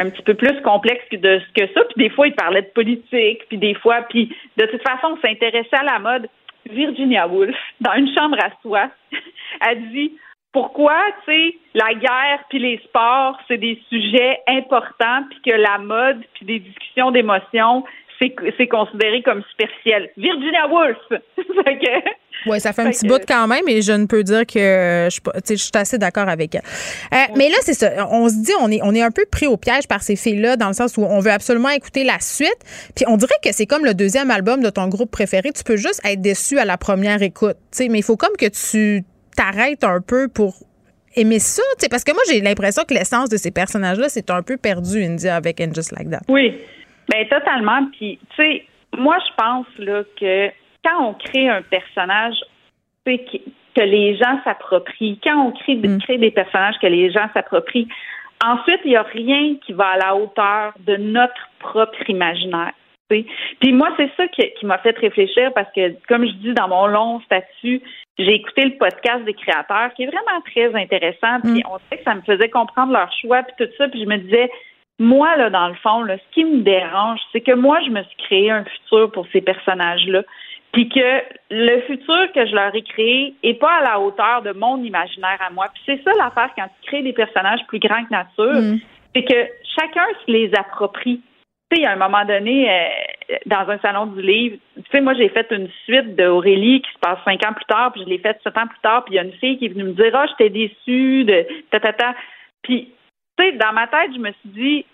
Mm. un petit peu plus complexe que de que ça. Puis des fois, ils parlaient de politique, puis des fois, puis de toute façon, on s'intéressait à la mode. Virginia Woolf, dans une chambre à soi, <laughs> a dit pourquoi, tu sais, la guerre puis les sports, c'est des sujets importants, puis que la mode puis des discussions d'émotions, c'est c'est considéré comme superficiel. Virginia Woolf. <laughs> Que- Oui, ça fait un petit que- bout quand même et je ne peux dire que je, je suis assez d'accord avec elle. Euh, Mais là, c'est ça. On se dit, on est, on est un peu pris au piège par ces filles-là dans le sens où on veut absolument écouter la suite. Puis on dirait que c'est comme le deuxième album de ton groupe préféré. Tu peux juste être déçu à la première écoute. tu sais, Mais il faut comme que tu t'arrêtes un peu pour aimer ça. tu sais, Parce que moi, j'ai l'impression que l'essence de ces personnages-là, c'est un peu perdu, India, avec And Just Like That. Oui, ben totalement. Puis, tu sais, moi, je pense là que quand on crée un personnage, tu sais, qui- que les gens s'approprient, quand on crée, crée des personnages que les gens s'approprient, ensuite, il n'y a rien qui va à la hauteur de notre propre imaginaire. Puis moi, c'est ça qui, qui m'a fait réfléchir parce que, comme je dis dans mon long statut, j'ai écouté le podcast des créateurs qui est vraiment très intéressant. Puis on sait que ça me faisait comprendre leur choix puis tout ça. Puis je me disais, moi, là, dans le fond, là, ce qui me dérange, c'est que moi, je me suis créé un futur pour ces personnages-là. Puis que le futur que je leur ai créé est pas à la hauteur de mon imaginaire à moi. Puis c'est ça l'affaire quand tu crées des personnages plus grands que nature, c'est que chacun se les approprie. Tu sais, a un moment donné, euh, dans un salon du livre, tu sais, moi, j'ai fait une suite d'Aurélie qui se passe cinq ans plus tard, puis je l'ai faite sept ans plus tard, puis il y a une fille qui est venue me dire, ah, j'étais déçue de ta, ta, ta. Puis, tu sais, dans ma tête, je me suis dit,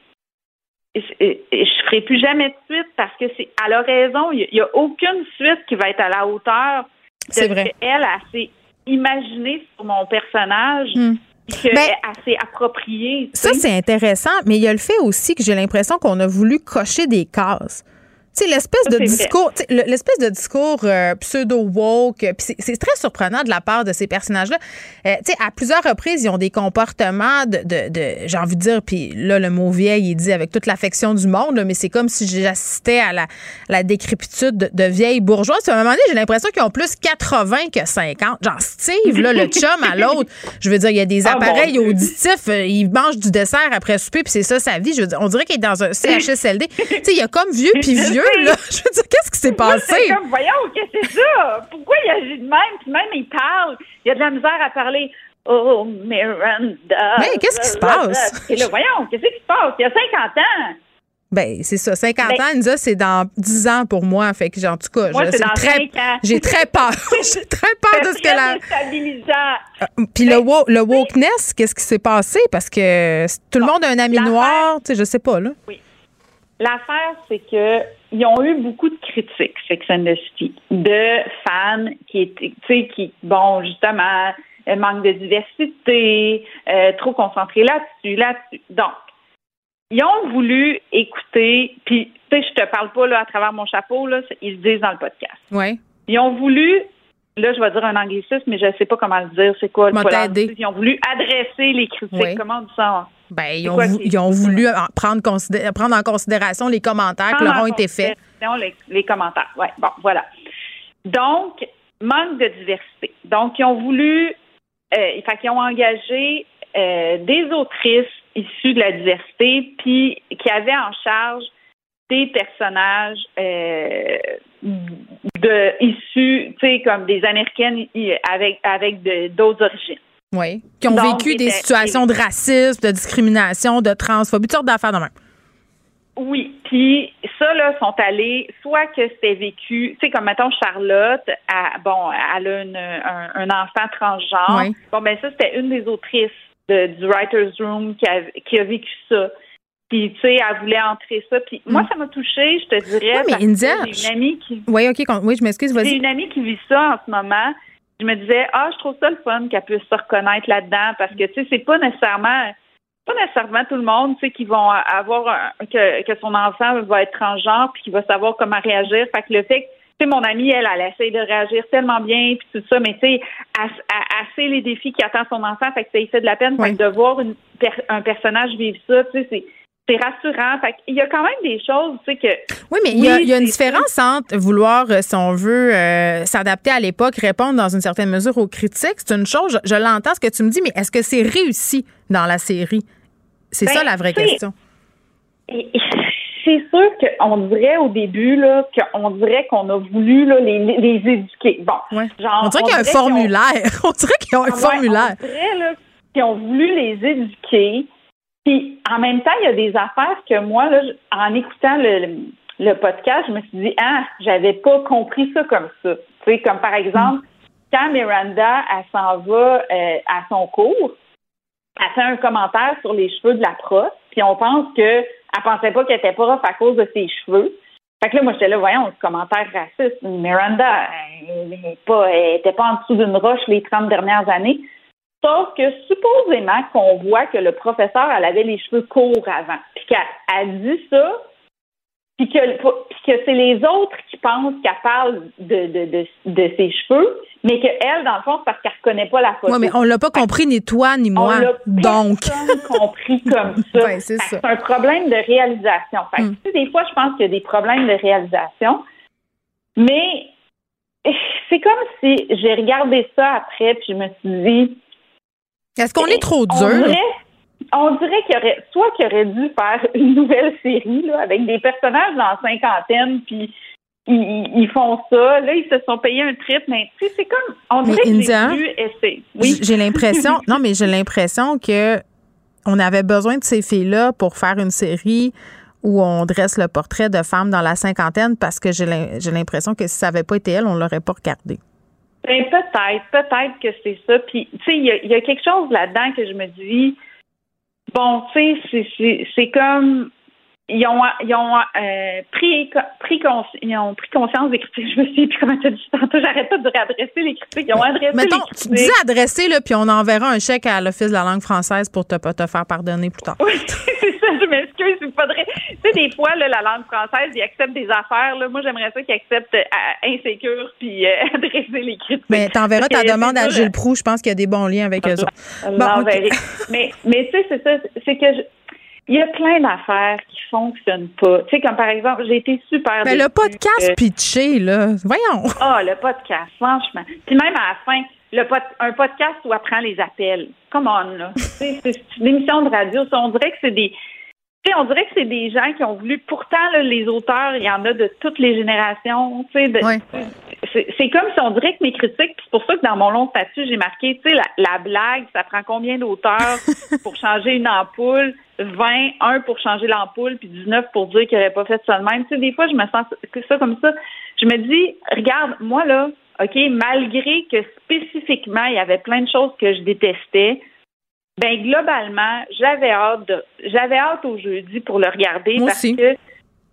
et je ferai plus jamais de suite parce que c'est, elle a raison, il n'y a, aucune suite qui va être à la hauteur de C'est ce qu'elle a s'est imaginé sur mon personnage, puis Ben, approprié. Ça, c'est intéressant, mais il y a le fait aussi que j'ai l'impression qu'on a voulu cocher des cases. Sais, l'espèce de discours, l'espèce de discours euh, pseudo-woke, c'est- très surprenant de la part de ces personnages-là. Euh, tu sais, à plusieurs reprises, ils ont des comportements de, de, de- j'ai envie de dire, puis là, le mot vieille est dit avec toute l'affection du monde, là, mais c'est comme si j'assistais à la, la décrépitude de, de vieilles bourgeoises. Puis à un moment donné, j'ai l'impression qu'ils ont plus 80 que 50. Genre Steve, là, le <laughs> chum à l'autre. Je veux dire, il y a des Ah, appareils auditifs, euh, il mange du dessert après souper, puis c'est ça sa vie. Je veux dire, on dirait qu'il est dans un CHSLD. <laughs> tu sais, il y a comme vieux puis vieux, là. Je veux dire, qu'est-ce qui s'est passé? comme, voyons, qu'est-ce que c'est ça? Pourquoi il agit de même? Puis même, il parle. Il y a de la misère à parler. Oh, Miranda. Mais qu'est-ce qui se passe? Et là, voyons, qu'est-ce qui se passe? Il y a 50 ans. Ben, c'est ça. 50 Ben- ans, c'est dans 10 ans pour moi. Fait que, en tout cas, Moi, je- c'est dans très, 5 ans. <laughs> j'ai très peur. <laughs> j'ai très peur de ce que la. déstabilisant. Puis le, wo- le wokeness, qu'est-ce qui s'est passé? Parce que tout le monde a un ami noir, tu sais, je sais pas, là. L'affaire, c'est que ils ont eu beaucoup de critiques, Sex and the City, de fans qui étaient, tu sais, qui, bon, justement, euh, manque de diversité, euh, trop concentrés là-dessus, là-dessus. Donc, ils ont voulu écouter, puis, tu sais, je te parle pas là à travers mon chapeau, là, ils le disent dans le podcast. Ouais. Ils ont voulu, là, je vais dire un anglicisme, mais je sais pas comment le dire, c'est quoi le. Ils ont voulu adresser les critiques. Oui. Comment on dit ça? Ben, ils ont, quoi ils ont voulu en- prendre, considé- prendre en considération les commentaires qui leur ont été faits. Les, les commentaires. Ouais, bon, voilà. Donc, manque de diversité. Donc, ils ont voulu, euh, fait qu'ils ont engagé euh, des autrices issues de la diversité, puis qui avaient en charge des personnages euh, de issus, tu sais, comme des Américaines avec avec d'autres origines. Oui. Qui ont Donc, vécu des situations de racisme, de discrimination, de transphobie, toutes sortes d'affaires de même. Oui, puis ça, là, sont allés, soit que c'était vécu, tu sais, comme mettons Charlotte, à, bon, elle a une- un, un enfant transgenre. Oui. Bon, ben ça, c'était une des autrices de- du Writer's Room qui a, qui a vécu ça. Puis, tu sais, elle voulait entrer ça. Puis moi, ça m'a touchée, je te dirais. Ouais, mais India, J'ai une amie qui... Oui, OK. Oui, je m'excuse, J'ai vas-y. une amie qui vit ça en ce moment. Je me disais, ah, je trouve ça le fun qu'elle puisse se reconnaître là-dedans parce que, tu sais, c'est pas nécessairement, pas nécessairement tout le monde, tu sais, qui vont avoir un- que, que son enfant va être transgenre puis qui va savoir comment réagir. Fait que le fait que, tu sais, mon amie, elle, elle essaye de réagir tellement bien puis tout ça, mais tu sais, elle, elle- elle sait les défis qui attendent son enfant, fait que ça lui fait de la peine. Fait que de voir une un personnage vivre ça, tu sais, c'est rassurant. Fait qu'il y a quand même des choses, tu sais, que. Oui, mais il y a, il y a une différence entre vouloir, euh, si on veut, euh, s'adapter à l'époque, répondre dans une certaine mesure aux critiques. C'est une chose, je, je l'entends ce que tu me dis, mais est-ce que c'est réussi dans la série? C'est Ben, ça la vraie question. Et- et <laughs> C'est sûr qu'on dirait au début là qu'on dirait qu'on a voulu là, les, éduquer. Bon, genre, On dirait qu'il y a un formulaire. <laughs> On dirait qu'ils ont un formulaire. On dirait qu'ils ont voulu les éduquer. Puis en même temps, il y a des affaires que moi, là, en écoutant le, podcast, je me suis dit ah, j'avais pas compris ça comme ça. Tu sais, comme par exemple, quand Miranda elle s'en va euh, à son cours, elle fait un commentaire sur les cheveux de la prof, puis on pense que elle pensait pas qu'elle était prof à cause de ses cheveux. Fait que là, moi, j'étais là, voyons, ce commentaire raciste. Miranda, elle n'est pas, pas en dessous d'une roche les 30 dernières années. Sauf que supposément qu'on voit que le professeur, elle avait les cheveux courts avant. Puis qu'elle elle dit ça, puis que, que c'est les autres qui pensent qu'elle parle de, de, de, de ses cheveux, mais qu'elle, dans le fond, c'est parce qu'elle reconnaît pas la photo. Oui, mais on l'a pas compris ni toi ni moi. On l'a Donc. compris comme <laughs> ça. Ouais, c'est un problème de réalisation. Fait que, Mm. tu sais, des fois, je pense qu'il y a des problèmes de réalisation, mais <laughs> c'est comme si j'ai regardé ça après, puis je me suis dit. Est-ce qu'on est trop on dur? dirait, on dirait qu'il y aurait, soit qu'il aurait dû faire <laughs> une nouvelle série là, avec des personnages dans la cinquantaine, puis ils, font ça. Là, ils se sont payés un trip, mais tu sais, c'est comme. On dirait que India, essayer. Oui. J'ai l'impression, <laughs> non, mais j'ai l'impression que on avait besoin de ces filles-là pour faire une série où on dresse le portrait de femmes dans la cinquantaine parce que j'ai l'im- j'ai l'impression que si ça n'avait pas été elle, on l'aurait pas regardé. Ben, peut-être, peut-être que c'est ça. Puis, tu sais, il y y a quelque chose là-dedans que je me dis, bon, tu sais, c'est comme, ils ont, ils ont euh, pris, ils ont pris conscience des critiques. <laughs> Je me suis plus comment tu as dit tantôt, j'arrête pas de réadresser les critiques. Ils ont adressé Mettons, les tu dis adresser, là, puis on enverra un chèque à l'Office de la langue française pour te, te faire pardonner plus tard. Oui, <laughs> c'est ça, je m'excuse, il faudrait. Tu sais, des fois, là, la langue française, ils acceptent des affaires. Là. Moi, j'aimerais ça qu'ils acceptent euh, insécure puis euh, <laughs> adresser les critiques. Mais t'enverras ta demande à Gilles Proux. Je pense qu'il y a des bons liens avec eux autres. Bon, ok. Mais, mais tu sais, c'est ça, c'est que je- il y a plein d'affaires qui fonctionnent pas. Tu sais, comme par exemple, j'ai été super. Mais le déçue podcast pitché, là, voyons. Ah, le podcast, franchement. Puis même à la fin, le pod- un podcast où elle prend les appels. Come on, là. <laughs> Tu sais, c'est une émission de radio. on dirait que c'est des. On dirait que c'est des gens qui ont voulu. Pourtant, là, les auteurs, il y en a de toutes les générations. Tu sais, de- c'est c'est comme si on dirait que mes critiques, c'est pour ça que dans mon long statut, j'ai marqué, tu sais, la, la blague, ça prend combien d'auteurs <laughs> pour changer une ampoule? 20, 1 pour changer l'ampoule, puis 19 pour dire qu'il n'aurait pas fait ça de même. Tu sais, des fois, je me sens ça comme ça. Je me dis, regarde, moi, là, OK, malgré que spécifiquement, il y avait plein de choses que je détestais, ben globalement, j'avais hâte de, j'avais hâte au jeudi pour le regarder Moi parce aussi. que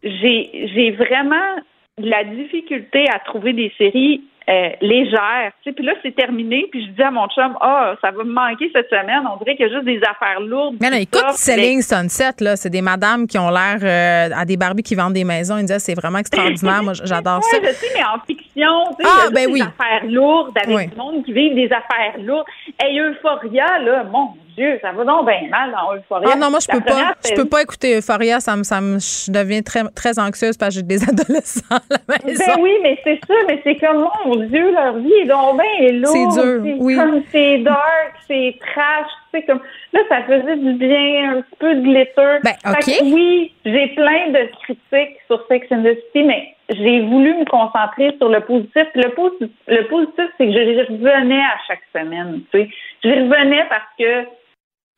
j'ai j'ai vraiment de la difficulté à trouver des séries euh, légères. Tu sais, puis là, c'est terminé, puis je dis à mon chum, ah, ça va me manquer cette semaine. On dirait qu'il y a juste des affaires lourdes. Mais non, écoute. Selling Sunset, là, c'est des madames qui ont l'air euh, à des Barbies qui vendent des maisons. Ils me disaient, c'est vraiment extraordinaire. Moi, j'adore <laughs> ça. Je sais, mais en fiction. Tu sais, Ah, il y a ben oui. des affaires lourdes avec Oui. du monde qui vivent des affaires lourdes. Et Euphoria, là, mon Dieu, ça va donc bien mal dans Euphoria. Ah non, moi, je La peux pas. Je peux pas écouter Euphoria. Ça me, ça me, je deviens très, très anxieuse parce que j'ai des <laughs> adolescents à la maison. Ben oui, mais c'est ça, mais c'est comme, mon Dieu, leur vie est donc bien lourde. C'est dur, oui. comme, c'est dark, c'est trash, tu sais, comme, là, ça faisait du bien, un petit peu de glitter. Ben, Fait OK. que oui, j'ai plein de critiques sur Sex and the City, mais j'ai voulu me concentrer sur le positif. Le, posi- le positif, c'est que je revenais à chaque semaine, tu sais. Je revenais parce que,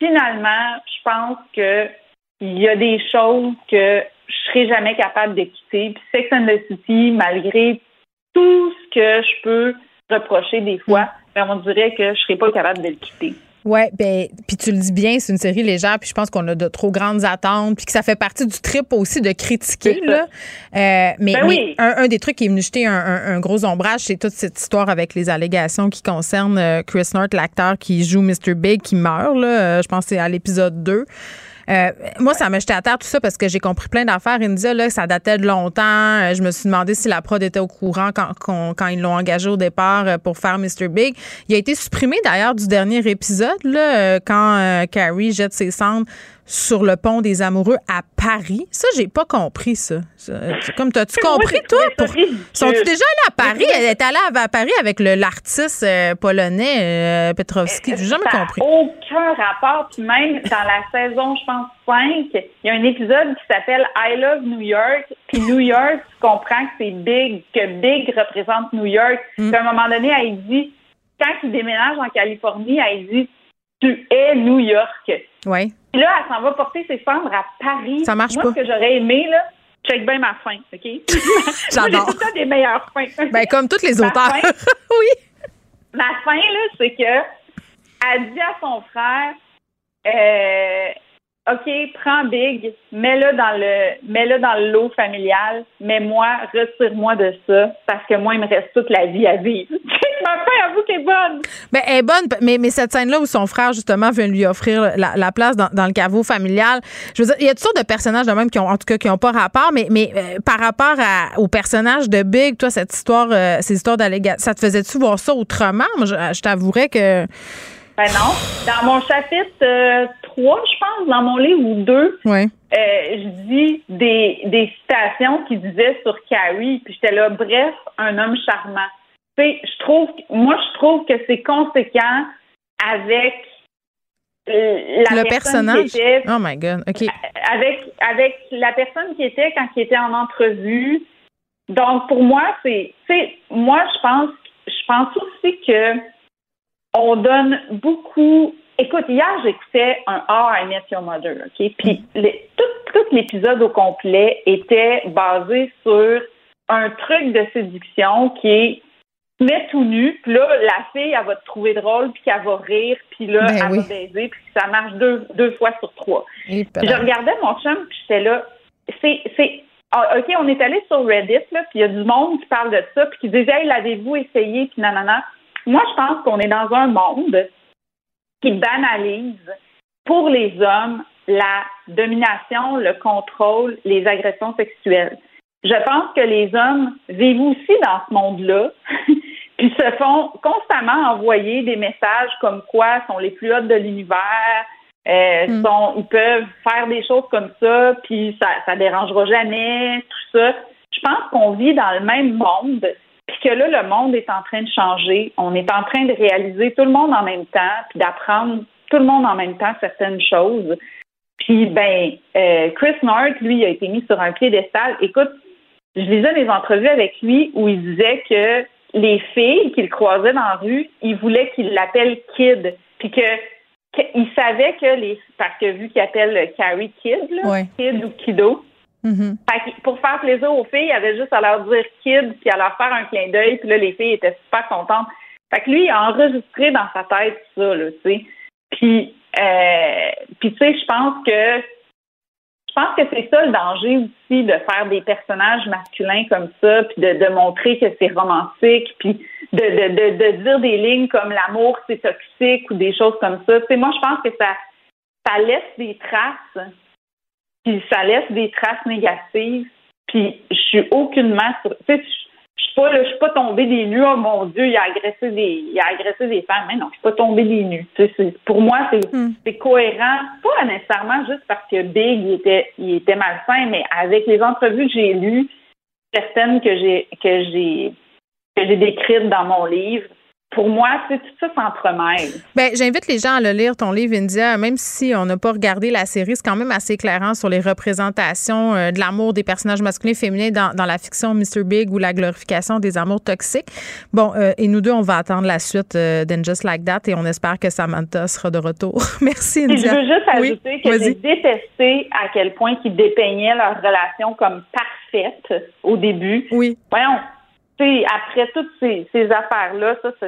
finalement, je pense que il y a des choses que je serai jamais capable d'écouter. Puis Sex and the City, malgré tout ce que je peux reprocher des fois, ben, on dirait que je serais pas capable de le quitter. Ouais, ben, puis tu le dis bien, c'est une série légère, puis je pense qu'on a de trop grandes attentes, puis que ça fait partie du trip aussi de critiquer, là. Euh, mais Ben mais oui. un, un des trucs qui est venu jeter un, un- un gros ombrage, c'est toute cette histoire avec les allégations qui concernent euh, Chris North, l'acteur qui joue Mr. Big, qui meurt, là. Euh, je pense que c'est à l'épisode 2. Euh, moi, ça m'a jeté à terre tout ça parce que j'ai compris plein d'affaires. India, là, ça datait de longtemps. Euh, Je me suis demandé si la prod était au courant quand, quand, ils l'ont engagé au départ euh, pour faire Mr. Big. Il a été supprimé d'ailleurs du dernier épisode, là, euh, quand Carrie jette ses cendres sur le pont des amoureux à Paris. Ça, j'ai pas compris ça. Comme t'as-tu <laughs> compris, toi? Pour... Sont-tu déjà allés à Paris? Elle est allée à, Paris avec l'artiste euh, polonais euh, Petrovski. J'ai jamais Ça compris. aucun rapport. Puis même dans la saison, je pense, 5, il y a un épisode qui s'appelle I Love New York. Puis New York, tu comprends que c'est Big, que Big représente New York. Mm. Puis à un moment donné, elle dit, quand il déménage en Californie, elle dit, tu es New York. Oui. Puis là, elle s'en va porter ses cendres à Paris. Ça marche Moi, pas. ce que j'aurais aimé, là, check bien ma fin, OK? <laughs> J'adore. le temps des meilleures fins. Ben, comme tous les auteurs. fin, <laughs> oui. Ma fin, là, c'est que elle dit à son frère euh, OK, prends Big, mets-le dans le mets-le dans le lot familial, mais moi, retire-moi de ça, parce que moi, il me reste toute la vie à vivre. <laughs> Ma fin, avoue qu'elle est bonne. Ben, elle est bonne, mais, mais cette scène-là où son frère, justement, vient lui offrir la, la place dans, dans le caveau familial, je veux dire, il y a toutes sortes de personnages de même qui ont, en tout cas, qui n'ont pas rapport, mais, mais euh, par rapport à, au personnage de Big, toi, cette histoire, euh, ces histoires d'allégation, ça te faisait-tu voir ça autrement? Moi, je t'avouerais que. Ben non. Dans mon chapitre euh, 3, je pense, dans mon livre ou 2, Oui. euh, je dis des, des citations qui disaient sur Carrie, puis j'étais là, bref, un homme charmant. Tu sais, je trouve, moi, je trouve que c'est conséquent avec euh, la le personne personnage? qui était, Oh my God. OK. avec, avec la personne qui était quand il était en entrevue. Donc, pour moi, c'est, tu sais, moi, je pense, je pense aussi que on donne beaucoup. Écoute, hier, j'écoutais un How I Met Your Mother, OK? Puis les- tout, tout l'épisode au complet était basé sur un truc de séduction qui est mets tout nu, puis là, la fille, elle va te trouver drôle, puis qu'elle va rire, puis là, Ben elle oui. va baiser, puis ça marche deux, deux fois sur trois. Puis je regardais mon chum, puis j'étais là. C'est, c'est, ah, OK, on est allé sur Reddit, là, puis il y a du monde qui parle de ça, puis qui disait, hey, l'avez-vous essayé, puis nanana. Moi, je pense qu'on est dans un monde qui banalise pour les hommes la domination, le contrôle, les agressions sexuelles. Je pense que les hommes vivent aussi dans ce monde-là, <laughs> puis se font constamment envoyer des messages comme quoi sont les plus hautes de l'univers, euh, Mm. sont, ils peuvent faire des choses comme ça, puis ça, ça dérangera jamais, tout ça. Je pense qu'on vit dans le même monde, puis que là, le monde est en train de changer. On est en train de réaliser tout le monde en même temps, puis d'apprendre tout le monde en même temps certaines choses. Puis, ben, euh, Chris North, lui, a été mis sur un piédestal. Écoute, je lisais des entrevues avec lui où il disait que les filles qu'il croisait dans la rue, il voulait qu'il l'appelle Kid. Puis que, qu'il savait que les. Parce que vu qu'il appelle Carrie Kid, là. Kid ou Kiddo, Mhm. fait que pour faire plaisir aux filles, il avait juste à leur dire kid puis à leur faire un clin d'œil, puis là, les filles étaient super contentes. Fait que lui, il a enregistré dans sa tête ça, là, tu sais. Puis, euh, puis tu sais, je pense que je pense que c'est ça le danger aussi de faire des personnages masculins comme ça, puis de, de montrer que c'est romantique, puis de, de, de, de dire des lignes comme l'amour c'est toxique ou des choses comme ça. Tu sais, moi, je pense que ça, ça laisse des traces puis ça laisse des traces négatives. Puis je suis aucunement sur. Tu sais, je suis pas, là, je suis pas tombée des nues. Oh mon Dieu, il a agressé des, il a agressé des femmes. Mais non, je suis pas tombée des nues. Tu sais, pour moi, c'est, c'est cohérent. Pas nécessairement juste parce que Big il était, il était malsain, mais avec les entrevues que j'ai lues, certaines que j'ai, que j'ai, que j'ai décrites dans mon livre. Pour moi, c'est tout ça s'entremêle. Ben, j'invite les gens à le lire, ton livre, India. Même si on n'a pas regardé la série, c'est quand même assez éclairant sur les représentations euh, de l'amour des personnages masculins et féminins dans, dans la fiction Mr. Big ou la glorification des amours toxiques. Bon, euh, et nous deux, on va attendre la suite euh, d'In Just Like That et on espère que Samantha sera de retour. <laughs> Merci, Et je India. veux juste Oui, ajouter que vas-y. j'ai détesté à quel point ils dépeignaient leur relation comme parfaite au début. Oui. Voyons, sais, après toutes ces, ces affaires-là, ça, ça,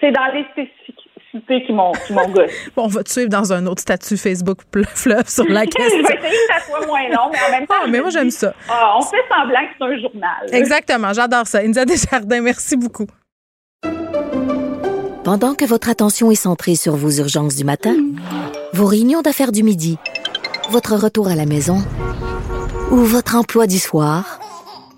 c'est dans les spécificités qui m'ont qui m'ont gossé. <laughs> Bon, on va te suivre dans un autre statut Facebook <laughs> fleuve sur la <laughs> je question. vais essayer que ça soit moins long, mais en même temps. Ah, mais je moi, me j'aime ça. ah, on fait semblant que c'est un journal. Exactement, j'adore ça. India Desjardins, merci beaucoup. Pendant que votre attention est centrée sur vos urgences du matin, vos réunions d'affaires du midi, votre retour à la maison ou votre emploi du soir,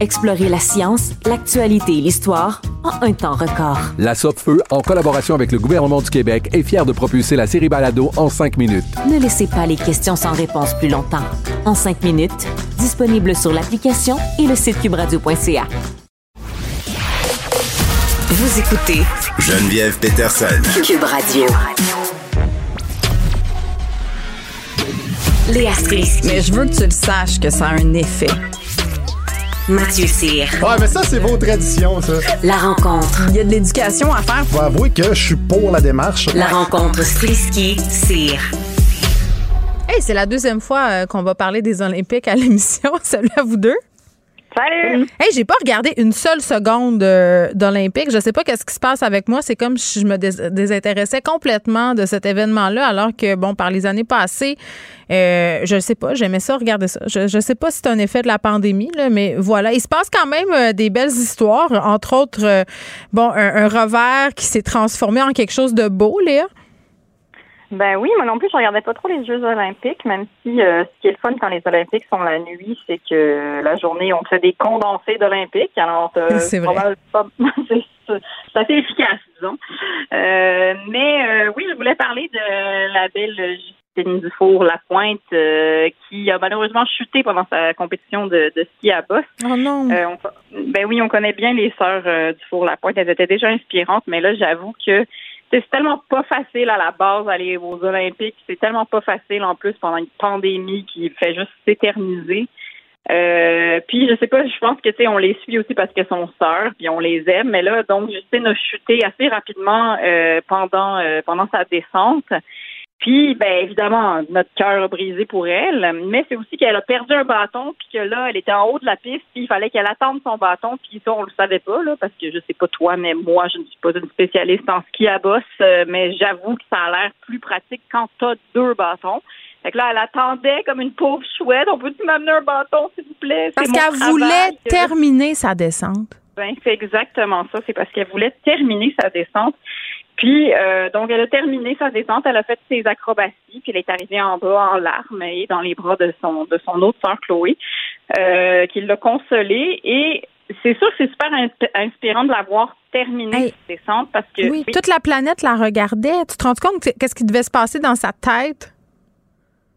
Explorez la science, l'actualité et l'histoire en un temps record. La Feu, en collaboration avec le gouvernement du Québec, est fière de propulser la série Balado en cinq minutes. Ne laissez pas les questions sans réponse plus longtemps. En cinq minutes, disponible sur l'application et le site cubradio.ca. Vous écoutez Geneviève Peterson. Cube Radio. Léa Strisky. Mais je veux que tu le saches que ça a un effet. Mathieu Cyr. Ouais, mais ça, c'est vos traditions, ça. La rencontre. Il y a de l'éducation à faire. Faut avouer que je suis pour la démarche. La rencontre Strisky-Cyr. Hey, c'est la deuxième fois euh, qu'on va parler des Olympiques à l'émission. <laughs> Salut à vous deux. Salut! Hey, j'ai pas regardé une seule seconde euh, d'Olympique. Je sais pas qu'est-ce qui se passe avec moi. C'est comme si je me dés- désintéressais complètement de cet événement-là, alors que, bon, par les années passées, euh, je sais pas, j'aimais ça, regarder ça. Je, je sais pas si c'est un effet de la pandémie, là, mais voilà. Il se passe quand même euh, des belles histoires, entre autres, euh, bon, un, un revers qui s'est transformé en quelque chose de beau, Léa. Ben oui, moi non plus, je regardais pas trop les Jeux olympiques, même si euh, ce qui est le fun quand les Olympiques sont la nuit, c'est que la journée, on fait des condensés d'Olympiques. Alors, euh, <laughs> C'est vrai. pas- <laughs> c'est assez efficace, disons. Euh, mais euh, oui, je voulais parler de la belle Justine Dufour-Lapointe euh, qui a malheureusement chuté pendant sa compétition de, de ski à bosse. Oh non! Euh, on- ben oui, on connaît bien les sœurs Dufour-Lapointe. Elles étaient déjà inspirantes, mais là, j'avoue que c'est tellement pas facile à la base aller aux Olympiques. C'est tellement pas facile en plus pendant une pandémie qui fait juste s'éterniser. Euh, puis je sais pas, je pense que tu sais, on les suit aussi parce qu'elles sont sœurs, puis on les aime. Mais là, donc Justine a chuté assez rapidement euh, pendant euh, pendant sa descente. Puis, ben évidemment, notre cœur a brisé pour elle, mais c'est aussi qu'elle a perdu un bâton, puis que là, elle était en haut de la piste, puis il fallait qu'elle attende son bâton, puis ça, on le savait pas, là, parce que je sais pas toi, mais moi, je ne suis pas une spécialiste en ski à bosse, euh, mais j'avoue que ça a l'air plus pratique quand t'as deux bâtons. Fait que là, elle attendait comme une pauvre chouette. On peut-tu m'amener un bâton, s'il vous plaît? Parce qu'elle voulait terminer sa descente. Ben, c'est exactement ça. C'est parce qu'elle voulait terminer sa descente. Puis, euh, donc, elle a terminé sa descente. Elle a fait ses acrobaties. Puis, elle est arrivée en bas en larmes et dans les bras de son de son autre sœur Chloé, euh, qui l'a consolée. Et c'est sûr que c'est super insp- inspirant de la voir terminer sa descente parce que Oui, toute la planète la regardait. Tu te rends compte que- qu'est-ce qui devait se passer dans sa tête?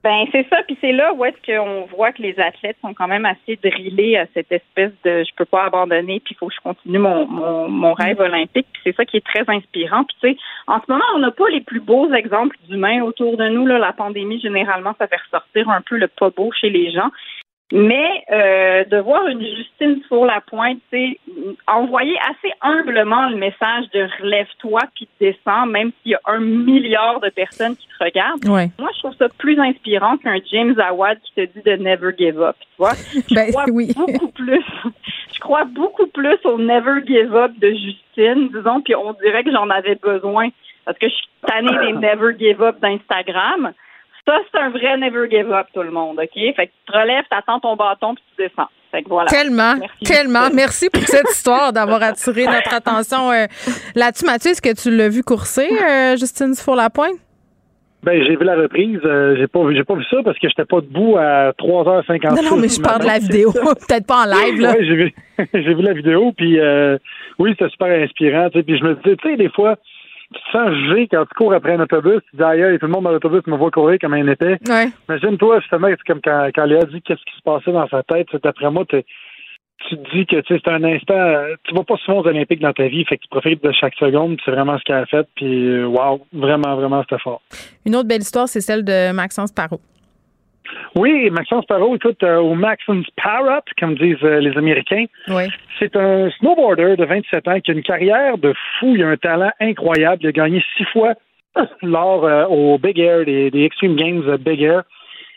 Ben c'est ça, puis c'est là où est-ce qu'on voit que les athlètes sont quand même assez drillés à cette espèce de je peux pas abandonner, puis il faut que je continue mon, mon, mon rêve olympique, puis c'est ça qui est très inspirant. Puis tu sais, en ce moment, on n'a pas les plus beaux exemples d'humains autour de nous. Là, la pandémie, généralement, ça fait ressortir un peu le pas beau chez les gens. Mais euh, de voir une Justine sur la pointe, c'est envoyer assez humblement le message de relève-toi puis descends, même s'il y a un milliard de personnes qui te regardent. Ouais. Moi, je trouve ça plus inspirant qu'un James Awad qui te dit de never give up. Tu vois, je Ben, crois <laughs> oui. beaucoup plus. Je crois beaucoup plus au never give up de Justine, disons, puis on dirait que j'en avais besoin parce que je suis tannée des <coughs> never give up d'Instagram. Ça, c'est un vrai never give up, tout le monde, OK? Fait que tu te relèves, t'attends ton bâton, puis tu descends. Fait que voilà. Tellement, Merci. tellement. Merci pour cette histoire d'avoir attiré notre attention euh, là-dessus. Mathieu, est-ce que tu l'as vu courser, euh, Justine Four-la-Pointe? Ben, j'ai vu la reprise. euh, j'ai pas vu, j'ai pas vu ça parce que j'étais pas debout à 3h56. Non, non, mais je parle de la vidéo. <laughs> Peut-être pas en live, là. Ouais, j'ai vu, <laughs> vu la vidéo, puis euh, oui, c'était super inspirant. Puis je me disais, tu sais, des fois, tu te sens jugé quand tu cours après un autobus. Tu dis, aïe, aïe, tout le monde dans l'autobus me voit courir comme un épais. Ouais. Imagine-toi, justement, c'est comme quand, quand Léa dit qu'est-ce qui se passait dans sa tête. D'après moi, tu te dis que tu sais, c'est un instant. Tu vas pas souvent aux Olympiques dans ta vie, fait que tu profites de chaque seconde. C'est vraiment ce qu'elle a fait. Puis, wow, vraiment, vraiment, c'était fort. Une autre belle histoire, c'est celle de Maxence Parot. Oui, Maxence Parot, écoute, euh, au Maxence Parrot, comme disent euh, les Américains, Oui. c'est un snowboarder de 27 ans qui a une carrière de fou. Il a un talent incroyable. Il a gagné six fois <coughs> l'or euh, au Big Air, des, des Extreme Games euh, Big Air.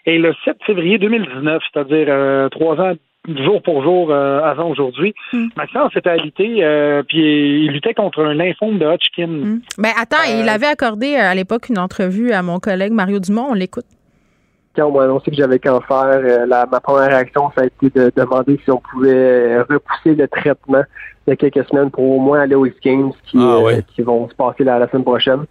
Et le 7 février 2019, c'est-à-dire euh, trois ans jour pour jour euh, avant aujourd'hui, Maxence était alité, euh, puis il luttait contre un lymphome de Hodgkin. Ben attends, il avait accordé euh, à l'époque une entrevue à mon collègue Mario Dumont. On l'écoute. Quand on m'a annoncé que j'avais cancer, euh, la, ma première réaction, ça a été de demander si on pouvait euh, repousser le traitement de quelques semaines pour au moins aller aux Games qui, euh, qui vont se passer la, la semaine prochaine.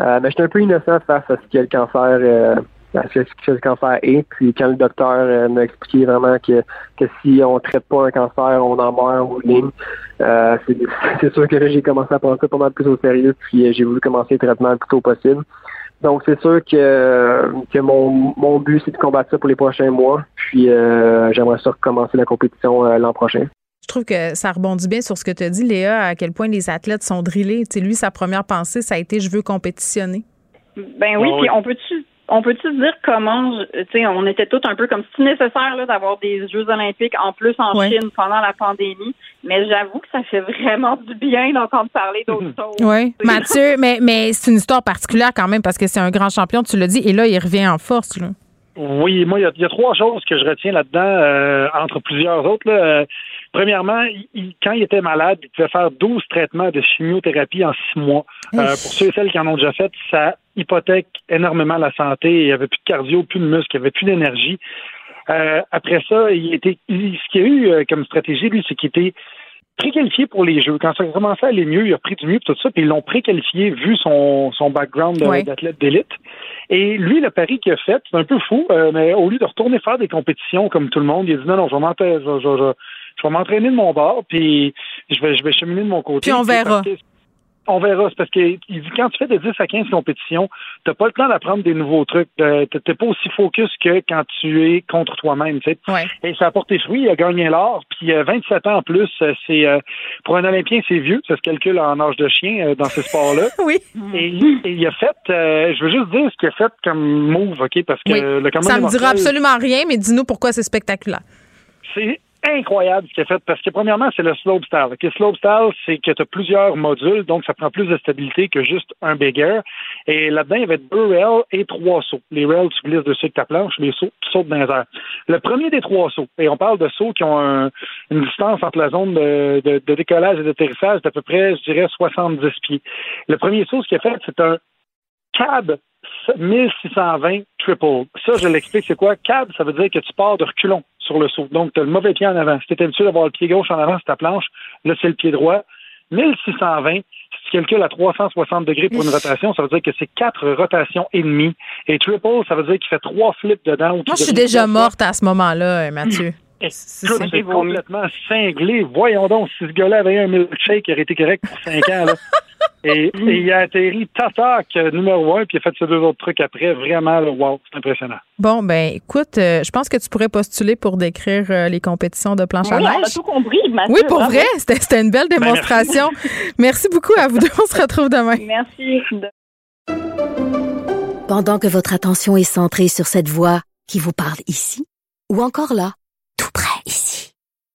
Euh, mais j'étais un peu innocent face à ce que le cancer, euh, à ce que le cancer est. Puis quand le docteur m'a expliqué vraiment que, que si on traite pas un cancer, on en meurt en ligne, euh, c'est sûr que là, j'ai commencé à prendre ça pas mal plus au sérieux. Puis j'ai voulu commencer le traitement le plus tôt possible. Donc c'est sûr que, que mon, mon but c'est de combattre ça pour les prochains mois. Puis euh, j'aimerais ça recommencer la compétition euh, l'an prochain. Je trouve que ça rebondit bien sur ce que tu as dit, Léa, à quel point les athlètes sont drillés. Tu sais, lui, sa première pensée, ça a été je veux compétitionner. Ben oui, Ah puis oui. on peut-tu on peut-tu dire comment, je- tu sais, on était tous un peu comme si nécessaire là, d'avoir des Jeux olympiques en plus en Ouais. Chine pendant la pandémie, mais j'avoue que ça fait vraiment du bien d'entendre parler d'autres choses. Oui. <laughs> Mathieu, mais, mais c'est une histoire particulière quand même parce que c'est un grand champion, tu l'as dit, et là, il revient en force. Là. Oui, moi, il y a, il y a trois choses que je retiens là-dedans, euh, entre plusieurs autres. là. Premièrement, il- quand il était malade, il pouvait faire 12 traitements de chimiothérapie en six mois. Euh, pour ceux et celles qui en ont déjà fait, ça hypothèque énormément la santé. Il n'y avait plus de cardio, plus de muscles, il n'y avait plus d'énergie. Euh, après ça, il était, il- ce qu'il y a eu euh, comme stratégie, lui, c'est qu'il était préqualifié pour les Jeux. Quand ça a commencé à aller mieux, il a pris du mieux, tout ça, puis ils l'ont préqualifié vu son, son background Ouais. d'athlète d'élite. Et lui, le pari qu'il a fait, c'est un peu fou, euh, mais au lieu de retourner faire des compétitions comme tout le monde, il a dit non, non, je vais je- je- vais m'entraîner de mon bord, puis je vais, je vais cheminer de mon côté. Puis on verra. On verra. C'est parce qu'il dit quand tu fais de 10 à 15 compétitions, t'as pas le temps d'apprendre des nouveaux trucs. Euh, T'es pas aussi focus que quand tu es contre toi-même. tu sais. Ouais. Et ça a porté fruit. Il a gagné l'or. Puis euh, 27 ans en plus, euh, c'est euh, pour un Olympien, c'est vieux. Ça se calcule en âge de chien euh, dans ces sports-là. <laughs> oui. Et, et il a fait. je veux juste dire ce qu'il a fait comme move, ok, parce que Oui. le Ça me dira absolument rien, mais dis-nous pourquoi c'est spectaculaire. c'est incroyable ce qu'il a fait parce que premièrement, c'est le slope style. Le slope style, c'est que tu as plusieurs modules, donc ça prend plus de stabilité que juste un big air. Et là-dedans, il y avait deux rails et trois sauts. Les rails, tu glisses dessus avec ta planche, les sauts, tu sautes dans les airs. Le premier des trois sauts, et on parle de sauts qui ont un- une distance entre la zone de décollage et d'atterrissage d'à peu près, je dirais, 70 pieds. Le premier saut, ce qu'il a fait, c'est un cab 1620 triple. Ça, je l'explique, c'est quoi? Cab, ça veut dire que tu pars de reculons sur le saut. Donc, tu as le mauvais pied en avant. Si tu habitué d'avoir le pied gauche en avant sur ta planche, là, c'est le pied droit. 1620, si tu calcules à 360 degrés pour une rotation, ça veut dire que c'est quatre rotations et demie. Et triple, ça veut dire qu'il fait trois flips dedans. Moi, je suis déjà morte à ce moment-là, euh, Mathieu. Écoute, c'est complètement cinglé? Voyons donc, si ce gars-là avait eu un milkshake, il aurait été correct pour cinq ans. Là. <laughs> Et, et il a atterri tatak euh, numéro un, puis il a fait ces deux autres trucs après. Vraiment, là, wow, c'est impressionnant. Bon, ben écoute, euh, je pense que tu pourrais postuler pour décrire euh, les compétitions de planche à Oui, on a neige. tout compris, Mathieu. Oui, pour bravo. vrai, c'était une belle Ben, merci. démonstration. merci. beaucoup à vous deux. On se retrouve demain. Merci. Pendant que votre attention est centrée sur cette voix qui vous parle ici, ou encore là,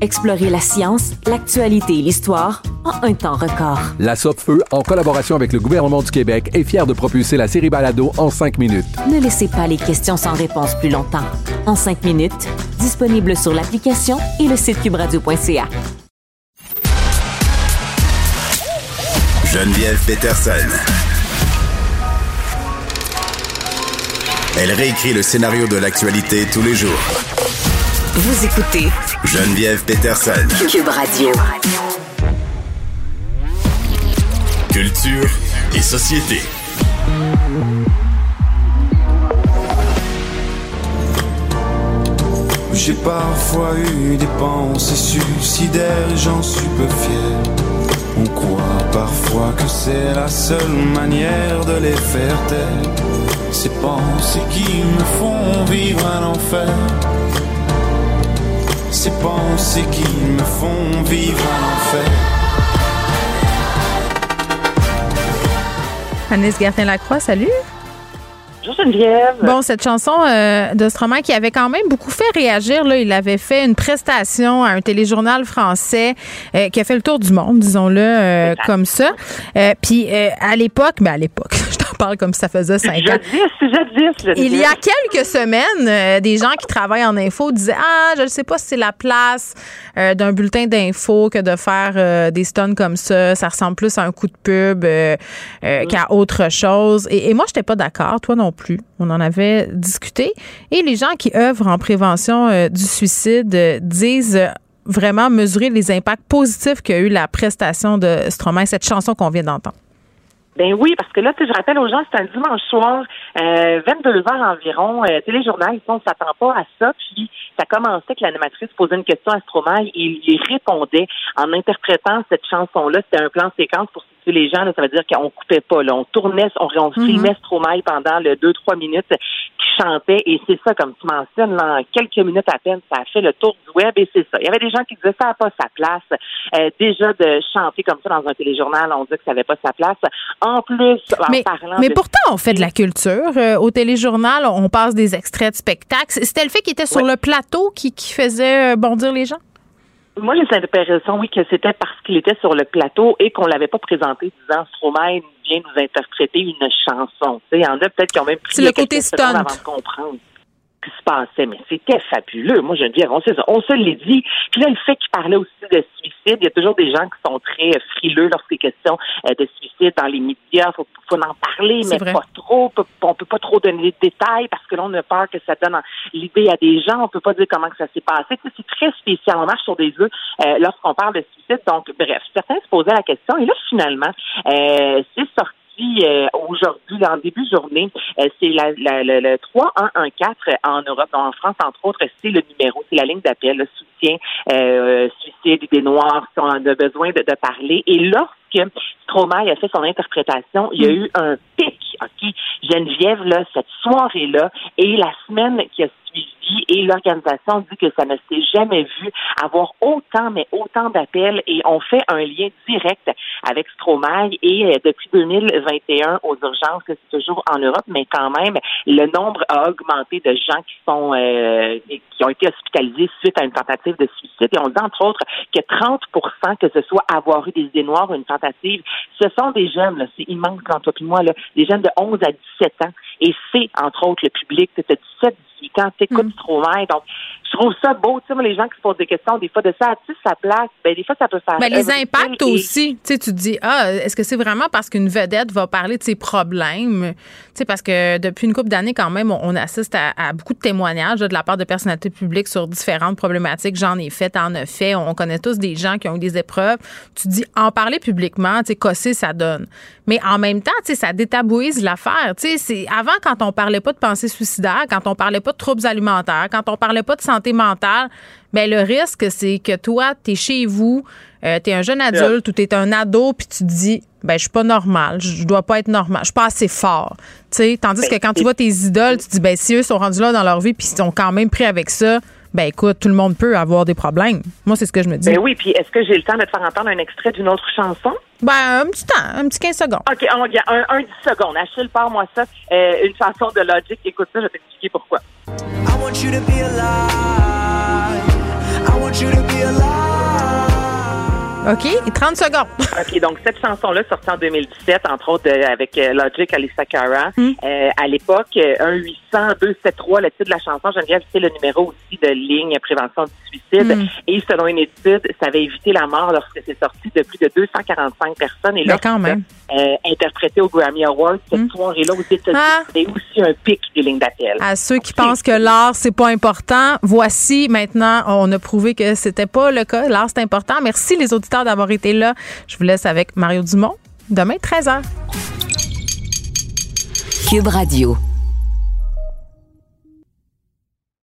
Explorez la science, l'actualité et l'histoire en un temps record. La Feu, en collaboration avec le gouvernement du Québec, est fière de propulser la série Balado en cinq minutes. Ne laissez pas les questions sans réponse plus longtemps. En cinq minutes, disponible sur l'application et le site cubradio.ca. Geneviève Peterson. Elle réécrit le scénario de l'actualité tous les jours. Vous écoutez Geneviève Peterson. Cube Radio. Culture et société. J'ai parfois eu des pensées suicidaires et j'en suis peu fier. On croit parfois que c'est la seule manière de les faire taire. Ces pensées qui me font vivre un enfer. Ces pensées qui me font vivre un enfer. Agnès Gertin-Lacroix, salut. Bonjour Geneviève. Bon, cette chanson euh, de Stromae qui avait quand même beaucoup fait réagir, là, il avait fait une prestation à un téléjournal français euh, qui a fait le tour du monde, disons-le euh, comme ça. Euh, Puis euh, à l'époque, ben à l'époque, <laughs> je t'en parle comme si ça faisait cinq ans. Jadis, jadis, Geneviève. Il y a quelques semaines, euh, des gens qui travaillent en info disaient Ah, je ne sais pas si c'est la place euh, d'un bulletin d'info que de faire euh, des stuns comme ça. Ça ressemble plus à un coup de pub euh, euh, qu'à autre chose. Et, et moi, je n'étais pas d'accord, toi non plus. On en avait discuté. Et les gens qui œuvrent en prévention euh, du suicide euh, disent euh, vraiment mesurer les impacts positifs qu'a eu la prestation de Stromae, cette chanson qu'on vient d'entendre. Ben oui, parce que là, je rappelle aux gens, c'est un dimanche soir, euh, 22 heures environ, téléjournal, on ne s'attend pas à ça. Puis ça commençait que l'animatrice posait une question à Stromae et il y répondait en interprétant cette chanson-là. C'était un plan séquence pour situer les gens. Là, ça veut dire qu'on coupait pas. Là. On tournait, on, on filmait Stromae pendant le 2-3 minutes qui chantait. Et c'est ça, comme tu mentionnes, là, en quelques minutes à peine, ça a fait le tour du web et c'est ça. Il y avait des gens qui disaient ça n'a pas sa place. Euh, déjà de chanter comme ça dans un téléjournal, on dit que ça n'avait pas sa place. En plus, en Mais, parlant mais de pourtant, on fait de la culture. Euh, au téléjournal, on passe des extraits de spectacles. C'était le fait qu'il était sur le plateau qui, qui faisait euh, bondir les gens? Moi, j'ai l'impression, oui, que c'était parce qu'il était sur le plateau et qu'on l'avait pas présenté disant Stromae vient nous interpréter une chanson. Tu sais, il y en a peut-être qui ont même pris le côté stunt. avant de comprendre qui se passait. Mais c'était fabuleux. Moi, Geneviève, on sait ça. On se l'est dit. Puis là, le fait qu'il parlait aussi de suicide, il y a toujours des gens qui sont très euh, frileux lorsqu'il est question euh, de suicide dans les médias. Faut, faut en parler, mais vrai. pas trop. On peut pas trop donner de détails parce que là, on a peur que ça donne l'idée à des gens. On peut pas dire comment que ça s'est passé. C'est très spécial. On marche sur des œufs euh, lorsqu'on parle de suicide. Donc, bref, certains se posaient la question. Et là, finalement, euh, c'est sorti euh, aujourd'hui, en début de journée, euh, c'est la, la- le, le 3114 en Europe, en France, entre autres, c'est le numéro, c'est la ligne d'appel, le soutien euh, suicide des Noirs qui ont de besoin de, de parler. Et lorsque Stromae a fait son interprétation, il y a eu un pic, OK? Geneviève, là, cette soirée-là, et la semaine qui a et l'organisation dit que ça ne s'est jamais vu avoir autant, mais autant d'appels, et on fait un lien direct avec Stromae, et euh, depuis 2021 aux urgences, que c'est toujours en Europe, mais quand même, le nombre a augmenté de gens qui sont euh, qui ont été hospitalisés suite à une tentative de suicide. Et on dit entre autres que 30% que ce soit avoir eu des idées noires ou une tentative, ce sont des jeunes, c'est immense quand toi puis moi, là, des jeunes de 11 à 17 ans. Et c'est entre autres le public, as 17, 18 ans, t'écoutes Stromae. Donc, je trouve ça beau, tu sais, les gens qui se posent des questions, des fois, de ça a-tu sa place? Ben, des fois, ça peut faire. Ben, les impacts et- aussi. Tu sais, tu te dis, ah, est-ce que c'est vraiment parce qu'une vedette va parler de ses problèmes? Tu sais, parce que depuis une couple d'années, quand même, on, on assiste à, à beaucoup de témoignages là, de la part de personnalités publiques sur différentes problématiques. J'en ai fait, t'en as fait. On, connaît tous des gens qui ont eu des épreuves. Tu te dis, en parler publiquement, tu sais, cosser, ça donne? Mais en même temps, tu sais, ça détabouise l'affaire. Tu sais, avant, quand on parlait pas de pensée suicidaire, quand on parlait pas de troubles alimentaires, quand on parlait pas de santé mentale, ben le risque, c'est que toi, tu es chez vous, euh, tu es un jeune adulte ou tu es un ado, puis tu te dis, ben je suis pas normal, je dois pas être normal, je suis pas assez fort. Tu sais, tandis que quand tu vois tes idoles, tu te dis, ben si eux sont rendus là dans leur vie, puis ils sont quand même pris avec ça, ben écoute, tout le monde peut avoir des problèmes. Moi, c'est ce que je me dis. Ben oui, puis est-ce que j'ai le temps de te faire entendre un extrait d'une autre chanson? Ben, un petit temps, un petit 15 secondes. OK, on, y a un, un 10 secondes. Achille, parle-moi ça. Euh, une chanson de Logic. Écoute ça, je vais t'expliquer pourquoi. I want you to be alive. I want you to be alive. OK, et 30 secondes. <laughs> OK, donc cette chanson-là, sortie en 2017, entre autres euh, avec euh, Logic, Alissa Cara. Euh, à l'époque, euh, 1-800-273, le titre de la chanson, Geneviève, c'est le numéro aussi de ligne prévention du suicide. Mm. Et selon une étude, ça avait évité la mort lorsque c'est sorti de plus de 245 personnes. Et là, Ben, quand même. Euh, interprété au Grammy Awards, cette soirée-là aux États-Unis, Ah. c'est aussi un pic des lignes d'appel. À ceux qui pensent que l'art, c'est pas important, voici maintenant, on a prouvé que c'était pas le cas. L'art, c'est important. Merci les auditeurs d'avoir été là. Je vous laisse avec Mario Dumont. Demain, 13h. Cube Radio.